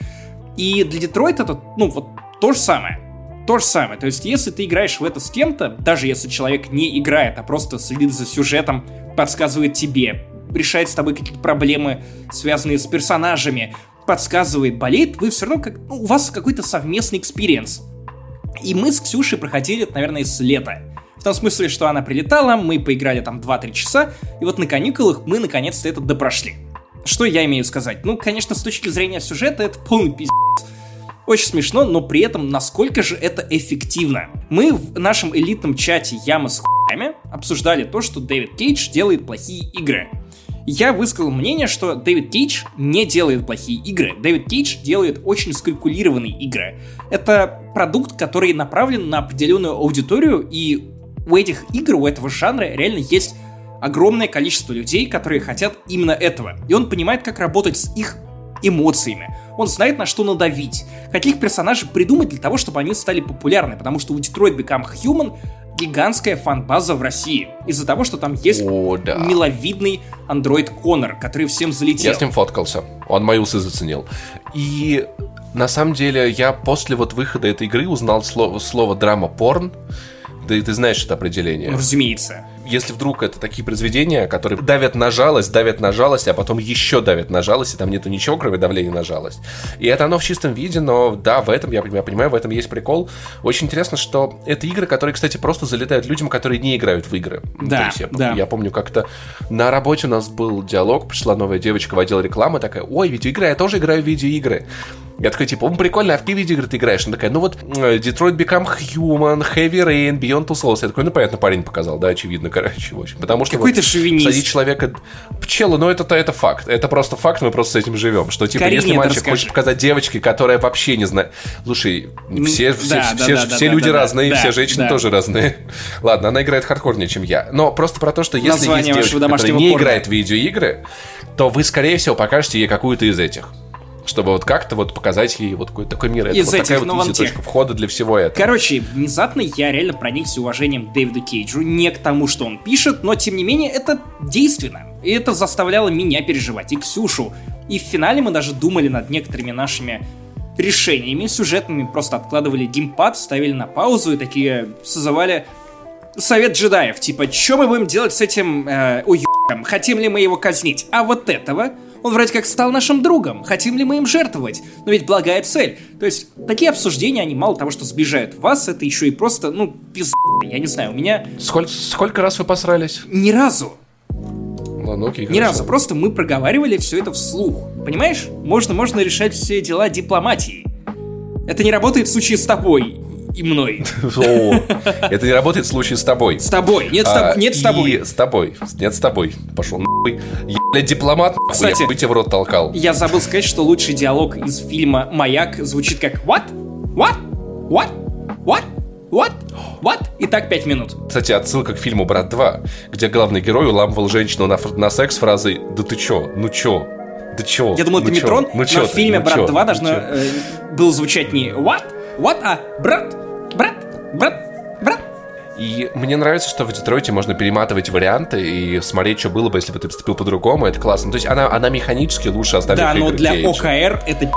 [SPEAKER 1] И для Детройта это, ну, вот то же самое. То же самое. То есть, если ты играешь в это с кем-то, даже если человек не играет, а просто следит за сюжетом, подсказывает тебе, решает с тобой какие-то проблемы, связанные с персонажами, подсказывает, болеет, вы все равно как... Ну, у вас какой-то совместный experience. И мы с Ксюшей проходили это, наверное, с лета. В том смысле, что она прилетала, мы поиграли там 2-3 часа, и вот на каникулах мы наконец-то это допрошли. Что я имею сказать? Ну, конечно, с точки зрения сюжета это полный пиздец. Очень смешно, но при этом насколько же это эффективно. Мы в нашем элитном чате Яма с хуями обсуждали то, что Дэвид Кейдж делает плохие игры. Я высказал мнение, что Дэвид Кейдж не делает плохие игры. Дэвид Кейдж делает очень скалькулированные игры. Это продукт, который направлен на определенную аудиторию, и у этих игр, у этого жанра реально есть огромное количество людей, которые хотят именно этого. И он понимает, как работать с их эмоциями. Он знает, на что надавить. Каких персонажей придумать для того, чтобы они стали популярны. Потому что у Detroit Become Human гигантская фан-база в России. Из-за того, что там есть О, да. миловидный андроид Конор, который всем залетел.
[SPEAKER 2] Я с ним фоткался. Он мои усы заценил. И на самом деле я после вот выхода этой игры узнал слово, слово драма-порн Ты, ты знаешь это определение.
[SPEAKER 1] Ну, разумеется.
[SPEAKER 2] Если вдруг это такие произведения, которые давят на жалость, давят на жалость, а потом еще давят на жалость, и там нету ничего, кроме давления на жалость. И это оно в чистом виде, но да, в этом, я, я понимаю, в этом есть прикол. Очень интересно, что это игры, которые, кстати, просто залетают людям, которые не играют в игры.
[SPEAKER 1] Да,
[SPEAKER 2] То есть я,
[SPEAKER 1] да.
[SPEAKER 2] я помню, как-то на работе у нас был диалог, пришла новая девочка в отдел рекламы, такая, ой, видеоигры, я тоже играю в видеоигры. Я такой, типа, ну прикольно, а в какие видеоигры ты играешь? Она такая, ну вот э, Detroit Become Human, Heavy Rain, Beyond Two Souls. Я такой, ну понятно, парень показал, да, очевидно, короче, в общем. Потому что
[SPEAKER 1] Какой
[SPEAKER 2] вот
[SPEAKER 1] шовинист.
[SPEAKER 2] садить человека... Пчела, ну это, это факт. Это просто факт, мы просто с этим живем. Что, типа,
[SPEAKER 1] Карине
[SPEAKER 2] если мальчик хочет показать девочке, которая вообще не знает... Слушай, все, все,
[SPEAKER 1] да,
[SPEAKER 2] все,
[SPEAKER 1] да, да,
[SPEAKER 2] все люди разные,
[SPEAKER 1] да,
[SPEAKER 2] все женщины тоже разные. Ладно, она играет хардкорнее, чем я. Но просто про то, что если
[SPEAKER 1] Название
[SPEAKER 2] есть девочка, которая не
[SPEAKER 1] порно.
[SPEAKER 2] играет в видеоигры, то вы, скорее всего, покажете ей какую-то из этих. Чтобы вот как-то вот показать ей вот какой-то такой мир. Это
[SPEAKER 1] Из
[SPEAKER 2] вот
[SPEAKER 1] этих,
[SPEAKER 2] такая вот точка входа для всего этого.
[SPEAKER 1] Короче, внезапно я реально проникся уважением к Дэвиду Кейджу. Не к тому, что он пишет, но тем не менее это действенно. И это заставляло меня переживать, и Ксюшу. И в финале мы даже думали над некоторыми нашими решениями сюжетными. Просто откладывали геймпад, ставили на паузу и такие созывали совет джедаев. Типа, что мы будем делать с этим э, уебком? Хотим ли мы его казнить? А вот этого... Он вроде как стал нашим другом. Хотим ли мы им жертвовать? Но ведь благая цель. То есть, такие обсуждения, они мало того, что сближают вас, это еще и просто, ну, пизда. Я не знаю, у меня
[SPEAKER 2] Сколько, сколько раз вы посрались?
[SPEAKER 1] ни разу,
[SPEAKER 2] Ладно, окей,
[SPEAKER 1] ни
[SPEAKER 2] хорошо.
[SPEAKER 1] разу, просто мы проговаривали все это вслух. Понимаешь? Можно, можно решать все дела дипломатией. Это не работает в случае с тобой и мной.
[SPEAKER 2] Это не работает в случае с тобой.
[SPEAKER 1] С тобой. Нет, с,
[SPEAKER 2] А,
[SPEAKER 1] тоб- нет с тобой.
[SPEAKER 2] С тобой. Нет, с тобой. Пошел нахуй. Я, блядь, дипломат,
[SPEAKER 1] Кстати,
[SPEAKER 2] я бы тебе в рот толкал.
[SPEAKER 1] Я забыл сказать, что лучший диалог из фильма «Маяк» звучит как «What? What? What? What? What? What?» И так пять минут.
[SPEAKER 2] Кстати, отсылка к фильму «Брат 2», где главный герой уламывал женщину на, на секс фразой «Да ты чё? Ну чё? Да чё?
[SPEAKER 1] Я думал,
[SPEAKER 2] ну
[SPEAKER 1] это
[SPEAKER 2] чё?
[SPEAKER 1] Метрон,
[SPEAKER 2] Ну
[SPEAKER 1] но
[SPEAKER 2] чё
[SPEAKER 1] в фильме
[SPEAKER 2] Ну
[SPEAKER 1] «Брат
[SPEAKER 2] чё?
[SPEAKER 1] 2»
[SPEAKER 2] Ну
[SPEAKER 1] должно
[SPEAKER 2] чё?»
[SPEAKER 1] э, был звучать не «What? What? А брат? Брат? Брат? Брат?»
[SPEAKER 2] И мне нравится, что в Детройте можно перематывать варианты и смотреть, что было бы, если бы ты поступил по-другому. Это классно. То есть она, она механически лучше остальных
[SPEAKER 1] Да, но для
[SPEAKER 2] Кейджа.
[SPEAKER 1] ОКР это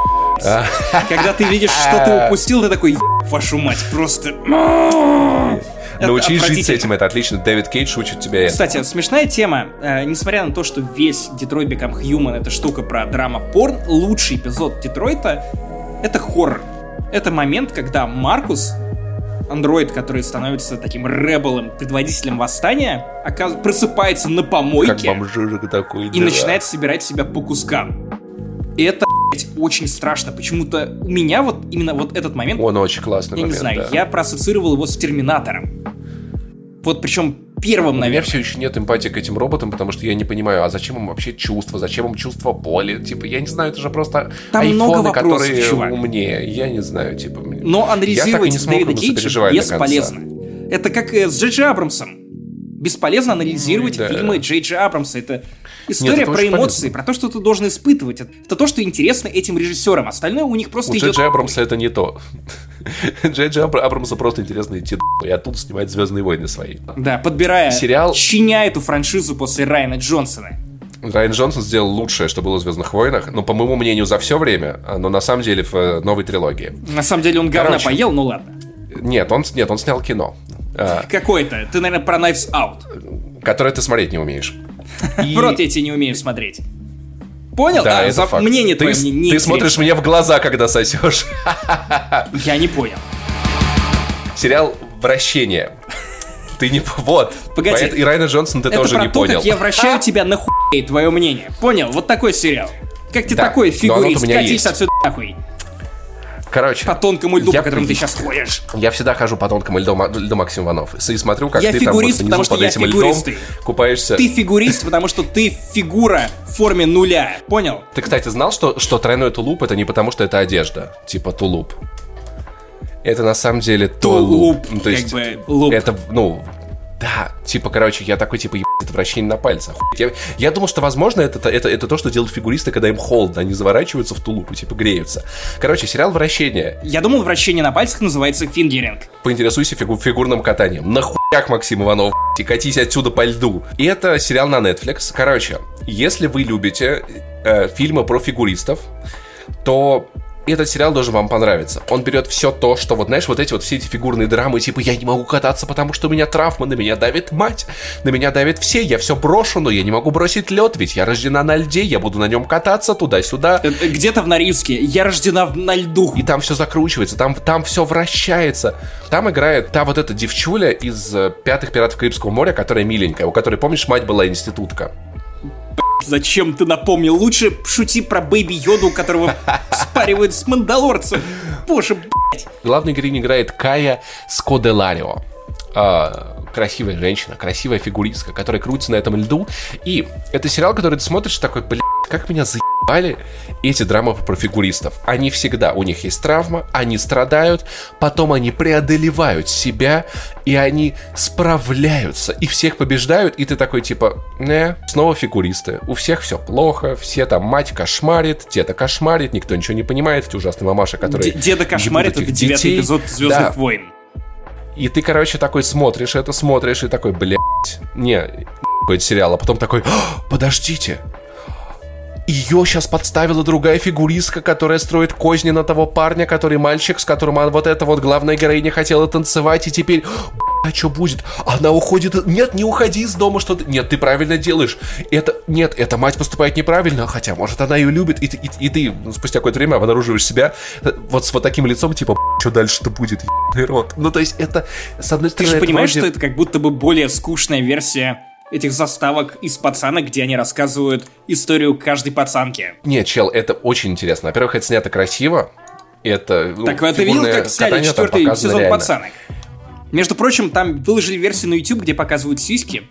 [SPEAKER 2] А.
[SPEAKER 1] Когда ты видишь, что ты упустил, ты такой «Еб вашу мать, просто...
[SPEAKER 2] Научись жить с этим, это отлично. Дэвид Кейдж учит тебя это.
[SPEAKER 1] Кстати, смешная тема. Э, несмотря на то, что весь Detroit Become Human это штука про драма-порн, лучший эпизод Детройта это хоррор. Это момент, когда Маркус, андроид, который становится таким ребелом, предводителем восстания, оказ- просыпается на
[SPEAKER 2] Как
[SPEAKER 1] помойке
[SPEAKER 2] бомжижик такой.
[SPEAKER 1] и
[SPEAKER 2] да.
[SPEAKER 1] начинает собирать себя по кускам. И это, очень страшно. Почему-то у меня вот именно вот этот момент
[SPEAKER 2] Он очень классный
[SPEAKER 1] я
[SPEAKER 2] момент,
[SPEAKER 1] не знаю,
[SPEAKER 2] да.
[SPEAKER 1] я проассоциировал его с Терминатором. Вот причем первым,
[SPEAKER 2] У меня
[SPEAKER 1] наверное.
[SPEAKER 2] все еще нет эмпатии к этим роботам, потому что я не понимаю, а зачем им вообще чувство, зачем им чувство боли? Типа, я не знаю, это же просто
[SPEAKER 1] Там
[SPEAKER 2] айфоны,
[SPEAKER 1] много вопросов,
[SPEAKER 2] которые
[SPEAKER 1] чувак.
[SPEAKER 2] умнее. Я не знаю, типа...
[SPEAKER 1] Но анализировать Дэвида Кейджа бесполезно. Это как э, с Джей Абрамсом. Бесполезно анализировать
[SPEAKER 2] да.
[SPEAKER 1] фильмы Джей Джей Абрамса. Это история
[SPEAKER 2] это
[SPEAKER 1] про эмоции,
[SPEAKER 2] полезно.
[SPEAKER 1] про то, что ты должен испытывать. Это то, что интересно этим режиссерам. Остальное у них просто
[SPEAKER 2] У Джей
[SPEAKER 1] идет...
[SPEAKER 2] Джей Абрамса это не то. Джей Джей Абр- Абрамса просто интересно идти и оттуда снимать «Звездные войны» свои.
[SPEAKER 1] Да, подбирая,
[SPEAKER 2] Сериал-
[SPEAKER 1] чиня эту франшизу после Райана Джонсона.
[SPEAKER 2] Райан Джонсон сделал лучшее, что было в «Звездных войнах», но, по моему мнению, за все время, а, но на самом деле в э, новой трилогии.
[SPEAKER 1] На самом деле он говна
[SPEAKER 2] Короче.
[SPEAKER 1] поел, ну ладно.
[SPEAKER 2] Нет, он, нет, он снял кино,
[SPEAKER 1] Какой-то. Ты, наверное, про Knives Out.
[SPEAKER 2] которое ты смотреть не умеешь. И-
[SPEAKER 1] В рот я тебе не умею смотреть. Понял?
[SPEAKER 2] Да,
[SPEAKER 1] А,
[SPEAKER 2] это
[SPEAKER 1] за-
[SPEAKER 2] факт.
[SPEAKER 1] Мнение
[SPEAKER 2] ты,
[SPEAKER 1] твое мне не
[SPEAKER 2] ты
[SPEAKER 1] интересно.
[SPEAKER 2] смотришь мне в глаза, когда сосешь.
[SPEAKER 1] Я не понял.
[SPEAKER 2] Сериал «Вращение». Ты не... Вот.
[SPEAKER 1] Погоди.
[SPEAKER 2] Поэт- И Райана Джонсон ты
[SPEAKER 1] Это
[SPEAKER 2] тоже
[SPEAKER 1] про
[SPEAKER 2] не
[SPEAKER 1] то,
[SPEAKER 2] понял.
[SPEAKER 1] как я вращаю тебя на хуй, твое мнение. Понял? Вот такой сериал. Как тебе
[SPEAKER 2] Да, оно-то
[SPEAKER 1] фигурист? Катись отсюда нахуй.
[SPEAKER 2] Короче,
[SPEAKER 1] По тонкому льду,
[SPEAKER 2] Я
[SPEAKER 1] по которому ты сейчас ходишь.
[SPEAKER 2] я всегда хожу по тонкому льду, льду Максим Иванов. И смотрю, как
[SPEAKER 1] Я
[SPEAKER 2] ты
[SPEAKER 1] фигурист,
[SPEAKER 2] там
[SPEAKER 1] потому
[SPEAKER 2] вот
[SPEAKER 1] что
[SPEAKER 2] внизу
[SPEAKER 1] я
[SPEAKER 2] под этим
[SPEAKER 1] фигуристый.
[SPEAKER 2] льдом купаешься.
[SPEAKER 1] Ты фигурист, потому что ты фигура в форме нуля. Понял?
[SPEAKER 2] Ты, кстати, знал, что, что тройной тулуп это не потому, что это одежда, типа тулуп. Это на самом деле
[SPEAKER 1] Тулуп.
[SPEAKER 2] Ну, То
[SPEAKER 1] как
[SPEAKER 2] есть
[SPEAKER 1] бы, луп.
[SPEAKER 2] это, ну, да, типа, короче, я такой, типа, ебать, это вращение на пальцах. Я, я думал, что, возможно, это, это, это то, что делают фигуристы, когда им холодно, они заворачиваются в тулуп и, типа, греются. Короче, сериал «Вращение».
[SPEAKER 1] Я думал, вращение на пальцах называется фингеринг.
[SPEAKER 2] Поинтересуйся фигу- фигурным катанием. Нахуяк, Максим Иванов, и катись отсюда по льду. И это сериал на Netflix. Короче, если вы любите э, фильмы про фигуристов, то этот сериал должен вам понравиться. Он берет все то, что вот, знаешь, вот эти вот все эти фигурные драмы, типа, я не могу кататься, потому что у меня травма, на меня давит мать, на меня давит все, я все брошу, но я не могу бросить лед, ведь я рождена на льде, я буду на нем кататься туда-сюда.
[SPEAKER 1] Э, э, где-то в Норильске, я рождена на льду.
[SPEAKER 2] И там все закручивается, там, там все вращается. Там играет та вот эта девчуля из э, «Пятых пиратов Карибского моря», которая миленькая, у которой, помнишь, мать была институтка.
[SPEAKER 1] Зачем ты напомнил? Лучше шути про Бэйби Йоду, которого спаривают с Мандалорцем. Боже, блядь.
[SPEAKER 2] Главную героиню играет Кая Скоделарио. А, красивая женщина, красивая фигуристка, которая крутится на этом льду. И это сериал, который ты смотришь такой, блядь, как меня заебали эти драмы про фигуристов. Они всегда, у них есть травма, они страдают, потом они преодолевают себя, и они справляются, и всех побеждают, и ты такой типа, не, снова фигуристы. У всех все плохо, все там мать кошмарит, деда кошмарит, никто ничего не понимает, эти ужасные мамаши, которые...
[SPEAKER 1] Деда кошмарит, это девятый эпизод Звездных да. войн.
[SPEAKER 2] И ты, короче, такой смотришь это, смотришь, и такой, блядь, не, будет сериал, а потом такой, подождите, ее сейчас подставила другая фигуристка, которая строит козни на того парня, который мальчик, с которым вот эта вот главная героиня хотела танцевать, и теперь... А что будет? Она уходит... Нет, не уходи из дома, что ты... Нет, ты правильно делаешь. Это... Нет, эта мать поступает неправильно, хотя, может, она ее любит, и, и, и ты спустя какое-то время обнаруживаешь себя э, вот с вот таким лицом, типа, что дальше-то будет, рот. Ну, то есть, это, с одной стороны...
[SPEAKER 1] Ты же понимаешь, вроде... что это как будто бы более скучная версия этих заставок из пацанок, где они рассказывают историю каждой пацанки.
[SPEAKER 2] Нет, чел, это очень интересно. Во-первых, это снято красиво. Это,
[SPEAKER 1] ну, так, ты видел, как сняли четвертый сезон реально. пацанок? Между прочим, там выложили версию на YouTube, где показывают сиськи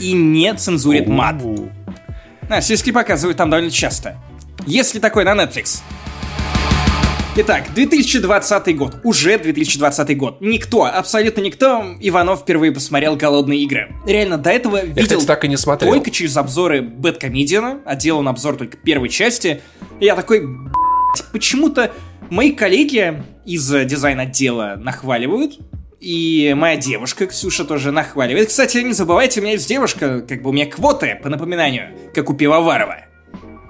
[SPEAKER 1] и не цензурит мат. А, сиськи показывают там довольно часто. Если такой на Netflix. Итак, 2020 год. Уже 2020 год. Никто, абсолютно никто, Иванов впервые посмотрел «Голодные игры». Реально, до этого Я, видел
[SPEAKER 2] кстати, так и не смотрел.
[SPEAKER 1] только через обзоры Бэткомедиана, а делал обзор только первой части. И я такой, почему-то мои коллеги из дизайн-отдела нахваливают, и моя девушка, Ксюша, тоже нахваливает. Кстати, не забывайте, у меня есть девушка, как бы у меня квоты, по напоминанию, как у Пивоварова.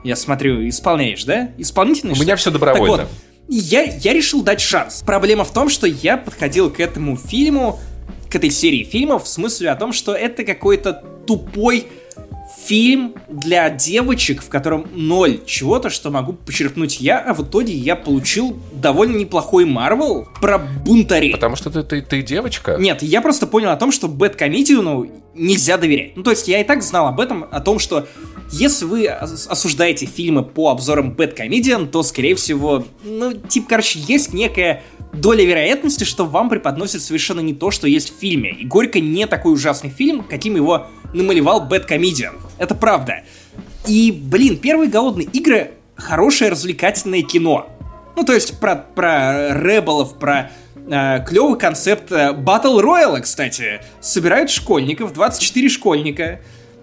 [SPEAKER 1] Я смотрю, исполняешь, да? Исполнительный?
[SPEAKER 2] У меня все добровольно.
[SPEAKER 1] Так вот, я, я решил дать шанс. Проблема в том, что я подходил к этому фильму, к этой серии фильмов, в смысле о том, что это какой-то тупой фильм для девочек, в котором ноль чего-то, что могу почерпнуть я, а в итоге я получил довольно неплохой Марвел про бунтарей.
[SPEAKER 2] Потому что ты, ты, ты девочка?
[SPEAKER 1] Нет, я просто понял о том, что Бэткомедию, ну, нельзя доверять. Ну, то есть я и так знал об этом, о том, что если вы осуждаете фильмы по обзорам Bad то, скорее всего, ну, типа, короче, есть некая доля вероятности, что вам преподносят совершенно не то, что есть в фильме. И «Горько» не такой ужасный фильм, каким его намалевал Bad Это правда. И, блин, первые «Голодные игры» — хорошее развлекательное кино. Ну, то есть про, про ребелов, про э, клевый концепт э, Battle Royale, кстати. Собирают школьников, 24 школьника,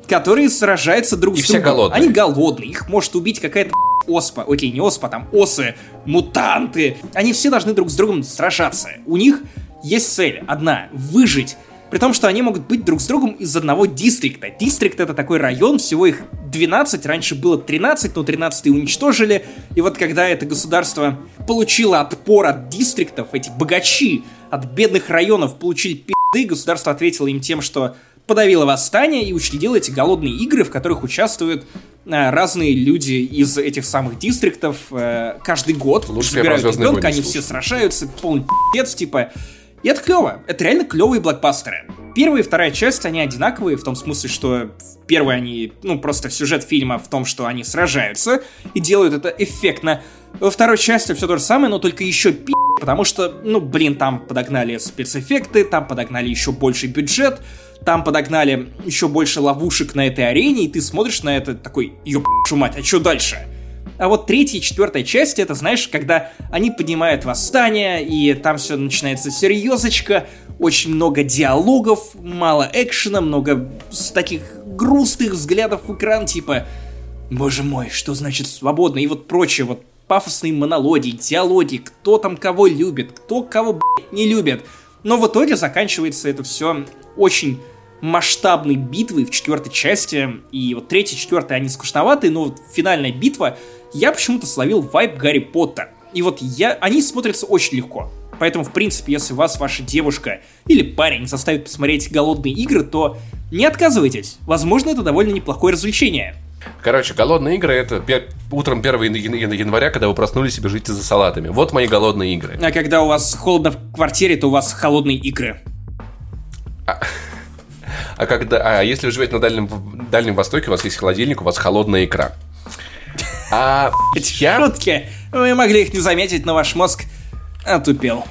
[SPEAKER 1] которые сражаются друг
[SPEAKER 2] и
[SPEAKER 1] с другом.
[SPEAKER 2] Все голодные.
[SPEAKER 1] Они голодные, их может убить какая-то оспа, окей, не оспа, там осы, мутанты. Они все должны друг с другом сражаться. У них есть цель одна — выжить. При том, что они могут быть друг с другом из одного дистрикта. Дистрикт — это такой район, всего их 12, раньше было 13, но 13 уничтожили. И вот когда это государство получило отпор от дистриктов, эти богачи от бедных районов получили пи***ды, государство ответило им тем, что подавила восстание и учредила эти голодные игры, в которых участвуют э, разные люди из этих самых дистриктов э, каждый год.
[SPEAKER 2] Лучше
[SPEAKER 1] собирают ребенка, они все сражаются, полный пи***ц, типа. И это клево. Это реально клевые блокбастеры. Первая и вторая часть, они одинаковые, в том смысле, что в первой они, ну, просто сюжет фильма в том, что они сражаются и делают это эффектно. Во второй части все то же самое, но только еще пи***, потому что, ну, блин, там подогнали спецэффекты, там подогнали еще больший бюджет, там подогнали еще больше ловушек на этой арене, и ты смотришь на это такой, ёб мать, а что дальше? А вот третья и четвертая часть, это, знаешь, когда они поднимают восстание, и там все начинается серьезочка, очень много диалогов, мало экшена, много таких грустных взглядов в экран, типа «Боже мой, что значит свободно?» и вот прочее, вот пафосные монологи, диалоги, кто там кого любит, кто кого, блядь, не любит. Но в итоге заканчивается это все очень масштабной битвой в четвертой части. И вот третья, четвертая, они скучноватые, но вот финальная битва, я почему-то словил вайп Гарри Поттер. И вот я, они смотрятся очень легко. Поэтому, в принципе, если вас ваша девушка или парень заставит посмотреть голодные игры, то не отказывайтесь. Возможно, это довольно неплохое развлечение.
[SPEAKER 2] Короче, голодные игры это утром 1 января, когда вы проснулись и бежите за салатами. Вот мои голодные игры.
[SPEAKER 1] А когда у вас холодно в квартире, то у вас холодные игры.
[SPEAKER 2] А, а когда, а если вы живете на Дальнем, Дальнем Востоке, у вас есть холодильник, у вас холодная икра.
[SPEAKER 1] А Эти я... шутки, вы могли их не заметить, но ваш мозг отупел.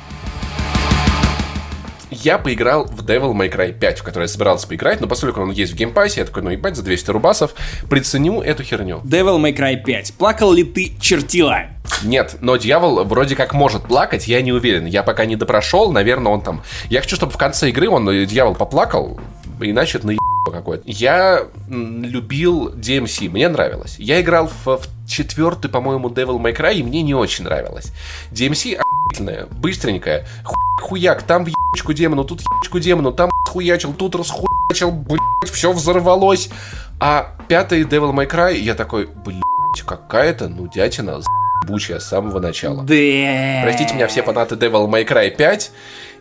[SPEAKER 2] Я поиграл в Devil May Cry 5, в который я собирался поиграть, но поскольку он есть в Game Pass е, я такой, ну ебать, за 200 рубасов, приценю эту херню.
[SPEAKER 1] Devil May Cry 5. Плакал ли ты, чертила?
[SPEAKER 2] Нет, но дьявол вроде как может плакать, я не уверен. Я пока не допрошел, наверное, он там... Я хочу, чтобы в конце игры он, э, дьявол, поплакал, иначе это на какой-то. Я любил DMC, мне нравилось. Я играл в, в четвертый, по-моему, Devil May Cry, и мне не очень нравилось. DMC охуительная, быстренькая, хуяк, там в ебучку демону, тут ебучку демону, там хуячил, тут расхуячил, блядь, все взорвалось. А пятый Devil May Cry, я такой, блядь, какая-то нудятина бучая с самого начала.
[SPEAKER 1] Да.
[SPEAKER 2] Простите меня все фанаты Devil May Cry 5,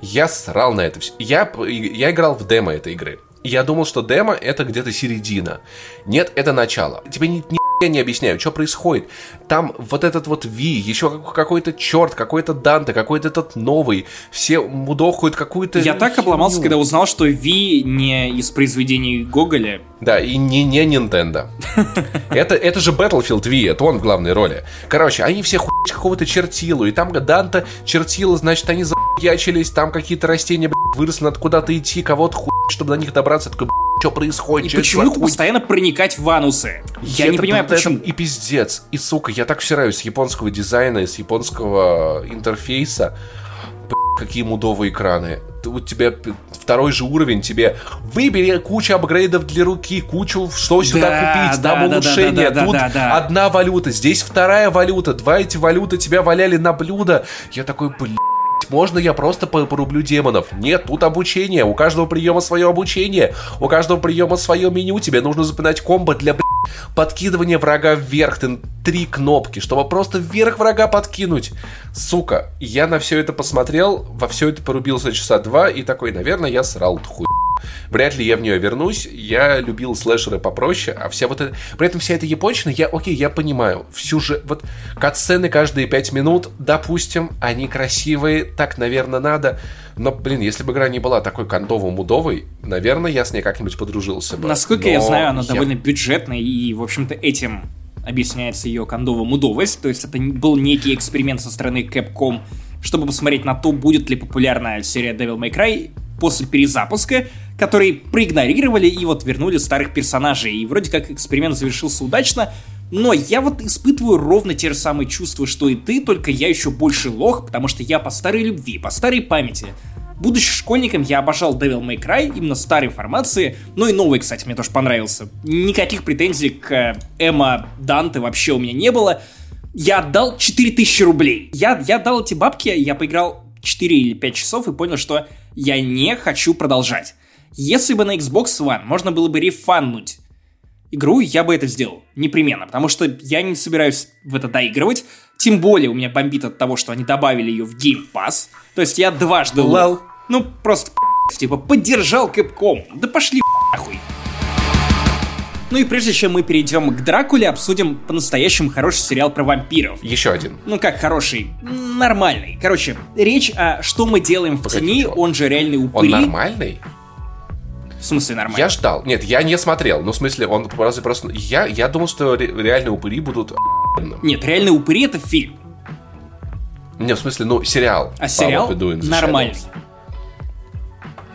[SPEAKER 2] я срал на это все. Я, я играл в демо этой игры. Я думал, что демо это где-то середина. Нет, это начало. Тебе не, не я не объясняю, что происходит. Там вот этот вот Ви, еще какой-то черт, какой-то Данте, какой-то этот новый. Все мудохают какую-то...
[SPEAKER 1] Я так обломался, когда узнал, что Ви не из произведений Гоголя.
[SPEAKER 2] Да, и не, не Nintendo. это, это же Battlefield V, это он в главной роли. Короче, они все хуй какого-то чертилу, и там Данте чертила, значит, они заячились, там какие-то растения, блядь, выросли, надо куда-то идти, кого-то хуй, чтобы до них добраться. Такой, что происходит?
[SPEAKER 1] И почему постоянно проникать в анусы? Я это, не понимаю,
[SPEAKER 2] это,
[SPEAKER 1] почему.
[SPEAKER 2] И пиздец. И, сука, я так всираюсь с японского дизайна с японского интерфейса. Какие мудовые экраны. У тебя второй же уровень, тебе выбери кучу апгрейдов для руки, кучу, что сюда да, купить, там да, улучшения, да, да, да, тут да, да, да. одна валюта, здесь вторая валюта, два эти валюты тебя валяли на блюдо. Я такой, блин можно я просто порублю демонов? Нет, тут обучение. У каждого приема свое обучение. У каждого приема свое меню. Тебе нужно запоминать комбо для подкидывания врага вверх. Ты три кнопки, чтобы просто вверх врага подкинуть. Сука, я на все это посмотрел, во все это порубился часа два и такой, наверное, я срал хуй. Вряд ли я в нее вернусь. Я любил слэшеры попроще, а вся вот эта... При этом вся эта япончина, я, окей, я понимаю. Всю же... Вот катсцены каждые пять минут, допустим, они красивые, так, наверное, надо. Но, блин, если бы игра не была такой кондово-мудовой, наверное, я с ней как-нибудь подружился бы.
[SPEAKER 1] Насколько Но я знаю, она я... довольно бюджетная, и, в общем-то, этим объясняется ее кондово-мудовость. То есть это был некий эксперимент со стороны Capcom, чтобы посмотреть на то, будет ли популярная серия Devil May Cry после перезапуска, которые проигнорировали и вот вернули старых персонажей. И вроде как эксперимент завершился удачно, но я вот испытываю ровно те же самые чувства, что и ты, только я еще больше лох, потому что я по старой любви, по старой памяти. Будучи школьником, я обожал Devil May Cry, именно старой формации, ну и новый, кстати, мне тоже понравился. Никаких претензий к Эмма Данте вообще у меня не было. Я отдал 4000 рублей. Я, я дал эти бабки, я поиграл 4 или 5 часов и понял, что я не хочу продолжать. Если бы на Xbox One можно было бы рефаннуть игру, я бы это сделал. Непременно. Потому что я не собираюсь в это доигрывать. Тем более у меня бомбит от того, что они добавили ее в Game Pass. То есть я дважды лал. Ну, просто типа поддержал Capcom. Да пошли нахуй. Ну и прежде чем мы перейдем к Дракуле, обсудим по-настоящему хороший сериал про вампиров.
[SPEAKER 2] Еще один.
[SPEAKER 1] Ну как хороший? Нормальный. Короче, речь о «Что мы делаем в Погоди, тени», что? он же реальный упыри.
[SPEAKER 2] Он нормальный?
[SPEAKER 1] В смысле нормально?
[SPEAKER 2] Я ждал. Нет, я не смотрел. Ну, в смысле, он разве просто... Я, я думал, что ре- реальные упыри будут
[SPEAKER 1] Нет, реальные упыри это фильм.
[SPEAKER 2] Не, в смысле, ну, сериал.
[SPEAKER 1] А сериал нормальный.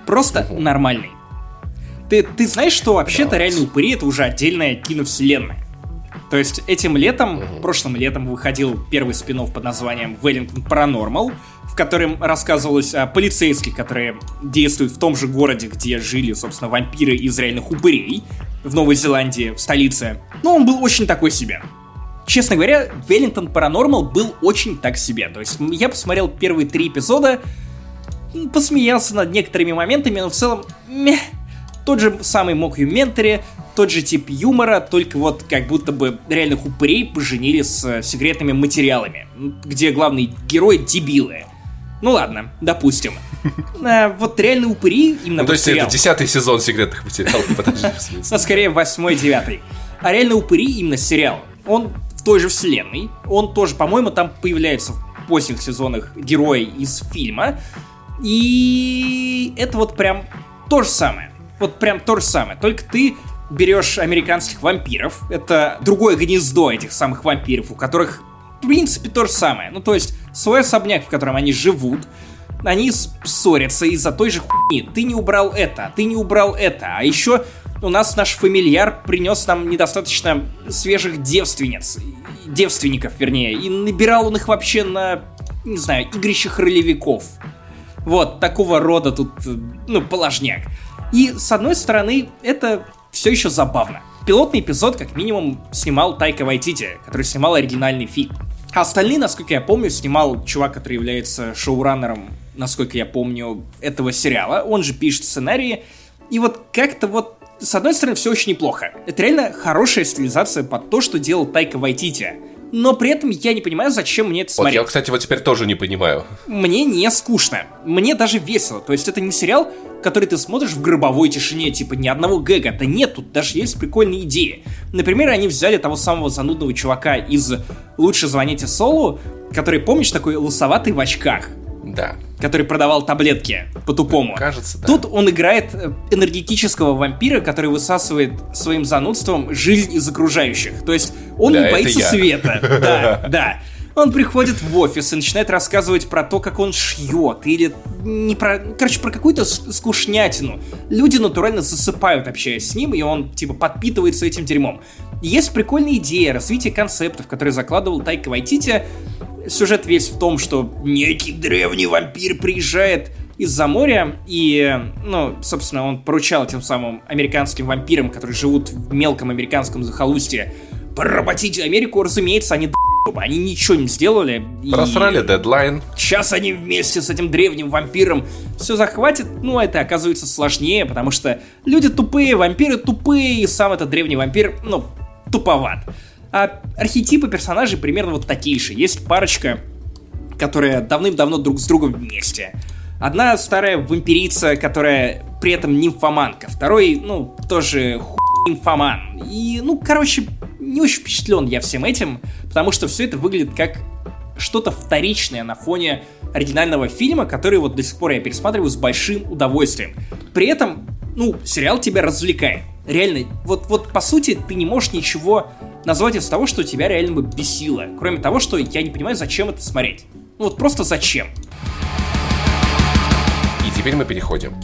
[SPEAKER 1] Просто угу. нормальный. Ты, ты знаешь, что вообще-то реальные упыри это уже отдельная киновселенная. То есть этим летом, угу. прошлым летом выходил первый спин под названием Wellington Paranormal, в котором рассказывалось о полицейских, которые действуют в том же городе, где жили, собственно, вампиры из реальных упырей, в Новой Зеландии, в столице. Но он был очень такой себе. Честно говоря, Wellington Paranormal был очень так себе. То есть я посмотрел первые три эпизода, посмеялся над некоторыми моментами, но в целом, meh, тот же самый Мокюментари, тот же тип юмора, только вот как будто бы реальных упырей поженили с э, секретными материалами, где главный герой дебилы. Ну ладно, допустим. А, вот реальные упыри именно
[SPEAKER 2] ну, То есть это десятый сезон секретных материалов, подожди,
[SPEAKER 1] Ну, скорее восьмой, девятый. А реально упыри именно сериал. Он в той же вселенной. Он тоже, по-моему, там появляется в поздних сезонах герой из фильма. И это вот прям то же самое. Вот прям то же самое. Только ты берешь американских вампиров. Это другое гнездо этих самых вампиров, у которых, принципе, то же самое. Ну, то есть, свой особняк, в котором они живут, они ссорятся из-за той же хуйни. Ты не убрал это, ты не убрал это. А еще у нас наш фамильяр принес нам недостаточно свежих девственниц. Девственников, вернее. И набирал он их вообще на, не знаю, игрищах ролевиков. Вот, такого рода тут, ну, положняк. И, с одной стороны, это все еще забавно. Пилотный эпизод, как минимум, снимал Тайка Вайтити, который снимал оригинальный фильм. А остальные, насколько я помню, снимал чувак, который является шоураннером, насколько я помню, этого сериала. Он же пишет сценарии. И вот как-то вот с одной стороны, все очень неплохо. Это реально хорошая стилизация под то, что делал Тайка Вайтити но при этом я не понимаю, зачем мне это смотреть.
[SPEAKER 2] Вот я, кстати, вот теперь тоже не понимаю.
[SPEAKER 1] Мне не скучно. Мне даже весело. То есть это не сериал, который ты смотришь в гробовой тишине, типа ни одного гэга. Да нет, тут даже есть прикольные идеи. Например, они взяли того самого занудного чувака из «Лучше звоните Солу», который, помнишь, такой лысоватый в очках.
[SPEAKER 2] Да.
[SPEAKER 1] Который продавал таблетки по-тупому.
[SPEAKER 2] Кажется, да.
[SPEAKER 1] Тут он играет э, энергетического вампира, который высасывает своим занудством жизнь из окружающих. То есть он да, не боится света. Да, да. Он приходит в офис и начинает рассказывать про то, как он шьет, или не про... Короче, про какую-то скучнятину. Люди натурально засыпают, общаясь с ним, и он, типа, подпитывается этим дерьмом. Есть прикольная идея развития концептов, которые закладывал Тайка Вайтити, Сюжет весь в том, что некий древний вампир приезжает из-за моря, и, ну, собственно, он поручал тем самым американским вампирам, которые живут в мелком американском захолустье, поработить Америку, разумеется, они они ничего не сделали.
[SPEAKER 2] Просрали дедлайн.
[SPEAKER 1] Сейчас они вместе с этим древним вампиром все захватят. Ну, это оказывается сложнее, потому что люди тупые, вампиры тупые, и сам этот древний вампир, ну, туповат. А архетипы персонажей примерно вот такие же. Есть парочка, которая давным-давно друг с другом вместе. Одна старая вампирица, которая при этом нимфоманка. Второй, ну, тоже хуй нимфоман. И, ну, короче, не очень впечатлен я всем этим, потому что все это выглядит как что-то вторичное на фоне оригинального фильма, который вот до сих пор я пересматриваю с большим удовольствием. При этом, ну, сериал тебя развлекает. Реально, вот, вот по сути ты не можешь ничего назвать из того, что тебя реально бы бесило. Кроме того, что я не понимаю, зачем это смотреть. Ну вот просто зачем.
[SPEAKER 2] И теперь мы переходим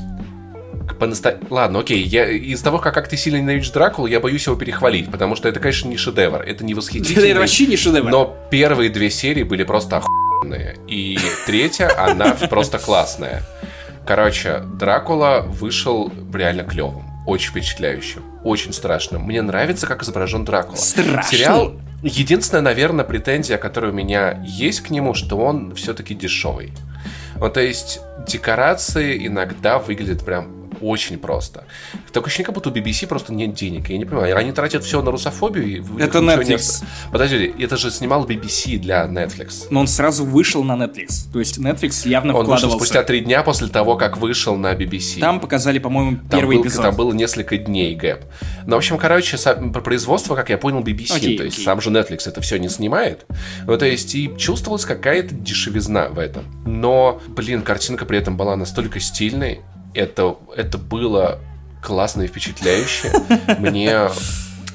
[SPEAKER 2] понаста... Ладно, окей, я из того, как, как ты сильно ненавидишь Дракулу, я боюсь его перехвалить, потому что это, конечно, не шедевр, это не восхитительный.
[SPEAKER 1] Это вообще не шедевр.
[SPEAKER 2] Но первые две серии были просто охуенные, и третья, она просто классная. Короче, Дракула вышел реально клевым очень впечатляющим, очень страшным. Мне нравится, как изображен Дракула.
[SPEAKER 1] Страшный.
[SPEAKER 2] Сериал Единственная, наверное, претензия, которая у меня есть к нему, что он все-таки дешевый. Вот, то есть декорации иногда выглядят прям очень просто. Такое ощущение, как будто у BBC просто нет денег. Я не понимаю, они тратят все на русофобию. И
[SPEAKER 1] это Netflix.
[SPEAKER 2] Не... Подожди, это же снимал BBC для Netflix.
[SPEAKER 1] Но он сразу вышел на Netflix. То есть Netflix явно он вкладывался.
[SPEAKER 2] вышел спустя три дня после того, как вышел на BBC.
[SPEAKER 1] Там показали, по-моему, первый
[SPEAKER 2] был,
[SPEAKER 1] эпизод.
[SPEAKER 2] Там было несколько дней гэп. Ну, в общем, короче, про производство, как я понял, BBC. Okay, то есть okay. сам же Netflix это все не снимает. Ну, то есть и чувствовалась какая-то дешевизна в этом. Но, блин, картинка при этом была настолько стильной, это, это было классно и впечатляюще. Мне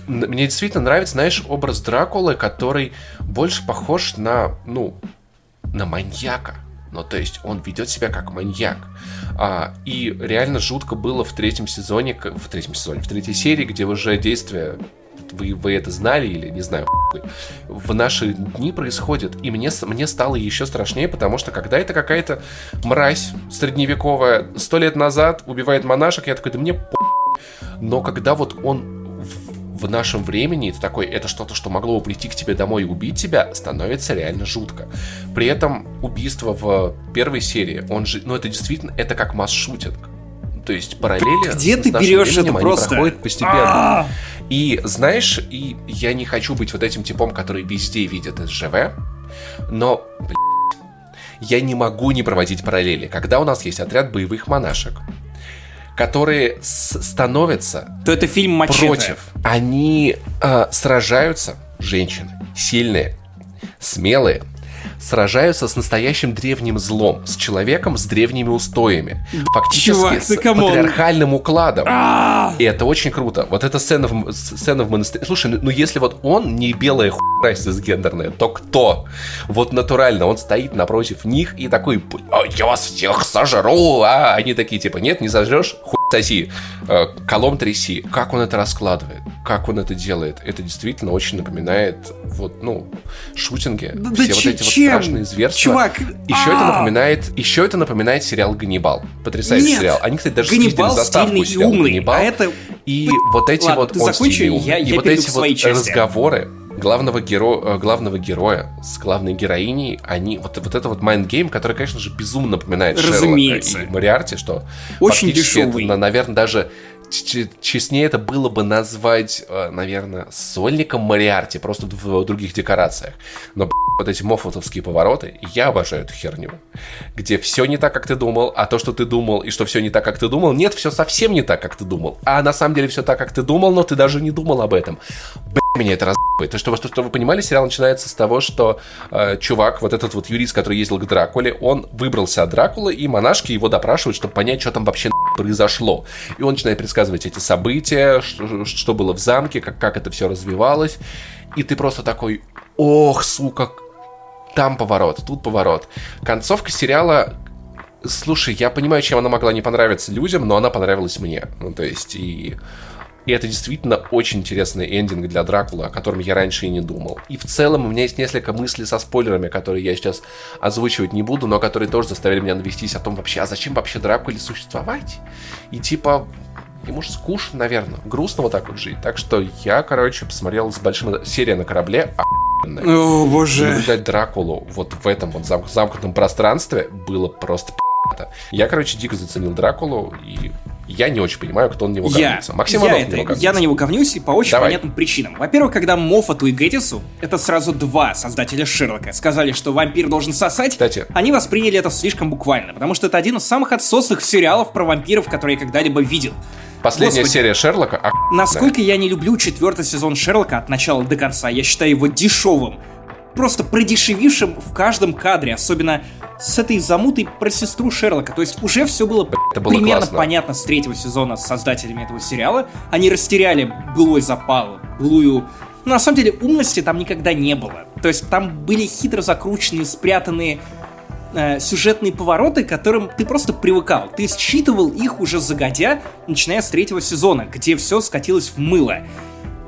[SPEAKER 2] мне действительно нравится, знаешь, образ Дракулы, который больше похож на, ну, на маньяка. Ну, то есть он ведет себя как маньяк. А, и реально жутко было в третьем сезоне, в третьем сезоне, в третьей серии, где уже действие вы, вы это знали или не знаю, в наши дни происходит. И мне, мне стало еще страшнее, потому что когда это какая-то мразь средневековая сто лет назад убивает монашек, я такой, да мне. Но когда вот он в нашем времени это такой, это что-то, что могло бы прийти к тебе домой и убить тебя, становится реально жутко. При этом убийство в первой серии, он же, ну это действительно, это как масс-шутинг То есть параллели
[SPEAKER 1] Где ты берешь это просто?
[SPEAKER 2] постепенно.
[SPEAKER 1] А,
[SPEAKER 2] И знаешь, и я не хочу быть вот этим типом, который везде видит СЖВ, но блядь, я не могу не проводить параллели. Когда у нас есть отряд боевых монашек, которые с- становятся
[SPEAKER 1] То это фильм Мачете.
[SPEAKER 2] против. Они э, сражаются, женщины, сильные, смелые, сражаются с настоящим древним злом, с человеком с древними устоями. Фактически
[SPEAKER 1] чувак,
[SPEAKER 2] с
[SPEAKER 1] камон.
[SPEAKER 2] патриархальным укладом.
[SPEAKER 1] А,
[SPEAKER 2] И это очень круто. Вот эта сцена в, сцена в монастыре. Слушай, ну, ну если вот он не белая хуйня гендерная, то кто? Вот натурально, он стоит напротив них и такой, «А, я вас всех сожру, а они такие, типа, нет, не сожрешь, хуй соси, Э, колом тряси. Как он это раскладывает? Как он это делает? Это действительно очень напоминает, вот, ну, шутинги.
[SPEAKER 1] Да-
[SPEAKER 2] все
[SPEAKER 1] да
[SPEAKER 2] вот эти вот
[SPEAKER 1] чем?
[SPEAKER 2] страшные зверства.
[SPEAKER 1] Чувак,
[SPEAKER 2] Еще это
[SPEAKER 1] а!
[SPEAKER 2] напоминает, еще это напоминает сериал Ганнибал. Потрясающий
[SPEAKER 1] Нет,
[SPEAKER 2] сериал. Они, кстати, даже
[SPEAKER 1] Ганнибал
[SPEAKER 2] снизили заставку сериала
[SPEAKER 1] умный,
[SPEAKER 2] «Ганнибал».
[SPEAKER 1] а это...
[SPEAKER 2] И вот эти
[SPEAKER 1] Ладно,
[SPEAKER 2] вот
[SPEAKER 1] ты
[SPEAKER 2] он
[SPEAKER 1] закончи, я-
[SPEAKER 2] и
[SPEAKER 1] я
[SPEAKER 2] вот эти вот
[SPEAKER 1] части.
[SPEAKER 2] разговоры главного, геро... э, главного героя с главной героиней, они вот, вот это вот mind game, который, конечно же, безумно напоминает
[SPEAKER 1] Разумеется.
[SPEAKER 2] Шерлока и Мориарти, что
[SPEAKER 1] Очень
[SPEAKER 2] это,
[SPEAKER 1] дешевый.
[SPEAKER 2] на- наверное, даже честнее это было бы назвать, э, наверное, сольником Мориарти, просто в других декорациях. Но, вот эти моффатовские повороты, я обожаю эту херню. Где все не так, как ты думал, а то, что ты думал, и что все не так, как ты думал, нет, все совсем не так, как ты думал. А на самом деле все так, как ты думал, но ты даже не думал об этом. Б***ь, меня это разъебывает. То, что, вы- что вы понимали, сериал начинается с того, что э, чувак, вот этот вот юрист, который ездил к Дракуле, он выбрался от Дракулы, и монашки его допрашивают, чтобы понять, что там вообще произошло. И он начинает предсказывать эти события, что, что было в замке, как, как это все развивалось. И ты просто такой, ох, сука, там поворот, тут поворот. Концовка сериала Слушай, я понимаю, чем она могла не понравиться людям, но она понравилась мне. Ну, то есть, и... И это действительно очень интересный эндинг для Дракула, о котором я раньше и не думал. И в целом у меня есть несколько мыслей со спойлерами, которые я сейчас озвучивать не буду, но которые тоже заставили меня навестись о том вообще, а зачем вообще Дракуле существовать? И типа, ему же скучно, наверное, грустно вот так вот жить. Так что я, короче, посмотрел с большим... Серия на корабле, охуенная.
[SPEAKER 1] О, боже.
[SPEAKER 2] наблюдать Дракулу вот в этом вот зам- замкнутом пространстве было просто пи***то. Я, короче, дико заценил Дракулу, и я не очень понимаю, кто на него
[SPEAKER 1] Я,
[SPEAKER 2] говнится. Максим
[SPEAKER 1] я, это-
[SPEAKER 2] на него
[SPEAKER 1] я на него говнюсь и по очень
[SPEAKER 2] Давай.
[SPEAKER 1] понятным причинам. Во-первых, когда Моффату и Геттису, это сразу два создателя Шерлока, сказали, что вампир должен сосать,
[SPEAKER 2] Кстати.
[SPEAKER 1] они восприняли это слишком буквально, потому что это один из самых отсосных сериалов про вампиров, которые я когда-либо видел.
[SPEAKER 2] Последняя
[SPEAKER 1] Господи.
[SPEAKER 2] серия Шерлока, а
[SPEAKER 1] Насколько я не люблю четвертый сезон Шерлока от начала до конца, я считаю его дешевым. Просто продешевившим в каждом кадре, особенно с этой замутой про сестру Шерлока. То есть уже все было,
[SPEAKER 2] это было
[SPEAKER 1] примерно
[SPEAKER 2] классно.
[SPEAKER 1] понятно с третьего сезона с создателями этого сериала. Они растеряли былой запал, былую... Ну, на самом деле, умности там никогда не было. То есть там были хитро закрученные, спрятанные э, сюжетные повороты, к которым ты просто привыкал. Ты считывал их уже загодя, начиная с третьего сезона, где все скатилось в мыло.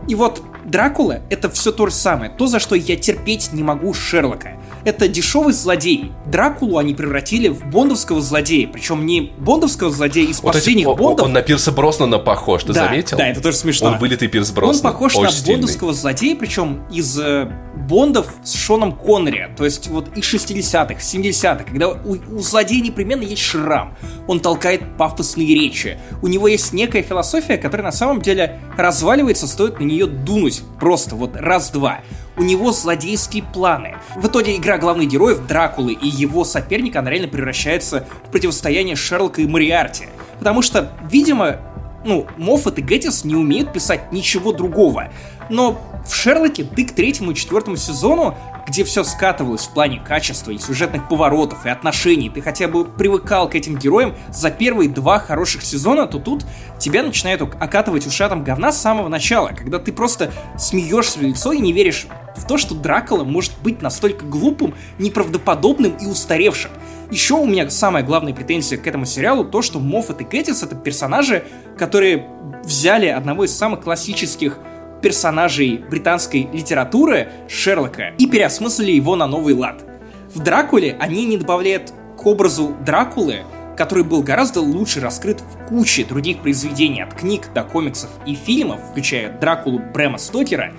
[SPEAKER 1] И вот Дракула — это все то же самое, то, за что я терпеть не могу Шерлока. Это дешевый злодей. Дракулу они превратили в бондовского злодея, причем не бондовского злодея из
[SPEAKER 2] вот эти-
[SPEAKER 1] последних
[SPEAKER 2] о-
[SPEAKER 1] бондов.
[SPEAKER 2] он на Пирса Броснана похож, ты
[SPEAKER 1] да,
[SPEAKER 2] заметил?
[SPEAKER 1] Да, это тоже смешно.
[SPEAKER 2] Он вылитый Пирс
[SPEAKER 1] Он
[SPEAKER 2] Броснан.
[SPEAKER 1] похож
[SPEAKER 2] очень
[SPEAKER 1] на
[SPEAKER 2] стильный.
[SPEAKER 1] бондовского злодея, причем из э, бондов с Шоном Коннери. То есть вот из 60-х, 70-х, когда у, у злодея непременно есть шрам. Он толкает пафосные речи. У него есть некая философия, которая на самом деле разваливается, стоит на нее дунуть. Просто вот раз-два. У него злодейские планы. В итоге игра главных героев Дракулы и его соперника, она реально превращается в противостояние Шерлока и Мариарти. Потому что, видимо, ну, Моффат и Геттис не умеют писать ничего другого. Но в Шерлоке ты к третьему и четвертому сезону, где все скатывалось в плане качества и сюжетных поворотов и отношений, ты хотя бы привыкал к этим героям за первые два хороших сезона, то тут тебя начинают окатывать ушатом говна с самого начала, когда ты просто смеешься в лицо и не веришь в то, что Дракула может быть настолько глупым, неправдоподобным и устаревшим. Еще у меня самая главная претензия к этому сериалу то, что Моффат и Геттис это персонажи, которые взяли одного из самых классических персонажей британской литературы Шерлока и переосмыслили его на новый лад. В Дракуле они не добавляют к образу Дракулы, который был гораздо лучше раскрыт в куче других произведений, от книг до комиксов и фильмов, включая Дракулу Брэма Стокера,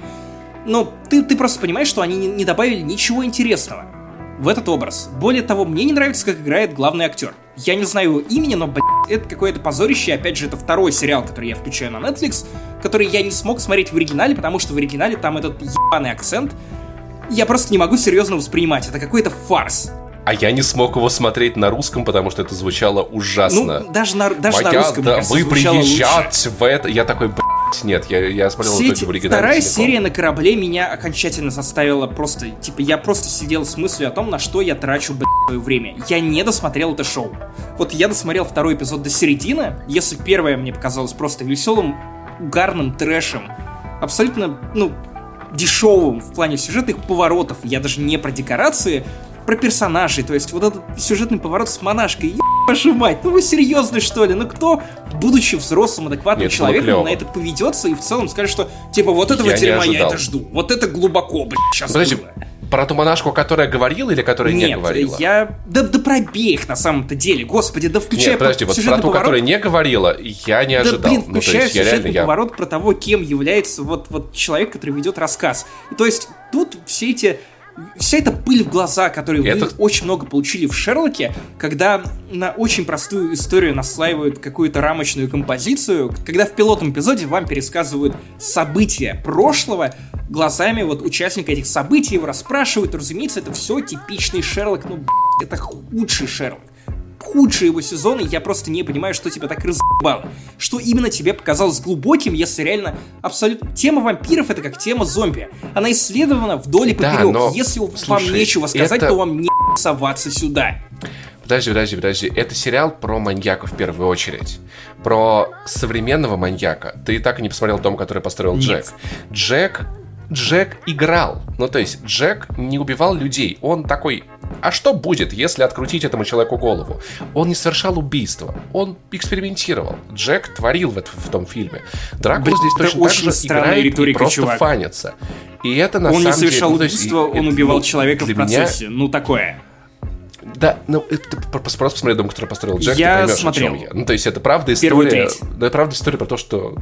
[SPEAKER 1] но ты, ты просто понимаешь, что они не, добавили ничего интересного. В этот образ. Более того, мне не нравится, как играет главный актер. Я не знаю его имени, но, блядь, это какое-то позорище. Опять же, это второй сериал, который я включаю на Netflix, который я не смог смотреть в оригинале, потому что в оригинале там этот ебаный акцент. Я просто не могу серьезно воспринимать. Это какой-то фарс.
[SPEAKER 2] А я не смог его смотреть на русском, потому что это звучало ужасно.
[SPEAKER 1] Ну, даже на, даже
[SPEAKER 2] Моя,
[SPEAKER 1] на русском,
[SPEAKER 2] да,
[SPEAKER 1] кажется,
[SPEAKER 2] вы приезжать
[SPEAKER 1] лучше.
[SPEAKER 2] в это. Я такой, блядь, нет, я, я смотрел
[SPEAKER 1] эти-
[SPEAKER 2] в оригинале.
[SPEAKER 1] вторая
[SPEAKER 2] целиком.
[SPEAKER 1] серия на корабле меня окончательно заставила просто, типа, я просто сидел с мыслью о том, на что я трачу, блядь, свое время. Я не досмотрел это шоу. Вот я досмотрел второй эпизод до середины, если первое мне показалось просто веселым, угарным трэшем, абсолютно, ну, дешевым в плане сюжетных поворотов, я даже не про декорации, про персонажей, то есть вот этот сюжетный поворот с монашкой, еб вашу мать, ну вы серьезны что ли? Ну кто, будучи взрослым, адекватным
[SPEAKER 2] Нет,
[SPEAKER 1] человеком, на это поведется и в целом скажет, что типа вот этого
[SPEAKER 2] Я не
[SPEAKER 1] дерьма я это жду, вот это глубоко, блядь, сейчас
[SPEAKER 2] Подожди,
[SPEAKER 1] было.
[SPEAKER 2] про ту монашку, которая говорила или которая не
[SPEAKER 1] Нет,
[SPEAKER 2] говорила?
[SPEAKER 1] я... Да, да про обеих на самом-то деле, господи, да включая
[SPEAKER 2] Нет, подожди,
[SPEAKER 1] по-
[SPEAKER 2] вот про
[SPEAKER 1] сюжетный
[SPEAKER 2] ту,
[SPEAKER 1] поворот.
[SPEAKER 2] которая не говорила, я не
[SPEAKER 1] Да,
[SPEAKER 2] ожидал.
[SPEAKER 1] блин,
[SPEAKER 2] ну, то
[SPEAKER 1] включая
[SPEAKER 2] есть я реально,
[SPEAKER 1] сюжетный
[SPEAKER 2] я...
[SPEAKER 1] поворот про того, кем является вот, вот человек, который ведет рассказ. И то есть тут все эти вся эта пыль в глаза, которую
[SPEAKER 2] Это-
[SPEAKER 1] вы очень много получили в Шерлоке, когда на очень простую историю наслаивают какую-то рамочную композицию, когда в пилотном эпизоде вам пересказывают события прошлого глазами вот участника этих событий, его расспрашивают, разумеется, это все типичный Шерлок, ну, это худший Шерлок худшие его сезоны, я просто не понимаю, что тебя так разъебало. Что именно тебе показалось глубоким, если реально абсолютно... Тема вампиров это как тема зомби. Она исследована вдоль и
[SPEAKER 2] Да,
[SPEAKER 1] поперек.
[SPEAKER 2] но,
[SPEAKER 1] Если вам
[SPEAKER 2] слушай,
[SPEAKER 1] нечего сказать,
[SPEAKER 2] это-
[SPEAKER 1] то вам не соваться сюда.
[SPEAKER 2] Подожди, подожди, подожди. Это сериал про маньяка в первую очередь. Про современного маньяка. Ты и так и не посмотрел дом, который построил
[SPEAKER 1] Нет.
[SPEAKER 2] Джек. Джек Джек играл. Ну, то есть, Джек не убивал людей. Он такой, а что будет, если открутить этому человеку голову? Он не совершал убийства. Он экспериментировал. Джек творил в, это- в том фильме. Дракула здесь точно так же играет и просто
[SPEAKER 1] чувак.
[SPEAKER 2] фанится. И это на
[SPEAKER 1] он не
[SPEAKER 2] самом деле...
[SPEAKER 1] совершал
[SPEAKER 2] ну, то есть,
[SPEAKER 1] убийство, он убивал
[SPEAKER 2] ну,
[SPEAKER 1] человека в
[SPEAKER 2] для меня-
[SPEAKER 1] процессе. Ну, такое.
[SPEAKER 2] Да, ну, это просто посмотри дом, который построил Джек,
[SPEAKER 1] Я
[SPEAKER 2] ты поймешь,
[SPEAKER 1] смотрел.
[SPEAKER 2] о чем я. Ну, то есть, это правда история... Да, это правда история про то, что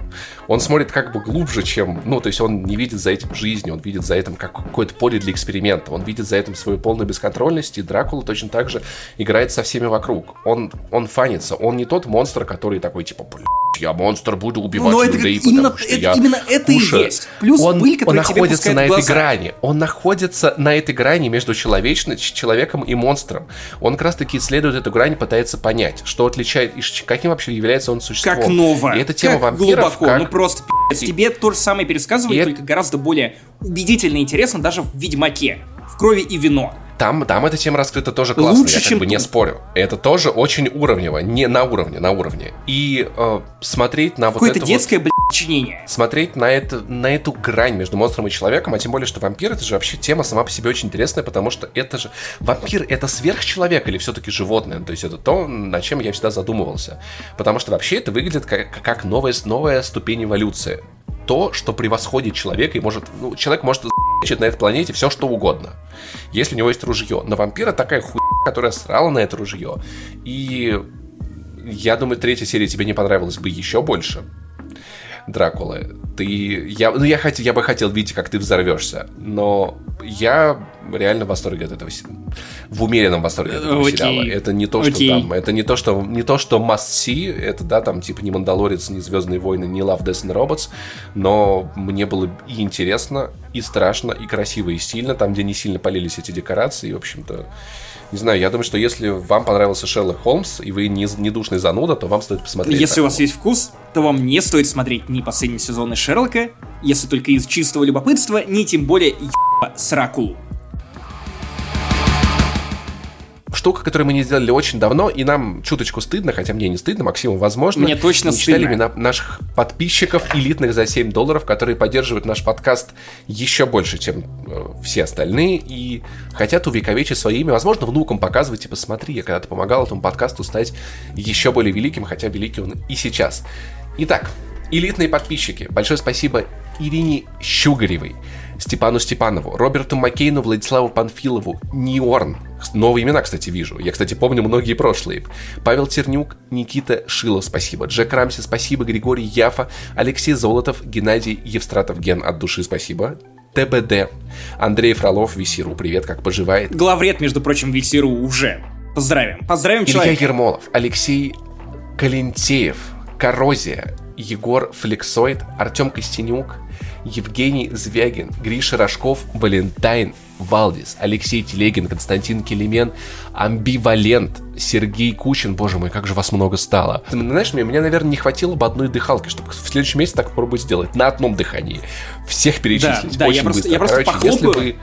[SPEAKER 2] он смотрит как бы глубже, чем... Ну, то есть, он не видит за этим жизни, он видит за этим как какое-то поле для эксперимента, он видит за этим свою полную бесконтрольность, и Дракула точно так же играет со всеми вокруг. Он, он фанится, он не тот монстр, который такой, типа, блин, я монстр, буду убивать
[SPEAKER 1] Но это
[SPEAKER 2] людей,
[SPEAKER 1] именно-
[SPEAKER 2] потому что
[SPEAKER 1] это-
[SPEAKER 2] я
[SPEAKER 1] именно это и
[SPEAKER 2] кушаю».
[SPEAKER 1] есть. Плюс
[SPEAKER 2] он,
[SPEAKER 1] пыль,
[SPEAKER 2] он находится на этой
[SPEAKER 1] глаза.
[SPEAKER 2] грани. Он находится на этой грани между человечным, человеком и монстром. Он как раз таки исследует эту грань, пытается понять, что отличает, и каким вообще является он существом.
[SPEAKER 1] Как ново.
[SPEAKER 2] И эта тема
[SPEAKER 1] как
[SPEAKER 2] вампиров,
[SPEAKER 1] глубоко.
[SPEAKER 2] как...
[SPEAKER 1] Ну, просто пи***ц. Тебе то же самое пересказывают,
[SPEAKER 2] И это-
[SPEAKER 1] только гораздо более убедительно и интересно даже в Ведьмаке. В крови и вино.
[SPEAKER 2] Там, там эта тема раскрыта тоже классно,
[SPEAKER 1] Лучше,
[SPEAKER 2] я как
[SPEAKER 1] чем
[SPEAKER 2] бы не спорю. Это тоже очень уровнево, не на уровне, на уровне. И э, смотреть на вот
[SPEAKER 1] Какое-то
[SPEAKER 2] это вот-
[SPEAKER 1] детское, блядь, чинение.
[SPEAKER 2] смотреть на, это, на эту грань между монстром и человеком, а тем более, что вампир это же вообще тема сама по себе очень интересная, потому что это же... Вампир это сверхчеловек или все-таки животное? То есть это то, над чем я всегда задумывался. Потому что вообще это выглядит как, как новая, новая ступень эволюции. То, что превосходит человека и может... Ну, человек может за***чить на этой планете все, что угодно. Если у него есть ружье. Но вампира такая хуйня, которая срала на это ружье. И я думаю, третья серия тебе не понравилась бы еще больше. Дракула. Ты, я, ну я хотел, я бы хотел видеть, как ты взорвешься, но я реально в восторге от этого, в умеренном восторге от этого
[SPEAKER 1] Окей.
[SPEAKER 2] сериала. Это не то, что
[SPEAKER 1] Окей.
[SPEAKER 2] там, это не то, что не то, что must see, это да, там типа не Мандалорец, не Звездные войны, не Love, Death and Robots, но мне было и интересно, и страшно, и красиво, и сильно, там, где не сильно полились эти декорации, и, в общем-то, не знаю, я думаю, что если вам понравился Шерлок Холмс, и вы не, не душный зануда, то вам стоит посмотреть.
[SPEAKER 1] Если у вас есть вкус, то вам не стоит смотреть ни последние сезоны Шерлока, если только из чистого любопытства, ни тем более еба Сракулу.
[SPEAKER 2] Штука, которую мы не сделали очень давно, и нам чуточку стыдно, хотя мне не стыдно, Максиму, возможно.
[SPEAKER 1] Мне точно
[SPEAKER 2] не
[SPEAKER 1] стыдно.
[SPEAKER 2] имена наших подписчиков, элитных за 7 долларов, которые поддерживают наш подкаст еще больше, чем э, все остальные, и хотят увековечить свое имя, возможно, внукам показывать, типа, смотри, я когда-то помогал этому подкасту стать еще более великим, хотя великий он и сейчас. Итак, элитные подписчики, большое спасибо Ирине Щугаревой, Степану Степанову, Роберту Маккейну, Владиславу Панфилову, Ниорн. Новые имена, кстати, вижу. Я, кстати, помню многие прошлые. Павел Тернюк, Никита Шилов, спасибо. Джек Рамси, спасибо. Григорий Яфа, Алексей Золотов, Геннадий Евстратов, Ген от души, спасибо. ТБД, Андрей Фролов, Висиру, привет, как поживает?
[SPEAKER 1] Главред, между прочим, Висиру уже. Поздравим. Поздравим
[SPEAKER 2] Илья
[SPEAKER 1] человека.
[SPEAKER 2] Ермолов, Алексей Калентеев, Коррозия, Егор Флексоид, Артем Костенюк, Евгений Звягин, Гриша Рожков, Валентайн Валдис, Алексей Телегин, Константин Келемен, Амбивалент, Сергей Кучин. Боже мой, как же вас много стало. Ты знаешь, мне, мне, наверное, не хватило бы одной дыхалки, чтобы в следующем месяце так попробовать сделать. На одном дыхании. Всех перечислить.
[SPEAKER 1] да,
[SPEAKER 2] Очень
[SPEAKER 1] я просто-
[SPEAKER 2] быстро.
[SPEAKER 1] я просто
[SPEAKER 2] Короче, если
[SPEAKER 1] похлопаю.
[SPEAKER 2] вы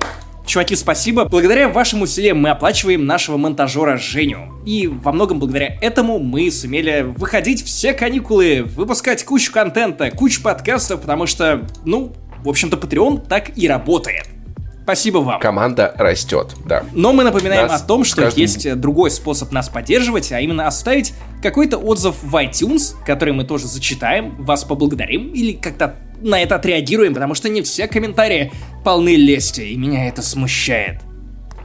[SPEAKER 1] Чуваки, спасибо. Благодаря вашим усилиям мы оплачиваем нашего монтажера Женю. И во многом благодаря этому мы сумели выходить все каникулы, выпускать кучу контента, кучу подкастов, потому что, ну, в общем-то, Patreon так и работает. Спасибо вам.
[SPEAKER 2] команда растет, да.
[SPEAKER 1] Но мы напоминаем
[SPEAKER 2] Нас
[SPEAKER 1] о том, что
[SPEAKER 2] каждым-
[SPEAKER 1] есть другой способ нас поддерживать, а именно оставить какой-то отзыв в iTunes, который мы тоже зачитаем, вас поблагодарим или как-то на это отреагируем, потому что не все комментарии полны лести, и меня это смущает.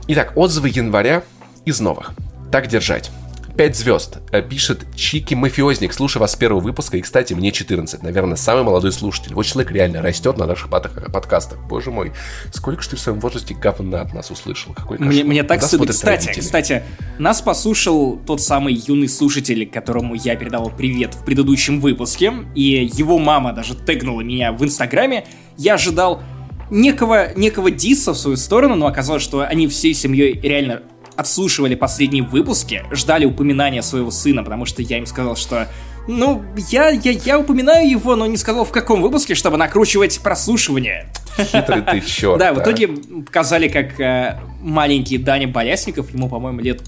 [SPEAKER 2] Итак, отзывы января из новых. Так держать. 5 звезд. Э, Пишет Чики Мафиозник. Слушаю вас с первого выпуска, и, кстати, мне 14. Наверное, самый молодой слушатель. Вот человек реально растет на наших под- подкастах. Боже мой, сколько ж ты в своем возрасте говна от нас услышал? Какой
[SPEAKER 1] Мне, мне так стыдно. Кстати,
[SPEAKER 2] родители?
[SPEAKER 1] кстати, нас послушал тот самый юный слушатель, которому я передавал привет в предыдущем выпуске, и его мама даже тегнула меня в Инстаграме. Я ожидал некого, некого диса в свою сторону, но оказалось, что они всей семьей реально отслушивали последние выпуски, ждали упоминания своего сына, потому что я им сказал, что ну, я, я, я упоминаю его, но не сказал в каком выпуске, чтобы накручивать прослушивание.
[SPEAKER 2] Хитрый ты черт.
[SPEAKER 1] Да, в итоге показали, как э, маленький Даня Болясников, ему, по-моему, лет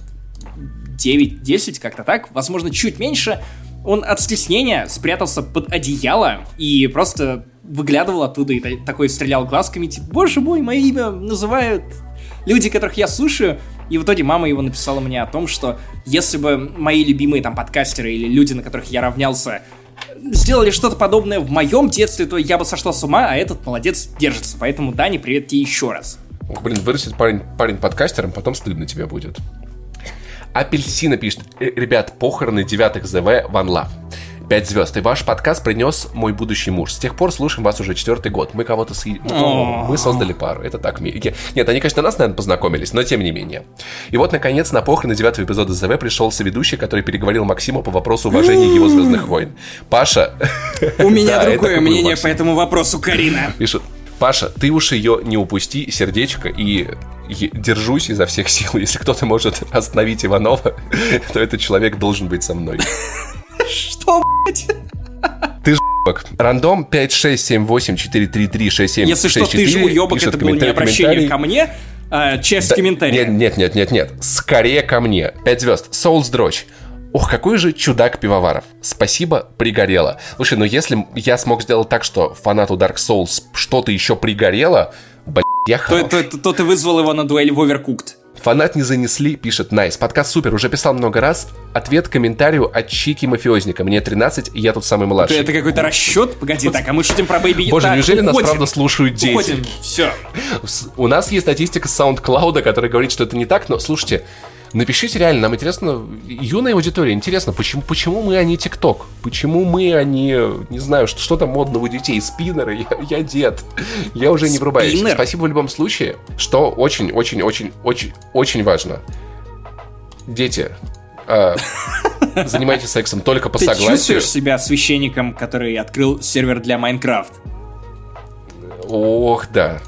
[SPEAKER 1] 9-10, как-то так, возможно, чуть меньше, он от стеснения спрятался под одеяло и просто выглядывал оттуда и та- такой стрелял глазками, типа, боже мой, мое имя называют люди, которых я слушаю. И в итоге мама его написала мне о том, что если бы мои любимые там подкастеры или люди, на которых я равнялся, сделали что-то подобное в моем детстве, то я бы сошла с ума, а этот молодец держится. Поэтому, Дани, привет тебе еще раз.
[SPEAKER 2] Ох, блин, вырастет парень, парень подкастером, потом стыдно тебе будет. Апельсина пишет. «Э, Ребят, похороны девятых ЗВ One Love. 5 звезд. И ваш подкаст принес мой будущий муж. С тех пор слушаем вас уже четвертый год. Мы кого-то с...
[SPEAKER 1] О.
[SPEAKER 2] Мы создали пару. Это так я- Нет, они, конечно, нас, наверное, познакомились, но тем не менее. И вот, наконец, на похороны девятого эпизода ЗВ пришел соведущий, который переговорил Максиму по вопросу уважения его Звездных войн. Паша...
[SPEAKER 1] У меня другое мнение по этому вопросу, Карина.
[SPEAKER 2] Пишут, Паша, ты уж ее не упусти, сердечко, и держусь изо всех сил. Если кто-то может остановить Иванова, то этот человек должен быть со мной.
[SPEAKER 1] Что, блядь?
[SPEAKER 2] Ты ж**бок. Рандом 56784336764
[SPEAKER 1] Если что, ты же уебок, это было не обращение ко мне, а часть
[SPEAKER 2] Да,
[SPEAKER 1] комментария.
[SPEAKER 2] Нет, нет, нет, нет, нет. Скорее ко мне. 5 звезд. Соулс Дрочь. Ох, какой же чудак пивоваров. Спасибо, пригорело. Слушай, ну если я смог сделать так, что фанату Dark Souls что-то еще пригорело, блядь, я
[SPEAKER 1] То,
[SPEAKER 2] хорош.
[SPEAKER 1] то- то- то ты вызвал его на дуэль в Overcooked.
[SPEAKER 2] Фанат не занесли, пишет Nice. Подкаст супер, уже писал много раз. Ответ комментарию от Чики Мафиозника. Мне 13, и я тут самый младший.
[SPEAKER 1] Это какой-то расчет? Погоди, так, а мы шутим про Baby
[SPEAKER 2] Боже,
[SPEAKER 1] Так,
[SPEAKER 2] неужели нас правда слушают дети?
[SPEAKER 1] Уходим, все.
[SPEAKER 2] У нас есть статистика с SoundCloud, которая говорит, что это не так, но слушайте, напишите реально, нам интересно, юная аудитория, интересно, почему, почему мы, а не TikTok? Почему мы, а не, не знаю, что, что там модно у детей, спиннеры? Я, я дед, я уже не врубаюсь.
[SPEAKER 1] Спиннер?
[SPEAKER 2] Спасибо в любом случае, что очень-очень-очень-очень очень важно. Дети, а, занимайтесь сексом только по
[SPEAKER 1] Ты
[SPEAKER 2] согласию.
[SPEAKER 1] чувствуешь себя священником, который открыл сервер для Майнкрафт?
[SPEAKER 2] Ох, да.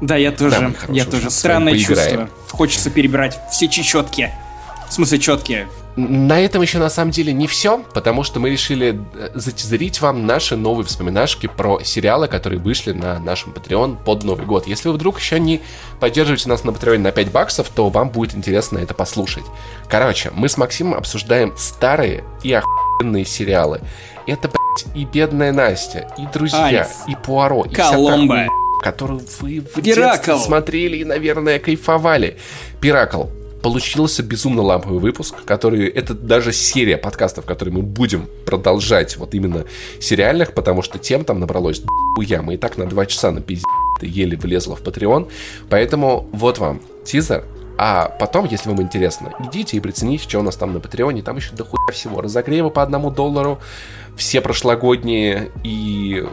[SPEAKER 1] Да, я тоже. я тоже. Странное чувство. Хочется перебирать все чечетки. В смысле, четкие.
[SPEAKER 2] На этом еще на самом деле не все, потому что мы решили э, затизерить вам наши новые вспоминашки про сериалы, которые вышли на нашем Patreon под Новый год. Если вы вдруг еще не поддерживаете нас на Patreon на 5 баксов, то вам будет интересно это послушать. Короче, мы с Максимом обсуждаем старые и охуенные сериалы. Это, блядь, и «Бедная Настя», и «Друзья»,
[SPEAKER 1] Альф.
[SPEAKER 2] и «Пуаро», и
[SPEAKER 1] Коломбо.
[SPEAKER 2] хуйня, которую вы в
[SPEAKER 1] Пиракл.
[SPEAKER 2] детстве смотрели и, наверное, кайфовали. «Пиракл». Получился безумно ламповый выпуск, который... Это даже серия подкастов, которые мы будем продолжать вот именно сериальных, потому что тем там набралось хуя. Мы и так на два часа на пизде еле влезло в Patreon. Поэтому вот вам тизер. А потом, если вам интересно, идите и прицените, что у нас там на Патреоне. Там еще дохуя всего. Разогревы по одному доллару, все прошлогодние и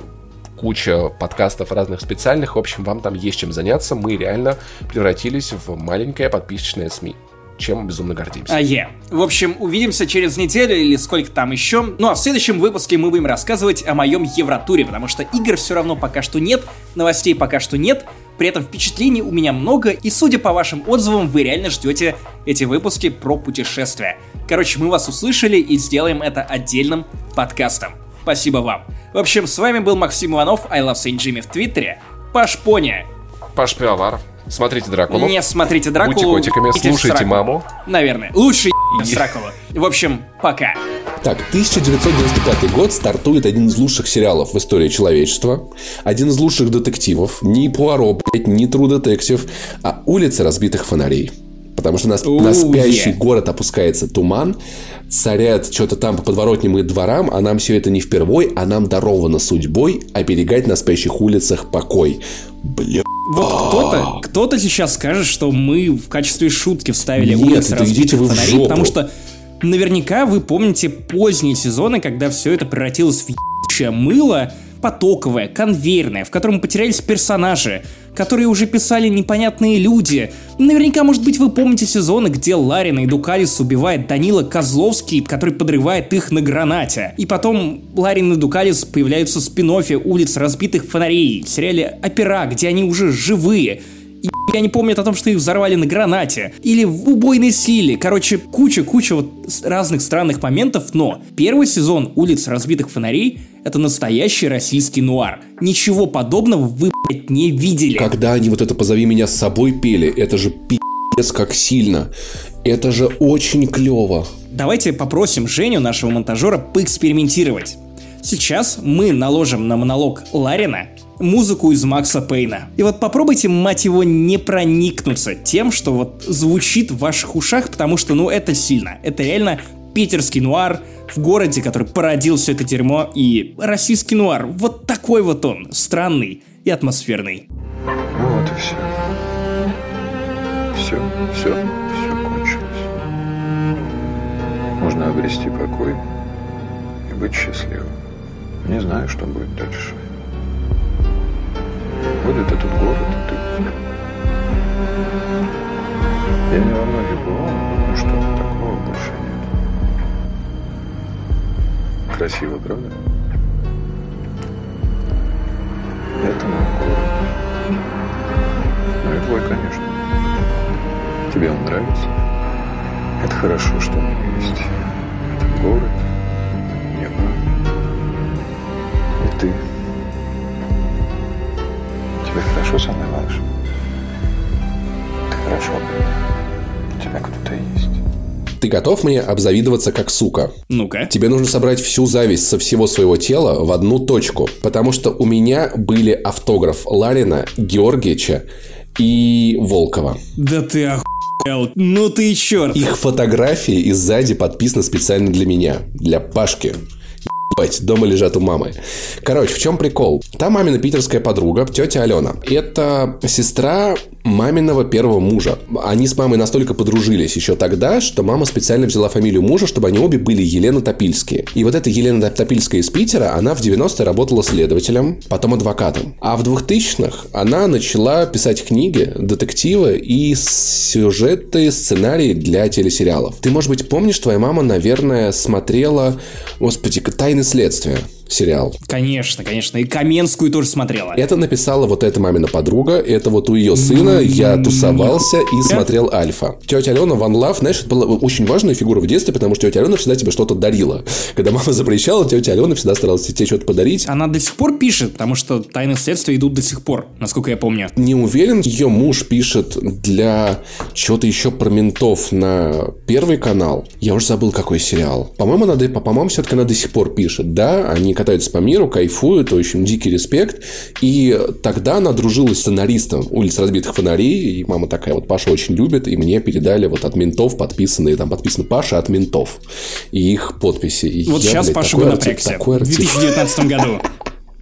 [SPEAKER 3] куча подкастов разных специальных. В общем, вам там есть чем заняться. Мы реально превратились в маленькое подписочное СМИ чем безумно гордимся.
[SPEAKER 1] А я. В общем, увидимся через неделю или сколько там еще. Ну а в следующем выпуске мы будем рассказывать о моем Евротуре, потому что игр все равно пока что нет, новостей пока что нет, при этом впечатлений у меня много, и судя по вашим отзывам, вы реально ждете эти выпуски про путешествия. Короче, мы вас услышали и сделаем это отдельным подкастом. Спасибо вам. В общем, с вами был Максим Иванов, I Love Saint Jimmy в Твиттере, Паш Поня.
[SPEAKER 3] Паш Пивоваров. Смотрите Дракулу.
[SPEAKER 1] Не смотрите Дракулу.
[SPEAKER 3] Будьте котиками, слушайте маму.
[SPEAKER 1] Наверное. Лучше в Дракулу. В общем, пока.
[SPEAKER 2] Так, 1995 год стартует один из лучших сериалов в истории человечества, один из лучших детективов, не Пуаро, блядь, не Тру Детектив, а «Улицы разбитых фонарей». Потому что на, на спящий город опускается туман, царят что-то там по подворотням и дворам, а нам все это не впервой, а нам даровано судьбой оберегать на спящих улицах покой. Бля.
[SPEAKER 1] Вот кто-то, кто-то сейчас скажет, что мы в качестве шутки вставили Нет, улицы разбитых фонарей, потому что наверняка вы помните поздние сезоны, когда все это превратилось в ебучее мыло, потоковое, конвейерное, в котором потерялись персонажи, которые уже писали непонятные люди. Наверняка, может быть, вы помните сезоны, где Ларина и Дукалис убивает Данила Козловский, который подрывает их на гранате. И потом Ларин и Дукалис появляются в спин «Улиц разбитых фонарей», в сериале «Опера», где они уже живые. Я не помню о том, что их взорвали на гранате. Или в убойной силе. Короче, куча-куча вот разных странных моментов, но первый сезон «Улиц разбитых фонарей» Это настоящий российский нуар. Ничего подобного вы, блядь, не видели.
[SPEAKER 2] Когда они вот это «Позови меня с собой» пели, это же пи***ц как сильно. Это же очень клево.
[SPEAKER 1] Давайте попросим Женю, нашего монтажера, поэкспериментировать. Сейчас мы наложим на монолог Ларина музыку из Макса Пейна. И вот попробуйте, мать его, не проникнуться тем, что вот звучит в ваших ушах, потому что, ну, это сильно. Это реально питерский нуар в городе, который породил все это дерьмо, и российский нуар. Вот такой вот он, странный и атмосферный.
[SPEAKER 4] Вот и все. Все, все, все кончилось. Можно обрести покой и быть счастливым. Не знаю, что будет дальше. Будет этот город, ты. Я не во многих бывал, но что-то такого больше Красиво, правда? Это мой город. Ну и твой, конечно. Тебе он нравится? Это хорошо, что меня есть этот город, небо. И ты. Тебе хорошо со мной, малыш? Ты хорошо. У тебя кто-то есть.
[SPEAKER 2] Ты готов мне обзавидоваться как сука?
[SPEAKER 1] Ну-ка.
[SPEAKER 2] Тебе нужно собрать всю зависть со всего своего тела в одну точку. Потому что у меня были автограф Ларина, Георгиевича и Волкова.
[SPEAKER 1] Да ты охуел. Ну ты черт.
[SPEAKER 2] Их фотографии и сзади подписаны специально для меня. Для Пашки. Ебать, дома лежат у мамы. Короче, в чем прикол? Та мамина питерская подруга, тетя Алена. Это сестра маминого первого мужа. Они с мамой настолько подружились еще тогда, что мама специально взяла фамилию мужа, чтобы они обе были Елена Топильские. И вот эта Елена Топильская из Питера, она в 90-е работала следователем, потом адвокатом. А в 2000-х она начала писать книги, детективы и сюжеты, сценарии для телесериалов. Ты, может быть, помнишь, твоя мама, наверное, смотрела, господи, «Тайны следствия» сериал.
[SPEAKER 1] Конечно, конечно. И Каменскую тоже смотрела.
[SPEAKER 2] Это написала вот эта мамина подруга. Это вот у ее сына я тусовался и смотрел Альфа. Тетя Алена Ван Лав, знаешь, это была очень важная фигура в детстве, потому что тетя Алена всегда тебе что-то дарила. Когда мама запрещала, тетя Алена всегда старалась тебе что-то подарить.
[SPEAKER 1] Она до сих пор пишет, потому что тайны следствия идут до сих пор, насколько я помню.
[SPEAKER 2] Не уверен, ее муж пишет для чего-то еще про ментов на первый канал. Я уже забыл, какой сериал. По-моему, она, по-моему, все-таки она до сих пор пишет. Да, они катаются по миру, кайфуют, в общем, дикий респект. И тогда она дружилась с сценаристом «Улиц разбитых фонарей», и мама такая, вот Паша очень любит, и мне передали вот от ментов подписанные, там подписано Паша от ментов, и их подписи. И
[SPEAKER 1] вот я, сейчас блядь, Паша бы напрягся. В 2019 году.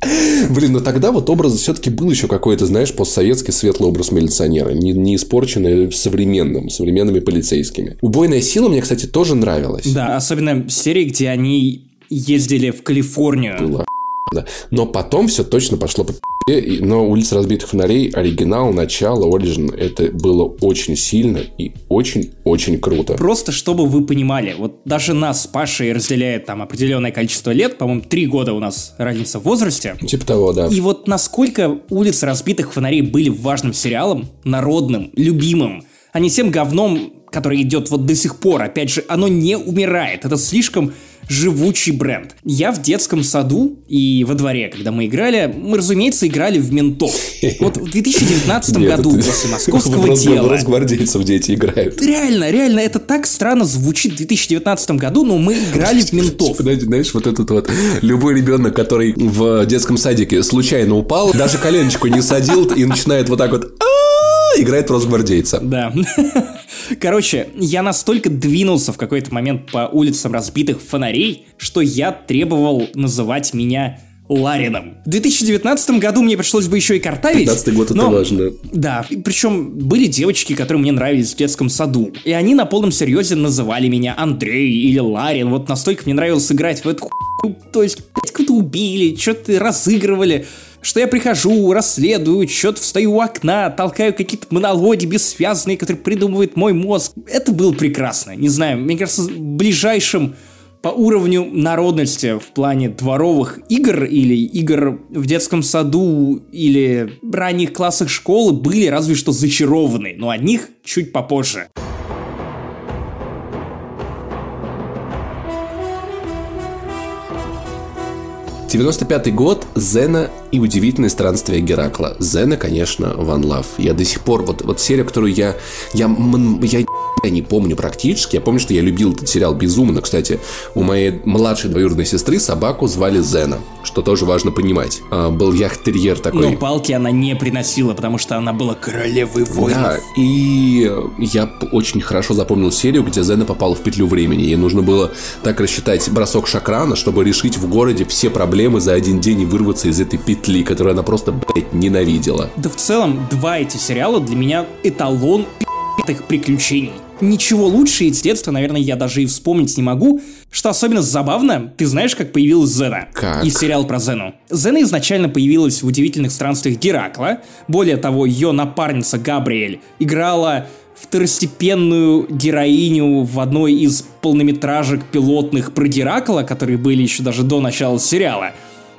[SPEAKER 2] Блин, но тогда вот образ все-таки был еще какой-то, знаешь, постсоветский светлый образ милиционера, не, не испорченный современным, современными полицейскими. Убойная сила мне, кстати, тоже нравилась.
[SPEAKER 1] Да, особенно серии, где они ездили в Калифорнию.
[SPEAKER 2] Было охуенно. Но потом все точно пошло по но «Улица разбитых фонарей» оригинал, начало, Origin, это было очень сильно и очень-очень круто.
[SPEAKER 1] Просто чтобы вы понимали, вот даже нас с Пашей разделяет там определенное количество лет, по-моему, три года у нас разница в возрасте.
[SPEAKER 2] Типа того, да.
[SPEAKER 1] И вот насколько «Улицы разбитых фонарей» были важным сериалом, народным, любимым, а не тем говном, который идет вот до сих пор. Опять же, оно не умирает. Это слишком живучий бренд. Я в детском саду и во дворе, когда мы играли, мы, разумеется, играли в ментов. Вот в 2019
[SPEAKER 2] Нет,
[SPEAKER 1] году после московского дела.
[SPEAKER 2] Росгвардейцев дети играют.
[SPEAKER 1] Реально, реально, это так странно звучит в 2019 году, но мы играли в ментов.
[SPEAKER 2] Знаете, знаешь, вот этот вот любой ребенок, который в детском садике случайно упал, даже коленочку не садил и начинает вот так вот играет Росгвардейца.
[SPEAKER 1] Да. Короче, я настолько двинулся в какой-то момент по улицам разбитых фонарей, что я требовал называть меня Ларином. В 2019 году мне пришлось бы еще и картавить.
[SPEAKER 2] 15 год это
[SPEAKER 1] но-
[SPEAKER 2] важно.
[SPEAKER 1] Да, причем были девочки, которые мне нравились в детском саду. И они на полном серьезе называли меня Андрей или Ларин. Вот настолько мне нравилось играть в эту хуйню. То есть, блядь, кого-то убили, что-то разыгрывали. Что я прихожу, расследую, что-то встаю у окна, толкаю какие-то монологи бессвязные, которые придумывает мой мозг. Это было прекрасно. Не знаю, мне кажется, ближайшим по уровню народности в плане дворовых игр или игр в детском саду или ранних классах школы были разве что зачарованы, но о них чуть попозже.
[SPEAKER 2] — 95-й год, Зена и удивительное странствие Геракла. Зена, конечно, One Love. Я до сих пор, вот, вот серия, которую я, я, м- я не помню практически. Я помню, что я любил этот сериал безумно. Кстати, у моей младшей двоюродной сестры собаку звали Зена, что тоже важно понимать. А, был яхт-терьер такой.
[SPEAKER 1] Но палки она не приносила, потому что она была королевой
[SPEAKER 2] Да,
[SPEAKER 1] воинов.
[SPEAKER 2] и я очень хорошо запомнил серию, где Зена попала в петлю времени. Ей нужно было так рассчитать бросок шакрана, чтобы решить в городе все проблемы за один день и вырваться из этой петли, которую она просто, блядь, ненавидела.
[SPEAKER 1] Да в целом, два эти сериала для меня эталон пи***тых приключений. Ничего лучше из детства, наверное, я даже и вспомнить не могу. Что особенно забавно, ты знаешь, как появилась Зена?
[SPEAKER 2] Как?
[SPEAKER 1] И сериал про Зену. Зена изначально появилась в «Удивительных странствиях Геракла». Более того, ее напарница Габриэль играла второстепенную героиню в одной из полнометражек пилотных про Геракла, которые были еще даже до начала сериала.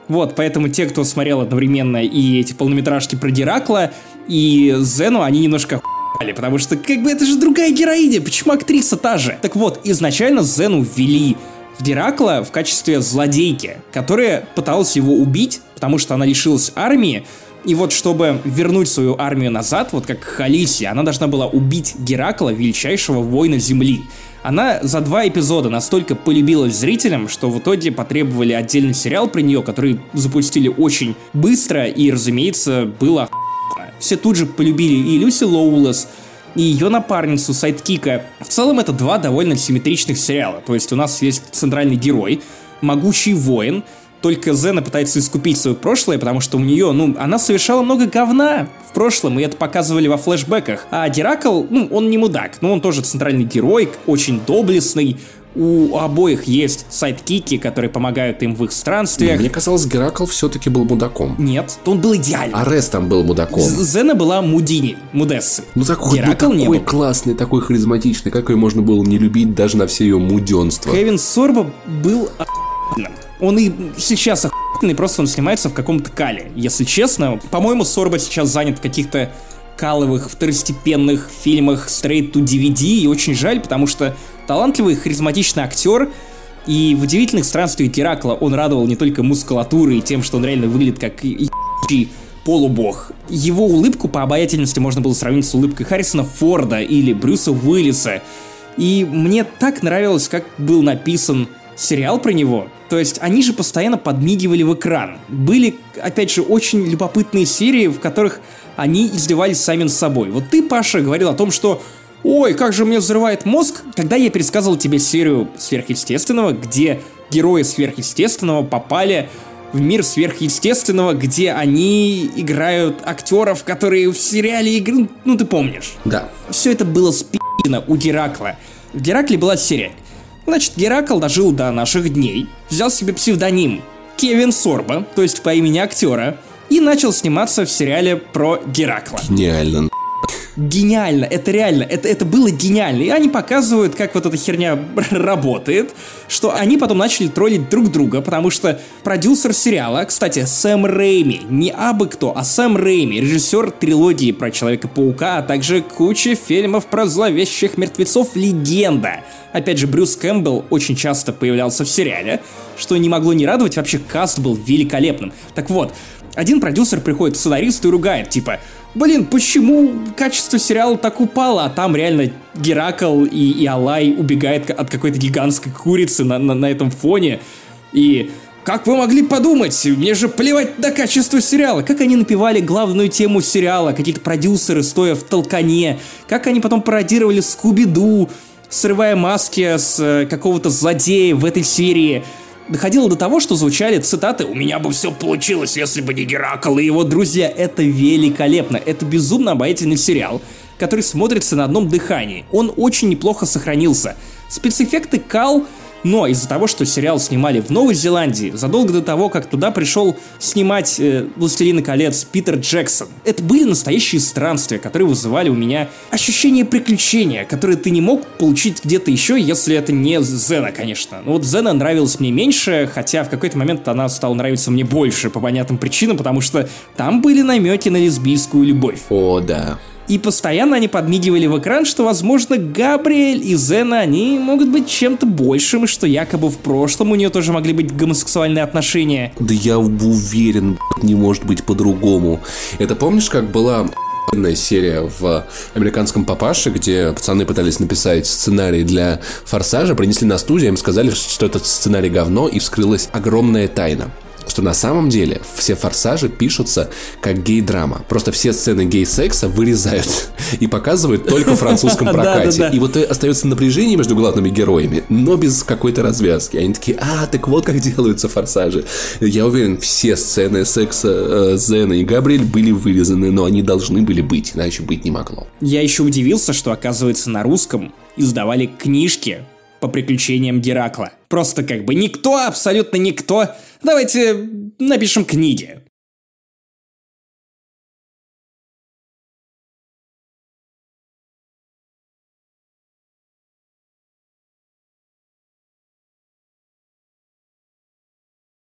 [SPEAKER 1] Вот, поэтому те, кто смотрел одновременно и эти полнометражки про Геракла, и Зену, они немножко охуели, потому что как бы это же другая героиня, почему актриса та же? Так вот, изначально Зену ввели в Геракла в качестве злодейки, которая пыталась его убить, потому что она лишилась армии, и вот чтобы вернуть свою армию назад, вот как Халисия, она должна была убить Геракла, величайшего воина Земли. Она за два эпизода настолько полюбилась зрителям, что в итоге потребовали отдельный сериал про нее, который запустили очень быстро, и, разумеется, было. Все тут же полюбили и Люси Лоулес, и ее напарницу, sidekick а. В целом это два довольно симметричных сериала. То есть у нас есть центральный герой, могучий воин, только Зена пытается искупить свое прошлое, потому что у нее, ну, она совершала много говна в прошлом, и это показывали во флешбеках. А Геракл, ну, он не мудак, но он тоже центральный герой, очень доблестный. У обоих есть sidekick и, которые помогают им в их странствиях.
[SPEAKER 2] Мне казалось, Геракл все-таки был мудаком.
[SPEAKER 1] Нет, он был идеальным.
[SPEAKER 2] Арес там был мудаком.
[SPEAKER 1] Зена была Мудини, Мудессой.
[SPEAKER 2] Ну такой, ну,
[SPEAKER 1] Геракл не
[SPEAKER 2] такой
[SPEAKER 1] был.
[SPEAKER 2] классный, такой харизматичный, как ее можно было не любить даже на все ее муденство.
[SPEAKER 1] Кевин Сорба был. Он и сейчас охуенный, просто он снимается в каком-то кале. Если честно, по-моему, Сорба сейчас занят в каких-то каловых второстепенных фильмах straight to DVD, и очень жаль, потому что талантливый, харизматичный актер, и в «Удивительных странствиях Геракла» он радовал не только мускулатурой и тем, что он реально выглядит как ебучий полубог. Его улыбку по обаятельности можно было сравнить с улыбкой Харрисона Форда или Брюса Уиллиса. И мне так нравилось, как был написан сериал про него. То есть они же постоянно подмигивали в экран. Были, опять же, очень любопытные серии, в которых они издевались сами над собой. Вот ты, Паша, говорил о том, что Ой, как же мне взрывает мозг, когда я пересказывал тебе серию сверхъестественного, где герои сверхъестественного попали в мир сверхъестественного, где они играют актеров, которые в сериале играют, ну ты помнишь.
[SPEAKER 2] Да.
[SPEAKER 1] Все это было спи***но у Геракла. В Геракле была серия. Значит, Геракл дожил до наших дней, взял себе псевдоним Кевин Сорба, то есть по имени актера, и начал сниматься в сериале про Геракла.
[SPEAKER 2] Гениально.
[SPEAKER 1] Гениально, это реально, это, это было гениально. И они показывают, как вот эта херня работает, что они потом начали троллить друг друга, потому что продюсер сериала, кстати, Сэм Рэйми, не абы кто, а Сэм Рэйми, режиссер трилогии про Человека-паука, а также куча фильмов про зловещих мертвецов «Легенда». Опять же, Брюс Кэмпбелл очень часто появлялся в сериале, что не могло не радовать, вообще каст был великолепным. Так вот, один продюсер приходит к сценаристу и ругает, типа, блин, почему качество сериала так упало, а там реально Геракл и, и Алай убегает от какой-то гигантской курицы на, на, на этом фоне, и как вы могли подумать? Мне же плевать на качество сериала. Как они напевали главную тему сериала, какие-то продюсеры, стоя в толкане. Как они потом пародировали Скуби-Ду, срывая маски с э, какого-то злодея в этой серии доходило до того, что звучали цитаты «У меня бы все получилось, если бы не Геракл и его друзья». Это великолепно. Это безумно обаятельный сериал, который смотрится на одном дыхании. Он очень неплохо сохранился. Спецэффекты кал но из-за того, что сериал снимали в Новой Зеландии, задолго до того, как туда пришел снимать э, «Властелина колец» Питер Джексон, это были настоящие странствия, которые вызывали у меня ощущение приключения, которое ты не мог получить где-то еще, если это не Зена, конечно. Ну вот Зена нравилась мне меньше, хотя в какой-то момент она стала нравиться мне больше по понятным причинам, потому что там были намеки на лесбийскую любовь.
[SPEAKER 2] О, да.
[SPEAKER 1] И постоянно они подмигивали в экран, что, возможно, Габриэль и Зена, они могут быть чем-то большим, и что якобы в прошлом у нее тоже могли быть гомосексуальные отношения.
[SPEAKER 2] Да я уверен, не может быть по-другому. Это помнишь, как была серия в «Американском папаше», где пацаны пытались написать сценарий для «Форсажа», принесли на студию, им сказали, что этот сценарий говно, и вскрылась огромная тайна что на самом деле все форсажи пишутся как гей-драма. Просто все сцены гей-секса вырезают и показывают только в французском прокате. И вот остается напряжение между главными героями, но без какой-то развязки. Они такие, а, так вот как делаются форсажи. Я уверен, все сцены секса э, Зена и Габриэль были вырезаны, но они должны были быть, иначе быть не могло.
[SPEAKER 1] Я еще удивился, что, оказывается, на русском издавали книжки по приключениям Геракла. Просто как бы никто, абсолютно никто. Давайте напишем книги.